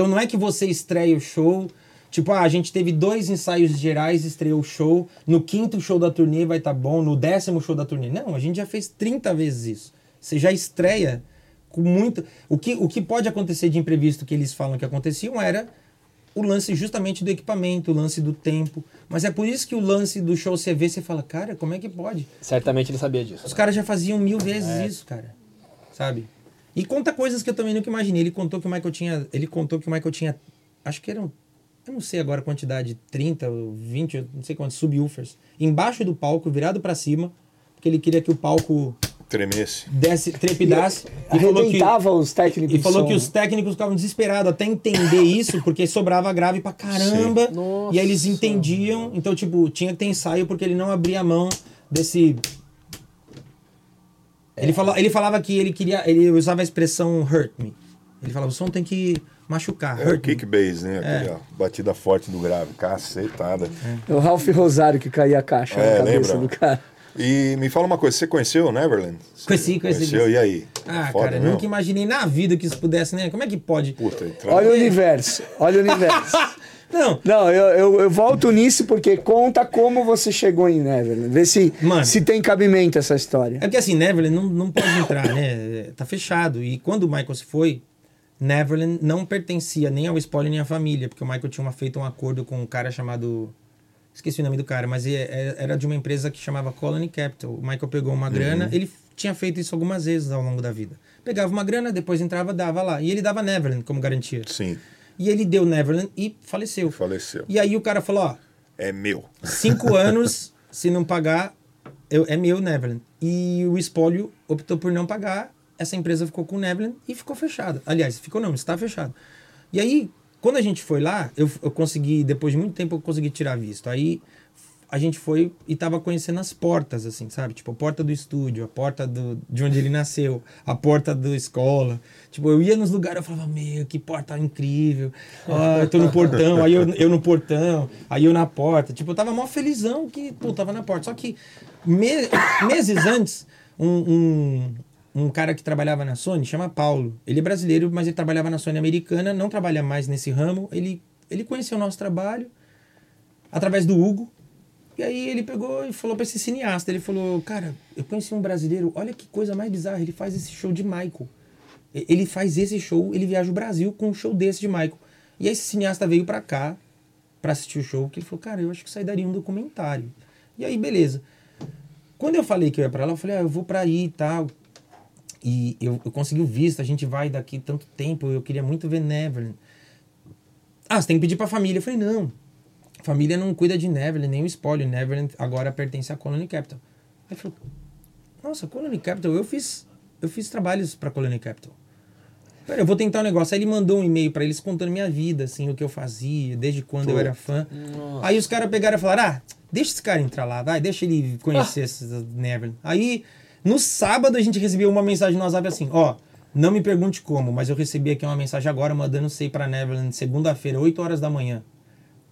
Então não é que você estreia o show, tipo, ah, a gente teve dois ensaios gerais, estreou o show, no quinto show da turnê vai estar bom, no décimo show da turnê. Não, a gente já fez 30 vezes isso. Você já estreia com muito. O que, o que pode acontecer de imprevisto que eles falam que aconteciam era o lance justamente do equipamento, o lance do tempo. Mas é por isso que o lance do show você vê, você fala, cara, como é que pode? Certamente ele sabia disso. Os caras já faziam mil vezes isso, cara. Sabe? E conta coisas que eu também nunca imaginei. Ele contou que o Michael tinha. Ele contou que o Michael tinha. Acho que eram. Eu não sei agora a quantidade, 30 ou 20, eu não sei quantos subwoofers. Embaixo do palco, virado pra cima. Porque ele queria que o palco Tremesse. desse, trepidasse. E falou que, os técnicos e falou de que som, os técnicos ficavam desesperados até entender isso, porque sobrava grave pra caramba. Sim. E aí eles Nossa. entendiam. Então, tipo, tinha que ter ensaio porque ele não abria a mão desse. Ele, falou, ele falava que ele queria. Ele usava a expressão hurt me. Ele falava, o som tem que machucar. É o hurt me. kick bass, né? Aquele, ó, batida forte do grave. Cacetada. É o Ralph Rosário que caía a caixa É, na cabeça lembra? do cara. E me fala uma coisa, você conheceu o Neverland? Conheci, conheci. Conheceu, e aí? Ah, Foda cara, mesmo? nunca imaginei na vida que isso pudesse, né? Como é que pode? Puta, entra... Olha o universo, olha o universo. <laughs> Não, Não, eu, eu, eu volto nisso porque conta como você chegou em Neverland. Vê se, Mano. se tem cabimento essa história. É porque assim, Neverland não, não pode entrar, né? Tá fechado. E quando o Michael se foi, Neverland não pertencia nem ao spoiler nem à família, porque o Michael tinha uma- feito um acordo com um cara chamado. Esqueci o nome do cara, mas é- é- era de uma empresa que chamava Colony Capital. O Michael pegou uma grana, ele f- tinha feito isso algumas vezes ao longo da vida. Pegava uma grana, depois entrava, dava lá. E ele dava Neverland como garantia. Sim, E ele deu Neverland e faleceu. faleceu. E aí o cara falou: ó, É meu. cinco <laughs> anos, se não pagar, eu, é meu Neverland. E o espólio optou por não pagar, essa empresa ficou com o Neverland e ficou fechada. Aliás, ficou não, está fechado. E aí, quando a gente foi lá, eu, eu consegui, depois de muito tempo, eu consegui tirar visto. Aí a gente foi e tava conhecendo as portas, assim, sabe? Tipo, a porta do estúdio, a porta do, de onde ele nasceu, a porta da escola. Tipo, eu ia nos lugares, eu falava, meu, que porta incrível. Ah, eu tô no portão, aí eu, eu no portão, aí eu na porta. Tipo, eu tava mó felizão que, pô, tava na porta. Só que me- <coughs> meses antes, um, um, um cara que trabalhava na Sony, chama Paulo. Ele é brasileiro, mas ele trabalhava na Sony americana, não trabalha mais nesse ramo. Ele, ele conheceu o nosso trabalho através do Hugo. E aí ele pegou e falou pra esse cineasta, ele falou, cara, eu conheci um brasileiro, olha que coisa mais bizarra, ele faz esse show de Michael. Ele faz esse show, ele viaja o Brasil com um show desse de Michael. E aí esse cineasta veio pra cá pra assistir o show, que ele falou, cara, eu acho que daria um documentário. E aí, beleza. Quando eu falei que eu ia pra lá, eu falei, ah, eu vou pra aí e tal. E eu, eu consegui o visto, a gente vai daqui tanto tempo, eu queria muito ver Neverland. Ah, você tem que pedir pra família. Eu falei, não. Família não cuida de Neverland, nem o spoiler. Neverland agora pertence à Colony Capital. Aí falou, nossa, Colony Capital, eu fiz, eu fiz trabalhos pra Colony Capital. Pera, eu vou tentar um negócio. Aí ele mandou um e-mail pra eles contando minha vida, assim, o que eu fazia, desde quando eu era fã. Aí os caras pegaram e falaram, ah, deixa esse cara entrar lá, vai, deixa ele conhecer esses Neverland. Aí, no sábado, a gente recebeu uma mensagem no WhatsApp assim, ó, não me pergunte como, mas eu recebi aqui uma mensagem agora mandando sei pra Neverland segunda-feira, 8 horas da manhã.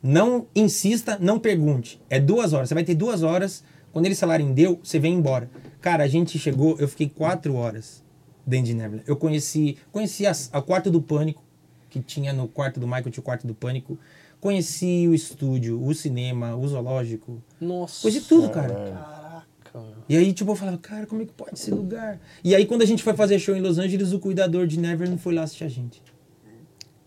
Não insista, não pergunte. É duas horas. Você vai ter duas horas. Quando eles falarem deu, você vem embora. Cara, a gente chegou, eu fiquei quatro horas dentro de Neverland. Eu conheci, conheci as- a quarto do pânico, que tinha no quarto do Michael, tinha o quarto do pânico. Conheci o estúdio, o cinema, o zoológico. Nossa. Conheci tudo, cara. Caraca. E aí, tipo, eu falava, cara, como é que pode esse lugar? E aí, quando a gente foi fazer show em Los Angeles, o cuidador de Neverland foi lá assistir a gente.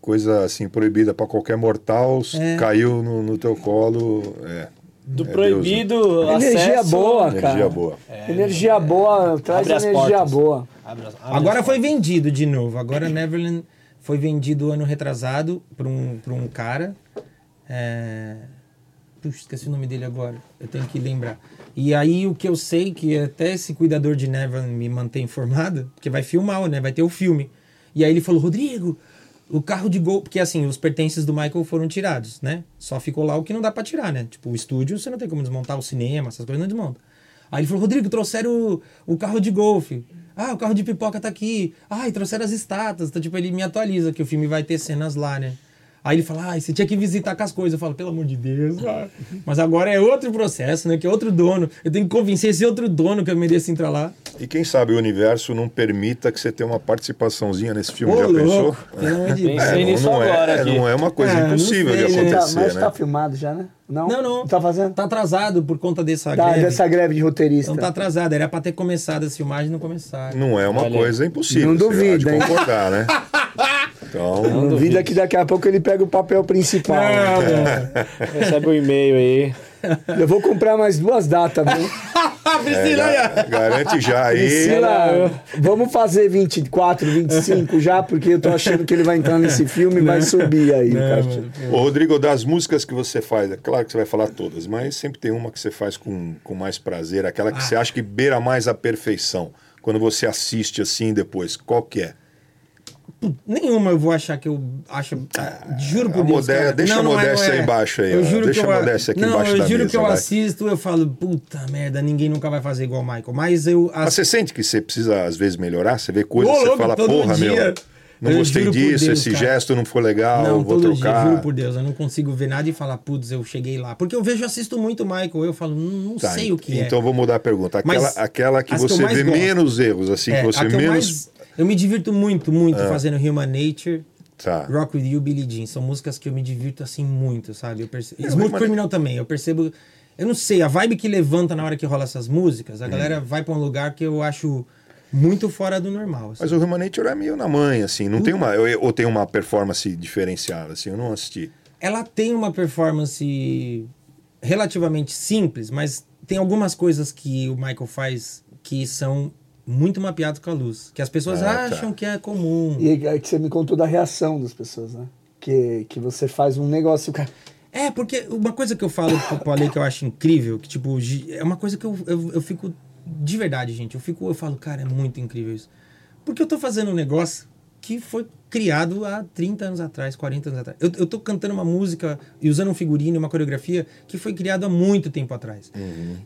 Coisa assim proibida pra qualquer mortal, É. caiu no, no teu colo. É. Do É proibido Energia acesso- boa, Energia cara. boa. energia boa, traz Abre energia boa. Abre as- abre Agora as foi vendido de novo. Agora Neverland foi vendido ano retrasado para um, pra um cara. É... Puxa, esqueci o nome dele agora. Eu tenho que lembrar. E aí o que eu sei que até esse cuidador de Neverland me mantém informado, porque vai filmar, né? Vai ter o filme. E aí ele falou, Rodrigo, o carro de gol. Porque assim, os pertences do Michael foram tirados, né? Só ficou lá o que não dá pra tirar, né? Tipo, o estúdio você não tem como desmontar o cinema, essas coisas não desmonta. Aí ele falou, Rodrigo, trouxeram o, o carro de golfe. Ah, o carro de pipoca tá aqui. Ah, trouxeram as estátuas. Então, tipo, ele me atualiza que o filme vai ter cenas lá, né? Aí ele fala, ah, você tinha que visitar com as coisas. Eu falo, pelo amor de Deus. ah." Mas agora é outro processo, né? Que é outro dono. Eu tenho que convencer esse outro dono que eu mereço entrar lá. E quem sabe o universo não permita que você tenha uma participaçãozinha nesse filme, Ô, já pensou? louco, pelo amor de Deus. Pensei nisso não, agora é, aqui. não é uma coisa É, não impossível sei, de né? Tá, acontecer, mas né? tá filmado já, né? Não? Não, não. Tá fazendo? Tá atrasado por conta dessa Tá, greve. dessa greve de roteirista. Então tá atrasado. Era pra ter começado as filmagens e não começaram. Não é uma Olha coisa impossível. Não de hein? concordar, né? <laughs> Então, Não duvida que daqui a pouco ele pega o papel principal. Recebe o e-mail aí. Eu vou comprar mais duas datas, viu? <laughs> Priscila, é, ga- garante já aí. Priscila, vamos fazer 24, 25 já, porque eu tô achando que ele vai entrar nesse filme e vai subir aí. cara. Ô, Rodrigo, das músicas que você faz, é claro que você vai falar todas, mas sempre tem uma que você faz com, com mais prazer, aquela que Ah. você acha que beira mais a perfeição. Quando você assiste assim depois, qual que é? Nenhuma eu vou achar que eu acho. juro por a Deus. modé- cara. deixa Não, a é, modéstia não é. aí embaixo aí, Eu juro Deixa que eu, a modéstia aqui não, embaixo eu juro que eu vai. assisto eu falo, puta merda, ninguém nunca vai fazer igual o Michael. Mas eu. Mas ass- você sente que você precisa, às vezes, melhorar? Você vê coisas você fala, porra, dia. meu, não Eu gostei disso, Deus, esse cara. gesto não foi legal, não, vou trocar. dia, juro por Deus, eu não consigo ver nada e falar, putz, eu cheguei lá. Porque eu vejo, assisto muito o Michael, eu falo, não, não Tá, sei o que é. Então vou mudar a pergunta. Aquela, Mas aquela que você vê menos erros, assim, É, que você que eu, menos. Eu me divirto muito, muito Ah. fazendo Human Nature. Tá. Rock With You, Billie Jean. São músicas que eu me divirto assim muito, sabe? Eu percebo... É, Smooth Criminal também. Eu percebo... Eu não sei, a vibe que levanta na hora que rola essas músicas, a galera vai pra um lugar que eu acho muito fora do normal. assim. Mas o Human Nature é meio na mãe, assim, não tem uma. Ou tem uma performance diferenciada, assim, eu não assisti. Ela tem uma performance relativamente simples, mas tem algumas coisas que o Michael faz que são muito mapeadas com a luz. Que as pessoas Ah, tá. acham que é comum. E é que você me contou da reação das pessoas, né? Que, que você faz um negócio, o cara. É, porque uma coisa que eu falo pro Ale que eu acho incrível, que tipo, é uma coisa que eu, eu, eu fico. De verdade, gente. Eu fico, eu falo, cara, é muito incrível isso. Porque eu tô fazendo um negócio que foi criado há 30 anos atrás, 40 anos atrás. Eu, eu tô cantando uma música e usando um figurino, uma coreografia que foi criado há muito tempo atrás.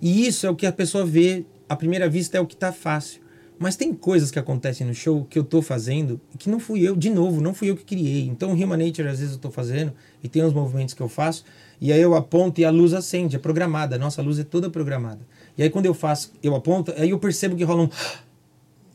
E isso é o que a pessoa vê, à primeira vista, é o que tá fácil. Mas tem coisas que acontecem no show que eu tô fazendo que não fui eu, de novo, não fui eu que criei. Então, Human Nature, às vezes eu tô fazendo e tem uns movimentos que eu faço, e aí eu aponto e a luz acende, é programada. A nossa luz é toda programada. E aí quando eu faço, eu aponto, aí eu percebo que rola um. <gasps>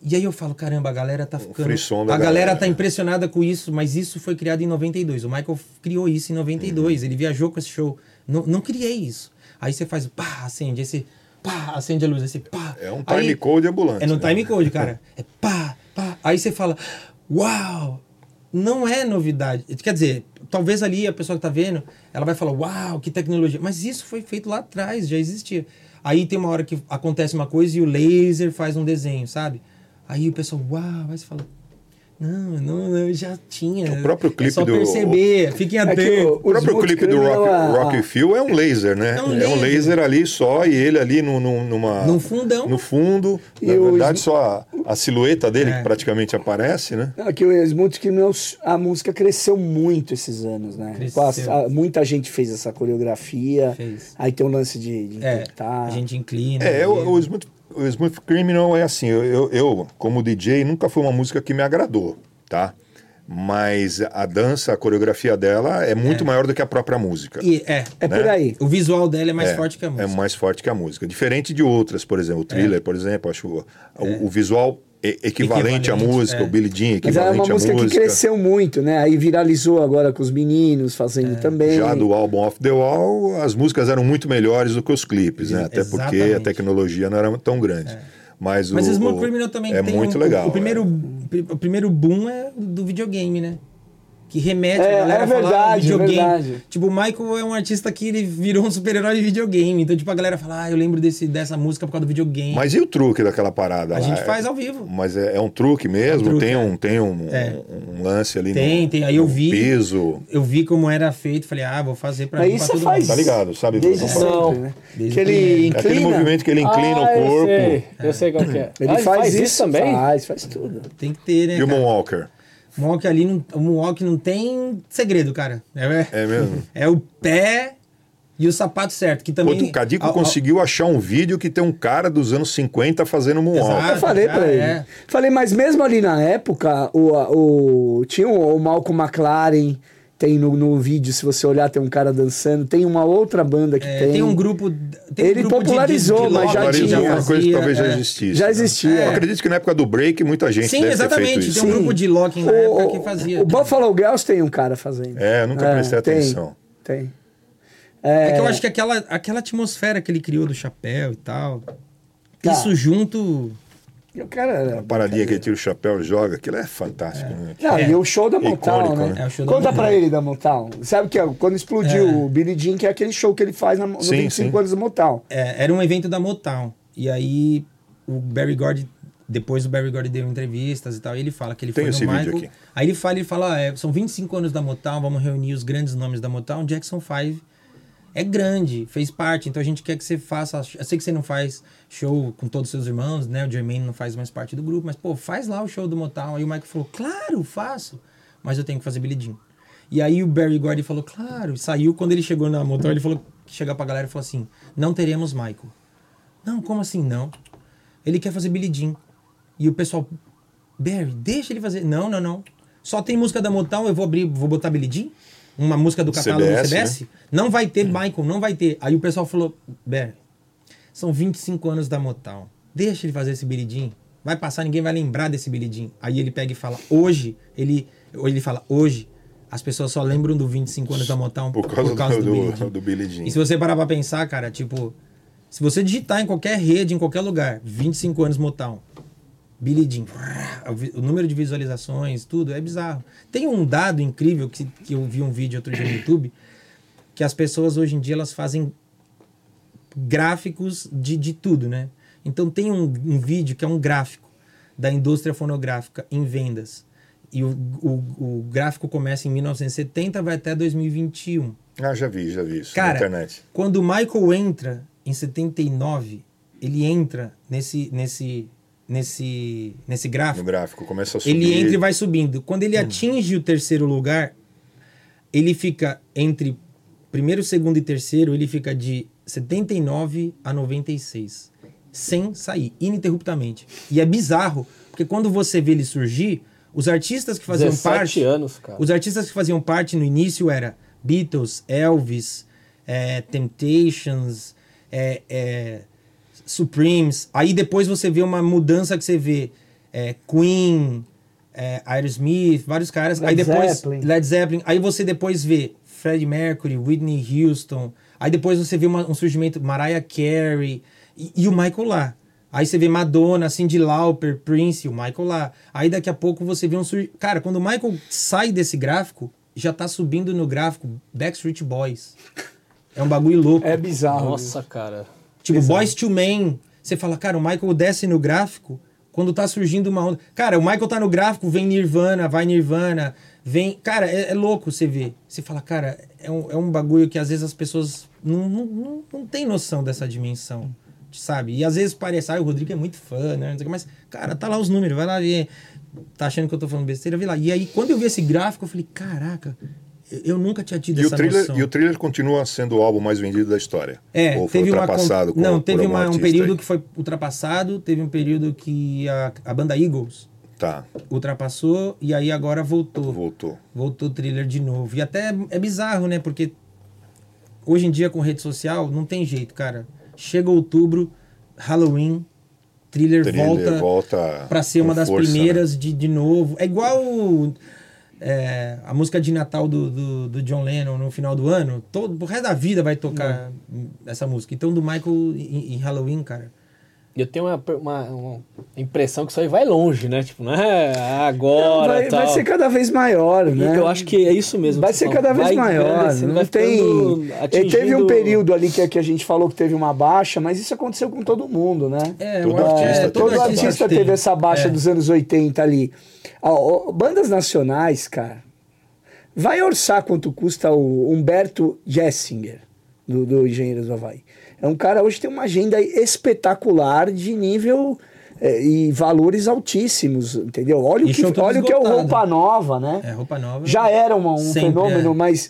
E aí eu falo, caramba, a galera tá ficando. a galera, galera, tá impressionada com isso, mas isso foi criado em 92. O Michael criou isso em 92. Ele viajou com esse show. Não, não criei isso. Aí você faz, pá, acende, aí você, pá, acende a luz, aí você, pá. É um Aí- time code ambulante. é no né? time code, <laughs> cara. É pá, pá. Aí você fala, uau! Não é novidade. Quer dizer, talvez ali a pessoa que tá vendo, ela vai falar, uau, que tecnologia. Mas isso foi feito lá atrás, já existia. Aí tem uma hora que acontece uma coisa e o laser faz um desenho, sabe? Aí o pessoal, uau, aí você fala. Não, não, eu já tinha. O próprio clipe é só do- perceber, fiquem É que atentos. o- O próprio clipe do Rock, a- Rock Feel é um laser, né? É um É um laser. laser ali só e ele ali no, no- numa. Num fundão. No fundo. E Na verdade, Sm- só a, a silhueta dele É. que praticamente aparece, né? Aqui o Smooth Criminal, a música cresceu muito esses anos, né? Cresceu. A- muita gente fez essa coreografia. Fez. Aí tem o lance de, de É, interpretar. a gente inclina. É, o, o, Smooth, o Smooth Criminal é assim, eu, eu, como DJ, nunca foi uma música que me agradou, tá? Mas a dança, a coreografia dela é muito maior do que a própria música. E, é, É por né? aí. o visual dela é mais É, forte que a música. É mais forte que a música. Diferente de outras, por exemplo, o thriller, por exemplo, acho o, o- o visual é equivalente, à Equivalente, música, é. o Billy Jean Mas era equivalente uma à música música. que cresceu muito, né? Aí viralizou agora com os meninos fazendo também. Já do álbum Off the Wall, as músicas eram muito melhores do que os clipes, né? Até porque a Exatamente. tecnologia não era tão grande. Mas, Mas o, o Smooth o- Criminal também é tem muito um- legal. O, primeiro, é. o primeiro boom é do videogame, né? Que remete É, a galera é a falar verdade, é videogame. verdade. Tipo, o Michael é um artista que ele virou um super-herói de videogame. Então, tipo, a galera fala, ah, eu lembro desse, dessa música por causa do videogame. Mas e o truque daquela parada? a lá? gente É- faz ao vivo. Mas é, é um truque mesmo? truque, tem é. um, tem um, É. um lance ali Tem, no, tem. Aí eu vi. piso. Eu vi como era feito, falei, ah, vou fazer pra, você todo faz. mundo. Tá ligado, sabe? Desde Não. sempre, Não. né? Desde que ele inclina. Aquele movimento que ele inclina Ah, o corpo. Eu sei, eu sei qual que é. Ele Ah, faz, isso também? Faz, faz tudo. Tem que ter, né? O cara? Moonwalker. Moonwalk ali, não, o Moonwalk não tem segredo, cara. É, É mesmo? é o pé e o sapato certo, que também... Outro, o Cadico ao- ao- conseguiu achar um vídeo que tem um cara dos anos 50 fazendo Moonwalk. Exato. Eu falei já pra ele. é. Falei, mas mesmo ali na época, o, o, tinha o, o Malcolm McLaren, tem no, no vídeo, se você olhar, tem um cara dançando. Tem uma outra banda que É, tem. tem. um grupo... Tem Ele um grupo de- popularizou, de, de mas logo já tinha. uma coisa que talvez já é. existisse. Já né? existia. Eu acredito que na época do break muita gente Sim, deve ter feito exatamente. isso. Tem um grupo de locking na época que fazia. O Buffalo Girls tem um cara fazendo. É, eu nunca prestei tem, atenção. Tem. É que eu acho que aquela, aquela atmosfera que ele criou do chapéu e tal, Tá. isso junto... E o cara era- A paradinha que ele tira o chapéu e joga, aquilo é fantástico. Né? Não, É. e o show da Motown, Icônico, né? né? É, o show da Conta Motown. pra ele da Motown. Sabe que é, quando explodiu É. o Billie Jean, que é aquele show que ele faz na, no Sim, 25 sim. anos da Motown. É, era um evento da Motown. E aí o Barry Gordy, depois o Barry Gordy deu entrevistas e tal, e ele fala que ele Tem foi no esse vídeo Michael. aqui. Aí ele fala, ele fala, ah, é, são 25 anos da Motown, vamos reunir os grandes nomes da Motown. Jackson 5 é grande, fez parte, então a gente quer que você faça. Eu sei que você não faz show com todos os seus irmãos, né? O Jermaine não faz mais parte do grupo, mas pô, faz lá o show do Motown. Aí o Michael falou, claro, faço, mas eu tenho que fazer Jean. E aí o Barry Gordy falou, claro, saiu. Quando ele chegou na Motown, ele falou, chega pra galera e falou assim: não teremos Michael. Não, como assim não? Ele quer fazer Jean. E o pessoal, Barry, deixa ele fazer. Não, não, não. Só tem música da Motown, eu vou abrir, vou botar Jean? Uma música do catálogo CBS, do CBS? Não vai ter Michael, não vai ter. Aí o pessoal falou, Barry, são 25 anos da Motown. Deixa ele fazer esse Jean. Vai passar, ninguém vai lembrar desse Jean. Aí ele pega e fala, hoje, ele, ele fala, hoje, as pessoas só lembram do 25 anos da Motown Por causa, do, do, Billy do, Jean. do Billy Jean. E se você parar pra pensar, cara, tipo, se você digitar em qualquer rede, em qualquer lugar, 25 anos Motown, Billy Jean, o número de visualizações, tudo, é bizarro. Tem um dado incrível que, que eu vi um vídeo outro dia no YouTube, que as pessoas hoje em dia elas fazem gráficos de, de tudo, né? Então tem um, um vídeo que é um gráfico da indústria fonográfica em vendas. E o, o, o gráfico começa em 1970, vai até 2021. Ah, já vi, já vi isso Cara, na internet. quando o Michael entra em 79, ele entra nesse nesse nesse nesse No gráfico. gráfico, começa a subir. Ele entra e vai subindo. Quando ele atinge o terceiro lugar, ele fica entre primeiro, segundo e terceiro, ele fica de 79 a 96, sem sair, ininterruptamente. E é bizarro, porque quando você vê ele surgir, os artistas que faziam 17 parte anos, cara. os artistas que faziam parte no início era Beatles, Elvis, é, Temptations, é, é, Supremes. Aí depois você vê uma mudança que você vê é, Queen, é, Aerosmith, vários caras. aí Led depois Zeppelin. Led Zeppelin. Aí você depois vê Freddie Mercury, Whitney Houston. Aí depois você vê uma- um surgimento Mariah Carey e, e o Michael lá. Aí você vê Madonna, Cyndi Lauper, Prince, o Michael lá. Aí daqui a pouco você vê um sur... Cara, quando o Michael sai desse gráfico, já tá subindo no gráfico Backstreet Boys. É um bagulho louco. É bizarro. Nossa, cara. Tipo, Boys to Men. Você fala, cara, o Michael desce no gráfico, Quando tá surgindo uma onda. Cara, o Michael tá no gráfico, vem Nirvana, vai Nirvana, vem. Cara, é, é louco você ver. Você fala, cara, é um, é um bagulho que às vezes as pessoas não, não, não, não tem noção dessa dimensão, sabe? E às vezes parece, ah, o Rodrigo é muito fã, né? Mas, cara, tá lá os números, vai lá ver. Tá achando que eu tô falando besteira? Vê lá. E aí, quando eu vi esse gráfico, eu falei, caraca, eu- nunca tinha tido E o, essa thriller, noção. e o thriller continua sendo o álbum mais vendido da história. É, Ou foi teve uma ultrapassado con- com, Não, teve uma- um período aí? que foi ultrapassado, teve um período que a, a banda Eagles Tá, ultrapassou e aí agora voltou. voltou. Voltou o thriller de novo. E até é bizarro, né? Porque hoje em dia com rede social não tem jeito, cara. Chega outubro, Halloween, thriller, Thriller volta, volta pra ser uma das força, né? primeiras de, de novo. É igual é, a música de Natal do, do, do John Lennon no final do ano. Todo, o resto da vida vai tocar essa música. Então, do Michael em, em Halloween, cara. Eu tenho uma, uma, uma impressão que isso aí vai longe, né? Tipo, não é agora vai, tal. vai ser cada vez maior, E né? Eu acho que é isso mesmo. Vai ser fala. cada vez Vai maior. Não vai tem. E Teve um atingindo- período ali que, que a gente falou que teve uma baixa, mas isso aconteceu com todo mundo, né? É, Todo artista é, todo essa artista baixa. teve tem. essa baixa É. dos anos 80 ali. Ó, ó, bandas nacionais, cara. Vai orçar quanto custa o Humberto Jessinger, do, do Engenheiros do Havaí. É um cara hoje que tem uma agenda espetacular de nível é, e valores altíssimos, entendeu? Olha o que, olha o, que é o. Roupa Nova, né? É, roupa nova. Já era uma- um Sempre, fenômeno, é. mas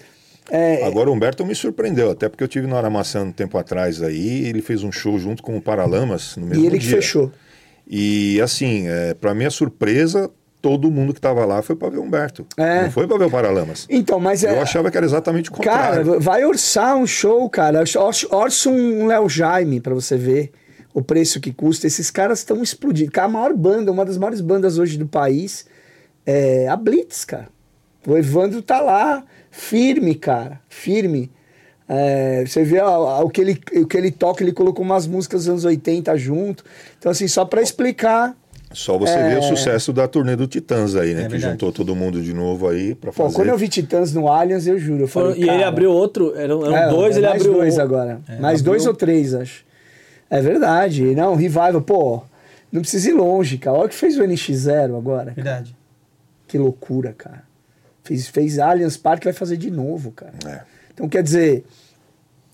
é, Agora o Humberto me surpreendeu, até porque eu tive no Aramaçã um tempo atrás aí, ele fez um show junto com o Paralamas no mesmo e ele que dia. fechou. E assim, é, para minha surpresa, todo mundo que estava lá foi para ver o Humberto. É. Não foi para ver o Paralamas. Então, mas é, Eu achava que era exatamente o Cara, contrário. vai orçar um show, cara. Orça- um Léo Jaime pra você ver o preço que custa. Esses caras estão explodindo. Cara, a maior banda, uma das maiores bandas hoje do país é a Blitz, cara. O Evandro tá lá, firme, cara. Firme. É, você vê ó, o, que ele, o que ele toca, ele colocou umas músicas dos anos 80 junto. Então, assim, só pra explicar. Só você É. vê o sucesso da turnê do Titãs aí, né? É que juntou todo mundo de novo aí para Pô, fazer. quando eu vi Titãs no Allianz, eu juro. Eu falei, e ele abriu outro, eram, eram É, dois, ele mais abriu dois um- agora. É, mais abriu- dois ou três, acho. É verdade. Não, Revival, pô, não precisa ir longe, cara. Olha o que fez o NX0 agora. Verdade. Que loucura, cara. Fez, fez Allianz Parque, vai fazer de novo, cara. É. Então, quer dizer,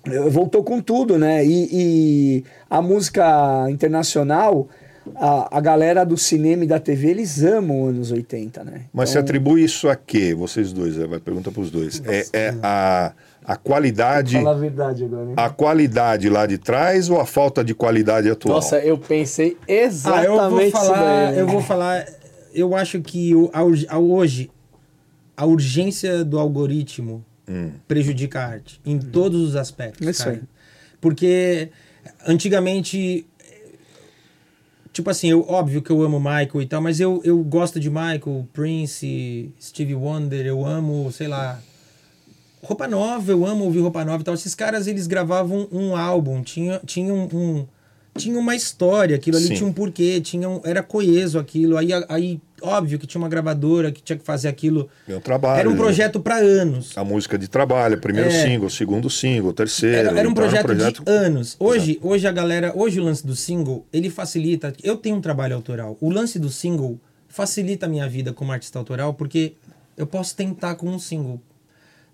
eh, voltou com tudo, né? E, e a música internacional, a, a galera do cinema e da TV, eles amam anos 80, né? Mas se Então, atribui isso a quê? Vocês dois, é, vai pergunta para os dois. É, é a, a qualidade, Falar a verdade agora, né? a qualidade lá de trás ou a falta de qualidade atual? Nossa, eu pensei Ah, exatamente eu vou isso falar, daí. né? eu vou falar, eu acho que o, a, hoje a urgência do algoritmo Hum. prejudica a arte em todos os aspectos, É isso cara. aí. Porque antigamente tipo assim, eu, óbvio que eu amo Michael e tal, mas eu, eu gosto de Michael, Prince, Stevie Wonder, eu amo, sei lá, Roupa Nova, eu amo ouvir Roupa Nova e tal. Esses caras, eles gravavam um álbum, tinha, tinha um, um- tinha uma história, aquilo ali Sim. tinha um porquê, tinha um- era coeso aquilo. Aí, aí, óbvio que tinha uma gravadora que tinha que fazer aquilo. Um trabalho. Era um projeto para anos. A música de trabalho, primeiro É. single, segundo single, terceiro. Era, era um então projeto, de anos. Hoje, hoje a galera, hoje o lance do single, ele facilita. Eu tenho um trabalho autoral. O lance do single facilita a minha vida como artista autoral, porque eu posso tentar com um single.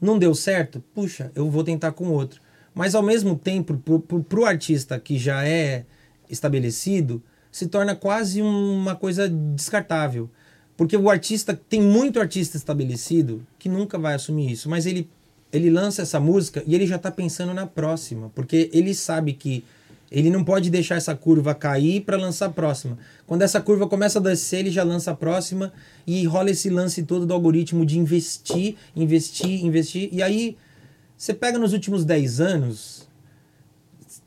Não deu certo? Puxa, eu vou tentar com outro. Mas ao mesmo tempo, pro, pro, pro artista que já é estabelecido, se torna quase uma coisa descartável. Porque o artista, tem muito artista estabelecido que nunca vai assumir isso, mas ele, ele lança essa música e ele já está pensando na próxima, porque ele sabe que ele não pode deixar essa curva cair para lançar a próxima. Quando essa curva começa a descer, ele já lança a próxima e rola esse lance todo do algoritmo de investir, investir, investir. E aí, você pega nos últimos 10 anos,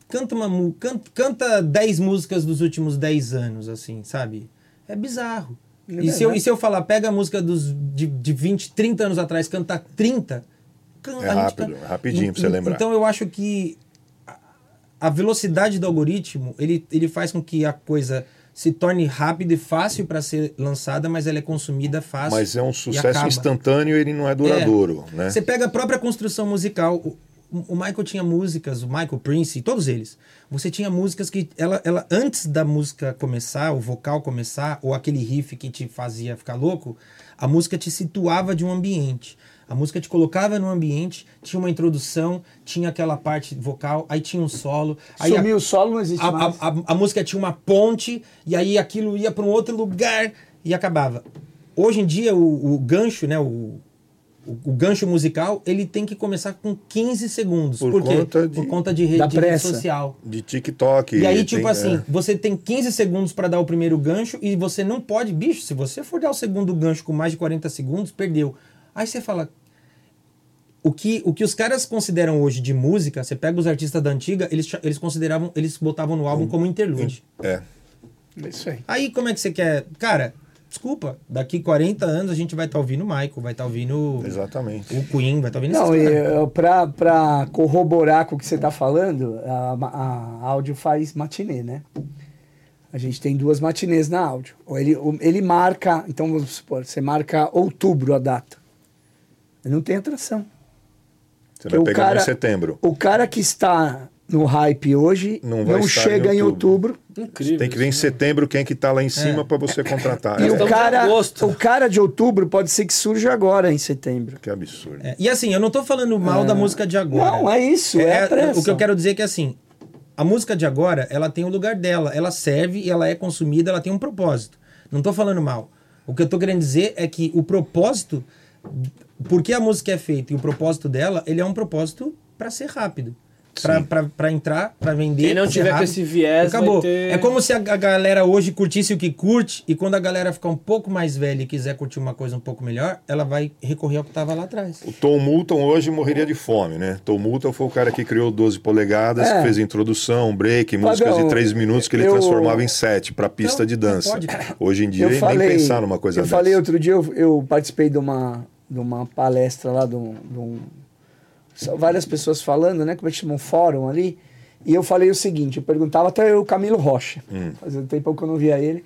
canta, uma, canta, canta 10 músicas dos últimos 10 anos, assim, sabe? É bizarro. É e, se eu, e se eu falar, pega a música dos, de, de 20, 30 anos atrás, canta 30, can- É rápido, é rapidinho pra você lembrar. Então eu acho que a- velocidade do algoritmo, ele, ele faz com que a coisa se torne rápida e fácil para ser lançada, mas ela é consumida fácil. Mas é um sucesso instantâneo, ele não é duradouro, né? Você pega a própria construção musical. O- Michael tinha músicas, o Michael Prince, todos eles. Você tinha músicas que ela, ela antes da música começar, o vocal começar, ou aquele riff que te fazia ficar louco, a música te situava de um ambiente. A música te colocava no ambiente, tinha uma introdução, tinha aquela parte vocal, aí tinha um solo. Aí Sumiu o solo, não existe a, mais. a, a- a música tinha uma ponte, e aí aquilo ia para um outro lugar e acabava. Hoje em dia, o, o gancho, né? O, o, o gancho musical, ele tem que começar com 15 segundos. Por Por, quê? conta de- Por conta de rede, Da de rede pressa. social. De TikTok. E aí, tem- tipo assim, é. você tem 15 segundos para dar o primeiro gancho e você não pode, bicho, se você for dar o segundo gancho com mais de 40 segundos, perdeu. Aí você fala. O que, o que os caras consideram hoje de música, você pega os artistas da antiga, eles, eles consideravam, eles botavam no álbum como interlude. É. É isso aí. Aí como é que você quer. Cara, desculpa, daqui 40 anos a gente vai estar ouvindo o Michael, vai estar ouvindo Exatamente. o Queen, vai estar ouvindo Não, e caras. eh, pra, pra corroborar com o que você tá falando, a, a áudio faz matinê, né? A gente tem duas matinês na áudio. Ele, ele marca, então vamos supor, você marca outubro a data. Ele não tem atração. Você Porque vai pegar cara- em setembro. O cara que está no hype hoje Não não, chega em em outubro. Incrível. Tem que ver em isso, setembro quem que tá lá em cima para você contratar. E É, o cara, o cara de outubro pode ser que surja agora em setembro. Que absurdo. É, e assim, eu não tô falando mal da música de agora. Não, é isso, é, o que eu quero dizer é que assim, a música de agora, ela tem o lugar dela, ela serve e ela é consumida, ela tem um propósito. Não tô falando mal. O que eu tô querendo dizer é que o propósito, porque a música é feita e o propósito dela, ele é um propósito para ser rápido. Pra entrar, pra vender. Quem não ser tiver com rápido, esse viés vai Acabou. ter- É como se a, a galera hoje curtisse o que curte, e quando a galera ficar um pouco mais velha e quiser curtir uma coisa um pouco melhor, ela vai recorrer ao que tava lá atrás. O Tom Moulton hoje morreria de fome, né? Tom Moulton foi o cara que criou 12 polegadas, É. que fez introdução, break, músicas de 3 minutos que ele eu- transformava em 7 para pista Não, de dança. pode. Hoje em dia, eu nem falei, pensar numa coisa eu dessa. falei outro dia, eu, eu participei de uma, de uma palestra lá, de um, um- várias pessoas falando, né? Como é que chama? Um fórum ali. E eu falei o seguinte, eu perguntava até o Camilo Rocha, Hum. fazia um tempo que eu não via ele.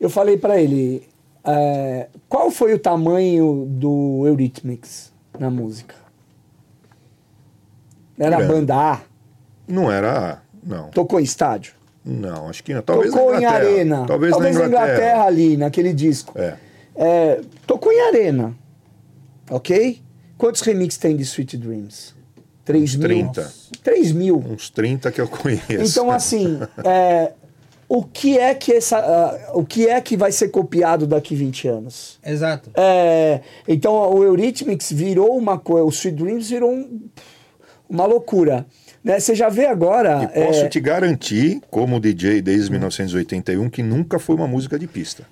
Eu falei pra ele, é, qual foi o tamanho do Eurythmics na música? Era Grande. banda A? Não era. Não. Tocou em estádio? Não, acho que não. Talvez tocou em Inglaterra. arena. Talvez, na Inglaterra. ali, naquele disco. É. É, tocou em arena. Ok? Quantos remixes tem de Sweet Dreams? 3 mil? 30. 3 mil. Uns 30 que eu conheço. Então, assim, é, o, que é que essa, ah, o que é que vai ser copiado daqui 20 anos? Exato. É, então, o Eurythmics virou uma coisa, o Sweet Dreams virou um- uma loucura. Né? Você já vê agora... E posso é, te garantir, como DJ desde 1981, que nunca foi uma música de pista.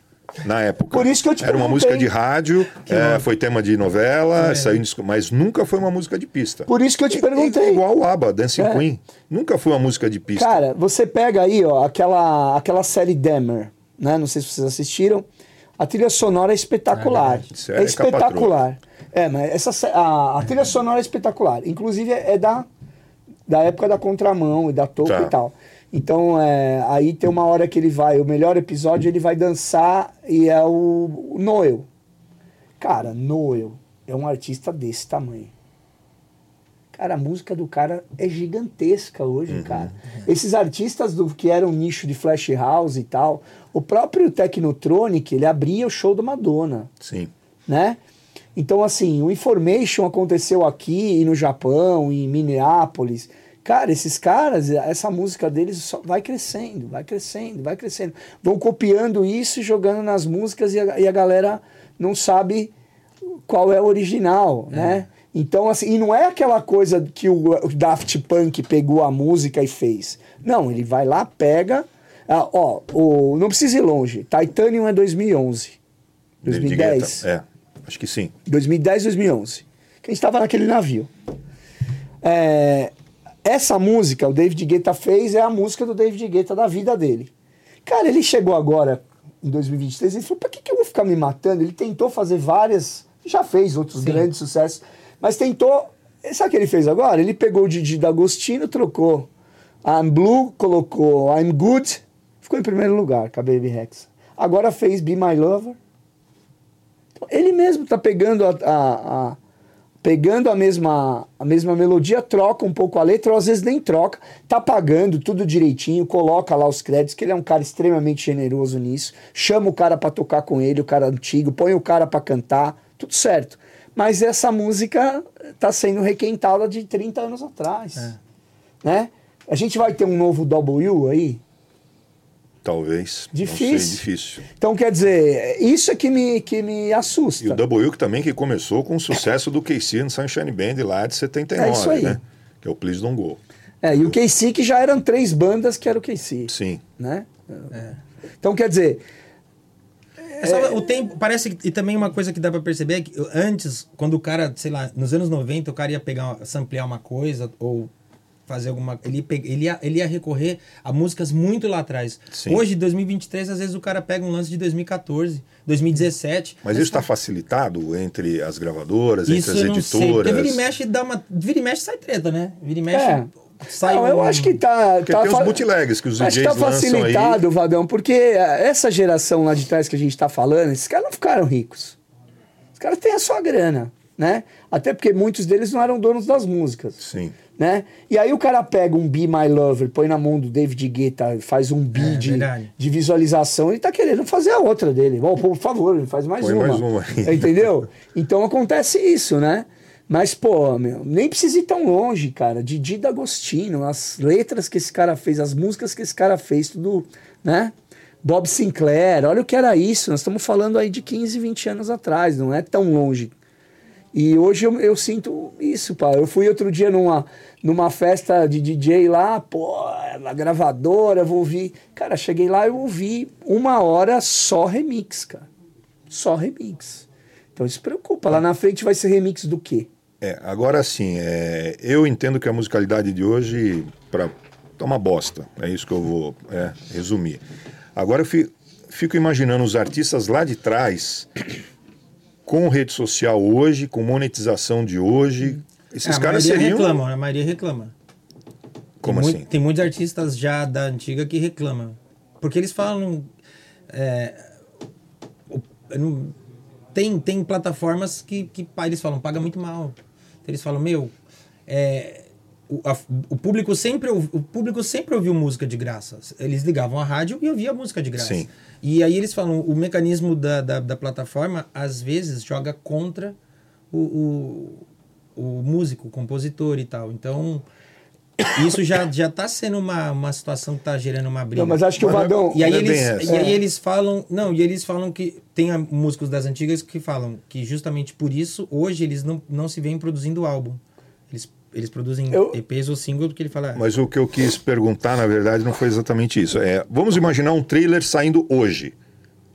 Na época. Por isso que eu te Era uma música de rádio, é, foi tema de novela, saiu em disco, mas nunca foi uma música de pista. Por isso que eu te perguntei. Igual o ABBA, Dancing É. Queen. Nunca foi uma música de pista. Cara, você pega aí, ó, aquela, aquela série Dahmer, né? Não sei se vocês assistiram. A trilha sonora é espetacular. Isso É, é espetacular. É, mas essa, a, a trilha sonora é espetacular. Inclusive é, é da, da época da contramão e da toco Tá. e tal. Então, é, aí tem uma hora que ele vai, o melhor episódio, ele vai dançar e é o, o Noel. Cara, Noel é um artista desse tamanho. Cara, a música do cara é gigantesca hoje, cara. Esses artistas do que eram nicho de flash house e tal, o próprio Technotronic, ele abria o show da Madonna, Sim. né? Então, assim, o Information aconteceu aqui e no Japão, em Minneapolis. Cara, esses caras, essa música deles só vai crescendo, vai crescendo, vai crescendo. Vão copiando isso e jogando nas músicas e a, e a galera não sabe qual é o original, né? Então, assim, e não é aquela coisa que o, o Daft Punk pegou a música e fez. Não, ele vai lá, pega. ah, ó, o, não precisa ir longe. Titanium é 2011. David 2010. Guetta. É, acho que sim. 2010, 2011. Que a gente estava naquele navio. É, essa música, o David Guetta fez, é a música do David Guetta da vida dele. Cara, ele chegou agora, em 2023, ele falou: pra que, que eu vou ficar me matando? Ele tentou fazer várias, já fez outros grandes sucessos, mas tentou. Sabe o que ele fez agora? Ele pegou o Didi D'Agostino, trocou I'm Blue, colocou I'm Good, ficou em primeiro lugar com a Baby Rex. Agora fez Be My Lover. Então, ele mesmo tá pegando a, a- a- pegando a mesma, a mesma melodia, troca um pouco a letra, ou às vezes nem troca, tá pagando tudo direitinho, coloca lá os créditos, que ele é um cara extremamente generoso nisso, chama o cara para tocar com ele, o cara antigo, põe o cara para cantar, tudo certo. Mas essa música tá sendo requentada de 30 anos atrás. É. Né? A gente vai ter um novo W aí? Talvez. Difícil. Não sei, difícil. Então, quer dizer, isso é que me, que me assusta. E o W que também que começou com o sucesso do KC no Sunshine Band lá de 79, É isso aí. né? Que é o Please Don't Go. É, e o KC que já eram três bandas que era o KC, Sim. né? Então, quer dizer, É só o tempo, parece que, e também uma coisa que dá pra perceber é que antes, quando o cara, sei lá, nos anos 90, o cara ia pegar, samplear uma coisa ou fazer alguma, ele, pe- ele, ia, ele ia recorrer a músicas muito lá atrás. Sim. Hoje, 2023, às vezes o cara pega um lance de 2014, 2017. Mas isso está facilitado entre as gravadoras, Isso entre eu as não sei, editoras? vira e mexe dá uma, vira e mexe sai treta, né? Vira e mexe É. sai não, eu um- acho que tá. Porque tá tem os fa- bootlegs que os Acho que DJs tá lançam aí. facilitado, Vadão, porque eh, essa geração lá de trás que a gente tá falando, esses caras não ficaram ricos. Os caras têm a sua grana, né? Até porque muitos deles não eram donos das músicas. Sim. Né? E aí o cara pega um Be My Lover, põe na mão do David Guetta, faz um beat É, de, verdade. de visualização, ele tá querendo fazer a outra dele. Bom, por favor, faz mais Põe uma. mais uma. Entendeu? Então acontece isso, né? Mas, pô, meu, nem precisa ir tão longe, cara. Didi D'Agostino, as letras que esse cara fez, as músicas que esse cara fez, tudo, né? Bob Sinclair, olha o que era isso. Nós estamos falando aí de 15, 20 anos atrás, não é tão longe. E hoje eu, eu sinto isso, pá. Eu fui outro dia numa, numa festa de DJ lá, pô, na gravadora, vou ouvir. Cara, cheguei lá e ouvi uma hora só remix, cara. Só remix. Então isso preocupa. Lá na frente vai ser remix do quê? É, agora sim, é, eu entendo que a musicalidade de hoje pra, tá uma bosta. É isso que eu vou é, resumir. Agora eu fi- fico imaginando os artistas lá de trás, com rede social hoje, com monetização de hoje. Esses a caras maioria seriam. reclama, a maioria reclama. Como tem assim? mui- tem muitos artistas já da antiga que reclamam. Porque eles falam. é, não- tem, tem plataformas que, que eles falam, paga muito mal. Eles falam, meu, é, o, a- o público sempre, o público sempre ouviu música de graça. Eles ligavam a rádio e ouviam música de graça. Sim. E aí eles falam, o mecanismo da, da, da plataforma, às vezes, joga contra o, o, o músico, o compositor e tal. Então, isso já, já tá sendo uma, uma situação que tá gerando uma briga. Não, mas acho que o Mas Vadão. E aí, é eles, essa. e aí É. eles falam. Não, e eles falam que. Tem músicos das antigas que falam que justamente por isso, hoje, eles não, não se veem produzindo álbum. Eles, eles produzem Eu- EPs ou single, porque ele fala. Mas o que eu quis perguntar, na verdade, não foi exatamente isso. É, vamos imaginar um thriller saindo hoje.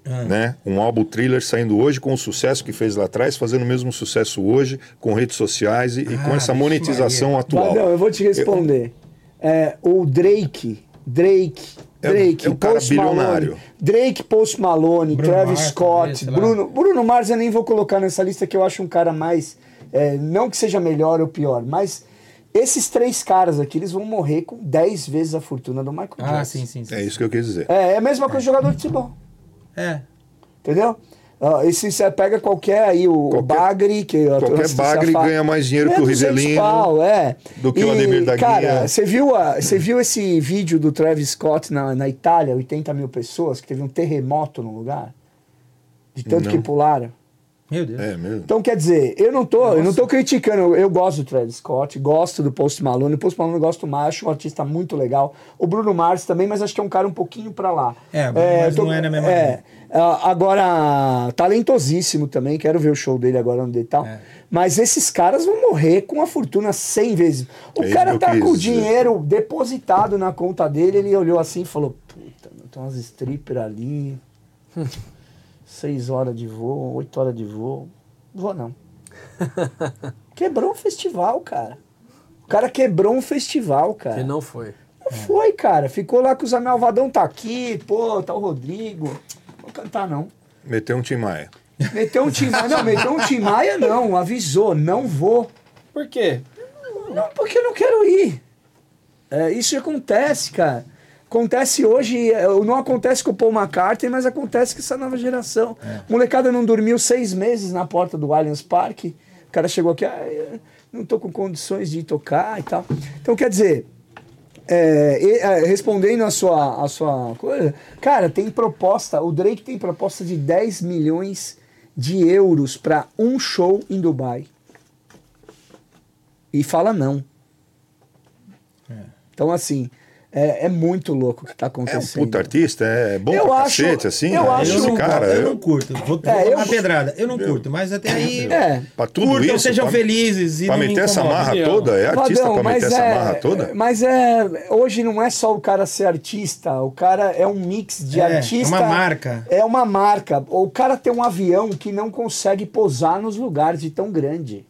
Ah. Né? Um álbum thriller saindo hoje com o sucesso que fez lá atrás, fazendo o mesmo sucesso hoje, com redes sociais e, e com Ah, essa monetização Maria. atual. Vadão, eu vou te responder. É, o Drake, Drake, É- Drake, é um cara Post bilionário. Malone, Drake, Post Malone, Bruno Travis Mars, Scott. Bruno, Bruno Mars eu nem vou colocar nessa lista que eu acho um cara mais, é, não que seja melhor ou pior, mas esses três caras aqui, eles vão morrer com 10 vezes a fortuna do Michael ah, Jackson. sim, sim. sim. É isso que eu quis dizer. É, é a mesma coisa de jogador de futebol. É. Entendeu? Ah, e se você pega qualquer aí, o Qualquer- Bagre, que a qualquer Bagre ganha mais dinheiro que o 200 Rivelino, pau, é. do que o Ademir da Cara, você viu, a- você viu esse vídeo do Travis Scott na, na Itália, 80 mil pessoas, que teve um terremoto no lugar? De tanto Não. que pularam. Meu Deus. É mesmo. Então, quer dizer, eu não tô, eu não tô criticando, eu, eu gosto do Travis Scott, gosto do Post Malone, o Post Malone eu gosto mais, acho um artista muito legal. O Bruno Mars também, mas acho que é um cara um pouquinho pra lá. É, Bruno Mars eu não é na mesma É, ah, agora, talentosíssimo também, quero ver o show dele agora onde tal. É. Mas esses caras vão morrer com a fortuna 100 vezes. O É cara tá com o dizer. dinheiro depositado na conta dele, ele olhou assim e falou: Puta, tem umas strippers ali. <laughs> Seis horas de voo, oito horas de voo. Vou não. <laughs> Quebrou o festival, cara. O cara quebrou um festival, cara. E não foi. Não foi, cara. Ficou lá com os Amelvadão tá aqui, pô, tá o Rodrigo. Vou cantar, não. Meteu um Tim Maia. Meteu um Tim Maia. Não, meteu um Tim Maia, não. Avisou, não vou. Por quê? Não, porque eu não quero ir. É, isso acontece, cara. Acontece hoje, é, não acontece com o Paul McCartney, mas acontece com essa nova geração. Molecada não dormiu seis meses na porta do Allianz Parque. cara chegou aqui, ah, não tô com condições de tocar e tal. Então, quer dizer, é, é, respondendo a sua, a sua coisa, cara, tem proposta, o Drake tem proposta de 10 milhões de euros para um show em Dubai. E fala não. Então, assim, é, é muito louco o que tá É um acontecendo. puta artista, é bom Eu pra acho- cacete, assim. eu né? acho- Esse eu, não, cara, eu eu- não curto. Vou, É, vou eu- na pedrada. Eu não curto, mas até aí. É. Pra tudo curtam, isso, sejam pra- felizes. E Pra meter essa incomodem. marra toda, é artista Vadão, pra meter essa é, marra toda? Mas é. Hoje não é só o cara ser artista, o cara é um mix de É, artista. é uma marca. É uma marca. O cara tem um avião que não consegue pousar nos lugares de tão grande.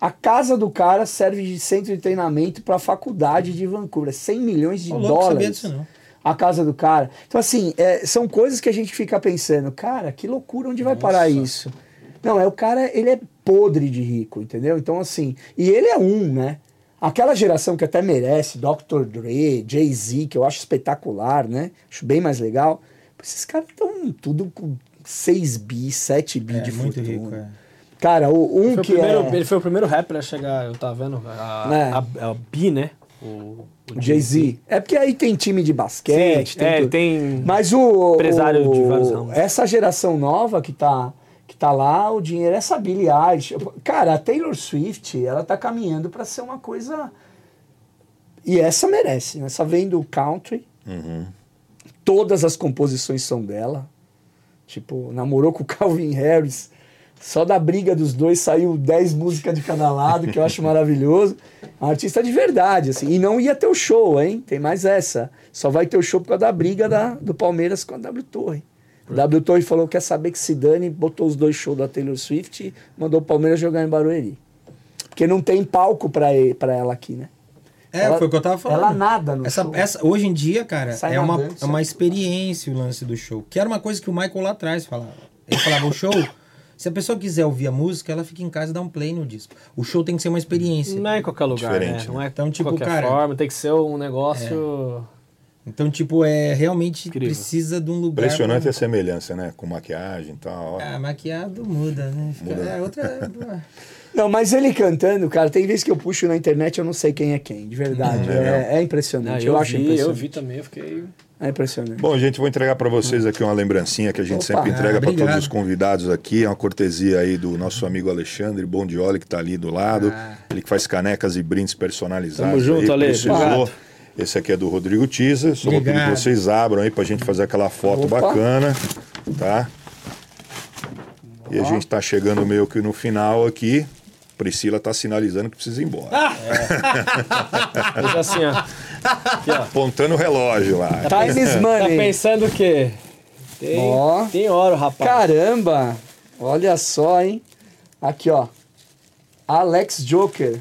A casa do cara serve de centro de treinamento para a faculdade de Vancouver. É 100 milhões de sabia dólares. disso não. A casa do cara. Então, assim, é, são coisas que a gente fica pensando, cara, que loucura, onde vai parar isso? Não, é o cara, ele é podre de rico, entendeu? Então, assim, e ele é um, né? Aquela geração que até merece, Dr. Dre, Jay-Z, que eu acho espetacular, né? Acho bem mais legal. Esses caras estão tudo com 6 bi, 7 bi É, de muito fortuna. rico, é. Cara, o, um o que primeiro- é Ele foi o primeiro rapper a chegar, eu tava vendo, a, É. a, a Bi, né? O, o Jay-Z. É porque aí tem time de basquete, Sim, tem é, tudo. tem Mas o. empresário o- de vários ramos. Essa geração nova que tá, que tá lá, o dinheiro é essa Billie Eilish. Cara, a Taylor Swift, ela tá caminhando pra ser uma coisa. E essa merece, né? Essa vem do country. Uhum. Todas as composições são dela. Tipo, namorou com o <laughs> Calvin Harris. Só da briga dos dois saiu 10 músicas de cada lado, que eu acho <laughs> maravilhoso. Uma artista de verdade, assim. E não ia ter o show, hein? Tem mais essa. Só vai ter o show por causa da briga da, do Palmeiras com a W Torre. A W Torre falou que quer saber que se dane, botou os dois shows da Taylor Swift e mandou o Palmeiras jogar em Barueri. Porque não tem palco pra, e- pra ela aqui, né? É, Ela- foi o que eu tava falando. ela nada no essa, show. essa Hoje em dia, cara, Sai é uma, nadando, é uma experiência o lance do show. Que era uma coisa que o Michael lá atrás falava. Ele falava, o show, se a pessoa quiser ouvir a música, ela fica em casa e dá um play no disco. O show tem que ser uma experiência. Não é em qualquer lugar, Diferente, né? Não é Então, tipo, qualquer cara- forma, tem que ser um negócio... Então, tipo, é realmente Incrível. precisa de um lugar. Impressionante pra- a semelhança, né? Com maquiagem e tal. Ah, maquiado muda, né? Fica, É outra. <laughs> Não, mas ele cantando, cara, tem vezes que eu puxo na internet eu não sei quem é quem, de verdade. Hum, é é, é impressionante. Não, eu, eu, acho vi, impressionante. eu vi também, eu fiquei... É impressionante. Bom, gente, vou entregar para vocês aqui uma lembrancinha que a gente Opa, sempre entrega ah, para todos os convidados aqui. É uma cortesia aí do nosso amigo Alexandre Bondioli, que está ali do lado. Ah. Ele que faz canecas e brindes personalizados. Tamo junto, Ale. precisou. Esse aqui é do Rodrigo Tiza. Só vou pedir que vocês abram aí para a gente fazer aquela foto Opa. bacana, tá? E a gente está chegando meio que no final aqui. Priscila está sinalizando que precisa ir embora. <laughs> Deixa assim, ó. Aqui, ó. Apontando o relógio lá. Time is Tá pensando o quê? Tem, Ó. tem hora, rapaz. Caramba! Olha só, hein? Aqui, ó. Alex Joker.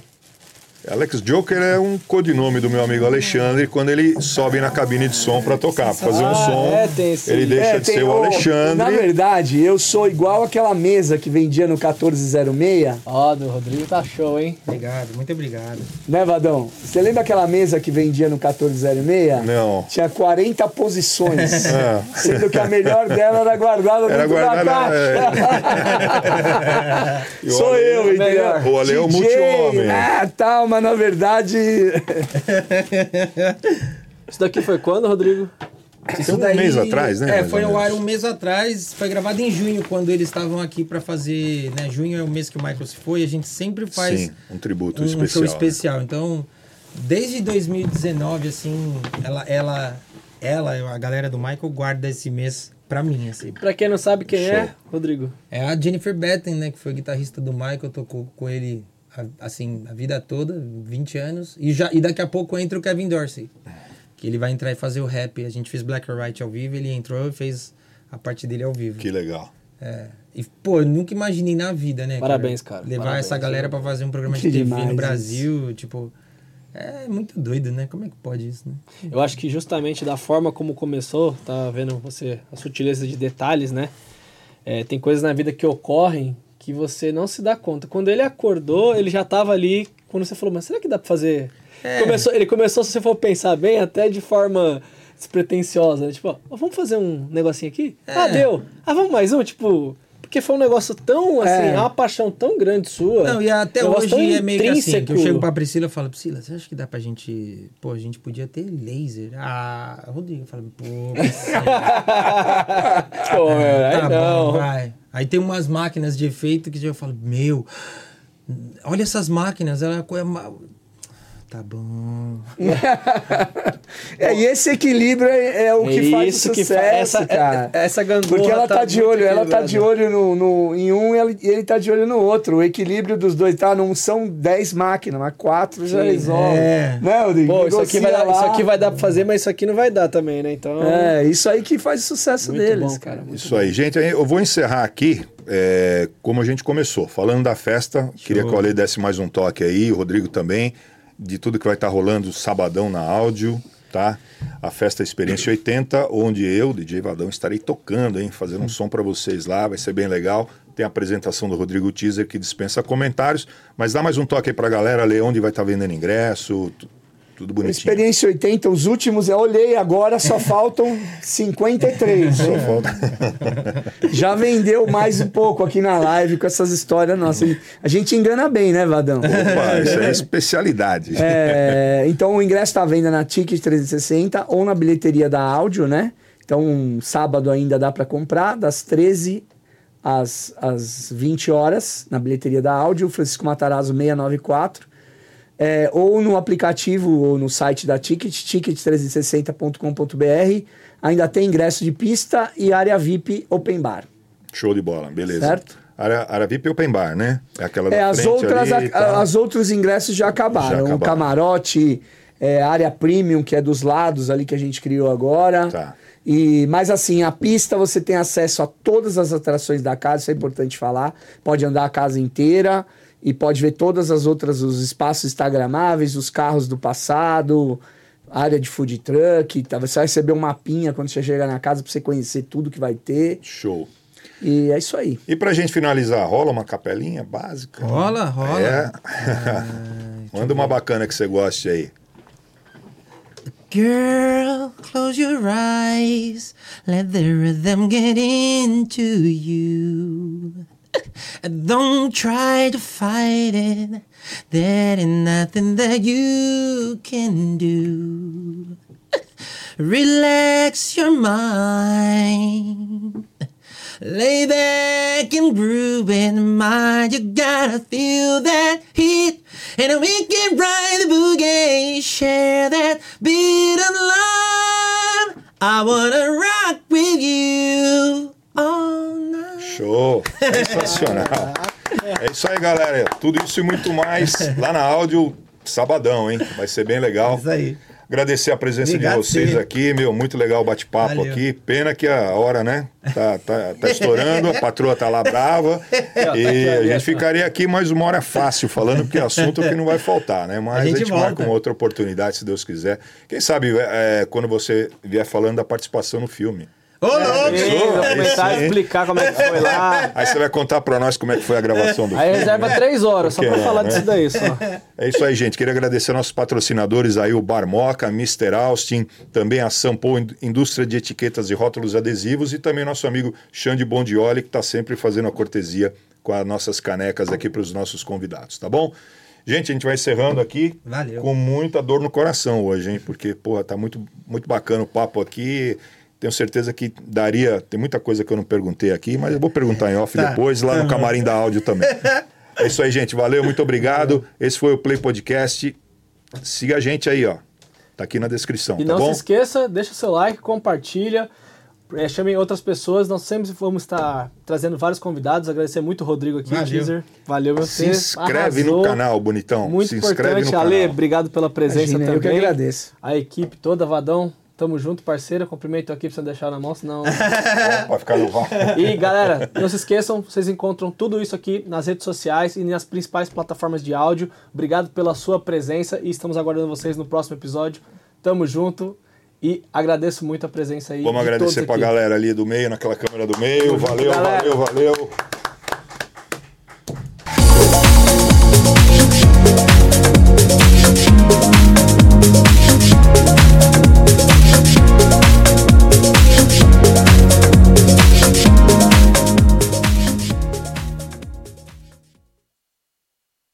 Alex Joker é um codinome do meu amigo Alexandre quando ele sobe na cabine de som para tocar, pra fazer um Ah, som. é, tem esse- ele deixa É, de tem ser o Alexandre. Na verdade, eu sou igual aquela mesa que vendia no 1406, Ó, do Rodrigo tá show, hein? obrigado, muito obrigado. né, Vadão? Você lembra aquela mesa que vendia no 1406? Não. Tinha 40 posições. <laughs> É. Sendo que a melhor dela era guardada Era dentro guardada, da caixa. O <laughs> Sou Ale- eu, entendeu? melhor. O Ale é o multi-homem. Ah, tal, mas na verdade. <laughs> Isso daqui foi quando, Rodrigo? Tem um mês atrás, né, É, foi ao ar um mês atrás. Foi gravado em junho, quando eles estavam aqui pra fazer. Né, junho é o mês que o Michael se foi. A gente sempre faz Sim, um tributo um especial. show né? especial. Então, desde 2019, assim, ela, ela, ela, a galera do Michael guarda esse mês pra mim, assim. Pra quem não sabe quem Show. é, Rodrigo. É a Jennifer Batten, né, que foi guitarrista do Michael, tocou com ele a- assim a vida toda, 20 anos, e já e daqui a pouco entra o Kevin Dorsey, que ele vai entrar e fazer o rap. A gente fez Black or White ao vivo, ele entrou e fez a parte dele ao vivo. Que legal. É. E, pô, eu nunca imaginei na vida, né? Parabéns, cara. Levar Parabéns. essa galera pra fazer um programa de TV demais no Brasil, tipo. É muito doido, né? Como é que pode isso, né? Eu acho que justamente da forma como começou, tá vendo você, a sutileza de detalhes, né? É, tem coisas na vida que ocorrem que você não se dá conta. Quando ele acordou, ele já tava ali, quando você falou, mas será que dá pra fazer? É. Começou, ele começou, se você for pensar bem, até de forma despretensiosa, né? Tipo, ó, vamos fazer um negocinho aqui? Ah, deu. Ah, vamos mais um? Tipo, Porque foi um negócio tão, assim, É. uma paixão tão grande sua. Não, e até hoje é meio que assim, que eu chego pra Priscila e falo, Priscila, você acha que dá pra gente... Pô, a gente podia ter laser. Ah, Rodrigo fala, pô, Priscila, <laughs> Pô, meu, tá não. bom, vai. Aí tem umas máquinas de efeito que eu falo, meu, olha essas máquinas, ela é Tá bom. <laughs> É, e esse equilíbrio é, é o que faz o Isso que sucesso, fa- essa, cara. é- essa gangorra Porque ela tá, de muito olho, ela tá de olho no, no- em um e ele, ele tá de olho no outro. O equilíbrio dos dois, tá? Não são 10 máquinas, mas 4 já Sim. resolve. É. Né, Rodrigo? Pô, isso aqui, vai dar, isso aqui vai dar pra fazer, mas isso aqui não vai dar também, né? Então. É, isso aí que faz o sucesso Muito deles, bom, cara. cara. Isso aí, gente. Eu vou encerrar aqui é, como a gente começou, falando da festa. Queria que o Ale desse mais um toque aí, o Rodrigo também, de tudo que vai estar rolando sabadão na áudio, tá? A festa Experiência 80, onde eu, DJ Vadão, estarei tocando, hein? Fazendo um som para vocês lá, vai ser bem legal. Tem a apresentação do Rodrigo Teaser que dispensa comentários, mas dá mais um toque aí pra galera, ler onde vai estar vendendo ingresso, tudo bonitinho. Experiência 80, os últimos, eu olhei agora, só faltam 53. hein? <laughs> Já vendeu mais um pouco aqui na live com essas histórias nossas. A gente engana bem, né, Vadão? Opa, isso é especialidade. É, então o ingresso está à venda na Ticket 360 ou na bilheteria da áudio, né? Então sábado ainda dá para comprar, das 13 às, às 20 horas, na bilheteria da áudio, Francisco Matarazzo 694. É, ou no aplicativo ou no site da Ticket, ticket360.com.br. Ainda tem ingresso de pista e área VIP Open Bar. Show de bola, beleza. Certo. Área, área VIP Open Bar, né? É aquela da É, as outras, ali a- as outros ingressos já acabaram. Já acabaram. O camarote, é, área premium, que é dos lados ali que a gente criou agora. Tá. E, mas assim, a pista você tem acesso a todas as atrações da casa, isso é importante falar. Pode andar a casa inteira e pode ver todas as outras, os espaços instagramáveis, os carros do passado, área de food truck. Tá? Você vai receber um mapinha quando você chegar na casa para você conhecer tudo que vai ter. Show. E é isso aí. E pra gente finalizar, rola uma capelinha básica? Rola, rola. É. <laughs> Manda uma bacana que você goste aí. Girl, close your eyes. Let the rhythm get into you. <laughs> Don't try to fight it. There ain't nothing that you can do. <laughs> Relax your mind. Lay back and groove in mind. You gotta feel that heat. And we can ride the boogie. Share that beat of love. I wanna rock with you all night. Show. Sensacional. <laughs> É isso aí, galera. Tudo isso e muito mais lá na áudio, sabadão, hein? Vai ser bem legal. Isso aí. Agradecer a presença Obrigado, de vocês sim. aqui, meu, muito legal o bate-papo aqui. Pena que a hora, né, tá, tá, tá estourando, a patroa tá lá brava. <laughs> E a gente ficaria aqui mais uma hora fácil falando, porque é assunto que não vai faltar, né? Mas a A gente, gente marca uma outra oportunidade, se Deus quiser. Quem sabe é, quando você vier falando da participação no filme. Ô, louco! Show, aí comentar, sim. explicar como é que foi lá. <laughs> Aí você vai contar pra nós como é que foi a gravação do Aí filme. reserva né? três horas, só pra Porque, falar né? disso daí só. É isso aí, gente. Queria agradecer nossos patrocinadores aí, o Barmoca, Mr. Austin, também a Sampo Ind- Indústria de Etiquetas e Rótulos Adesivos e também nosso amigo Xande Bondioli, que está sempre fazendo a cortesia com as nossas canecas aqui para os nossos convidados, tá bom? Gente, a gente vai encerrando aqui Valeu. com muita dor no coração hoje, hein? Porque, porra, tá muito, muito bacana o papo aqui. Tenho certeza que daria. Tem muita coisa que eu não perguntei aqui, mas eu vou perguntar em off Tá. depois, lá no camarim da áudio também. <laughs> É isso aí, gente. Valeu, muito obrigado. Esse foi o Play Podcast. Siga a gente aí, ó. Tá aqui na descrição, E tá não bom? se esqueça, deixa o seu like, compartilha, é, chamem outras pessoas. Nós sempre vamos estar trazendo vários convidados. Agradecer muito o Rodrigo aqui, Valeu. teaser. Valeu, meu Se inscreve arrasou. no canal, bonitão. Muito se inscreve importante. no Ale, canal. obrigado pela presença Imagina, eu também. que agradeço. A equipe toda, Vadão. Tamo junto, parceiro. Cumprimento aqui pra você não deixar na mão, senão. <laughs> Pode ficar no vácuo. E galera, não se esqueçam, vocês encontram tudo isso aqui nas redes sociais e nas principais plataformas de áudio. Obrigado pela sua presença e estamos aguardando vocês no próximo episódio. Tamo junto e agradeço muito a presença aí. Vamos de agradecer pra aqui. galera ali do meio, naquela câmera do meio. Valeu, galera. valeu, valeu.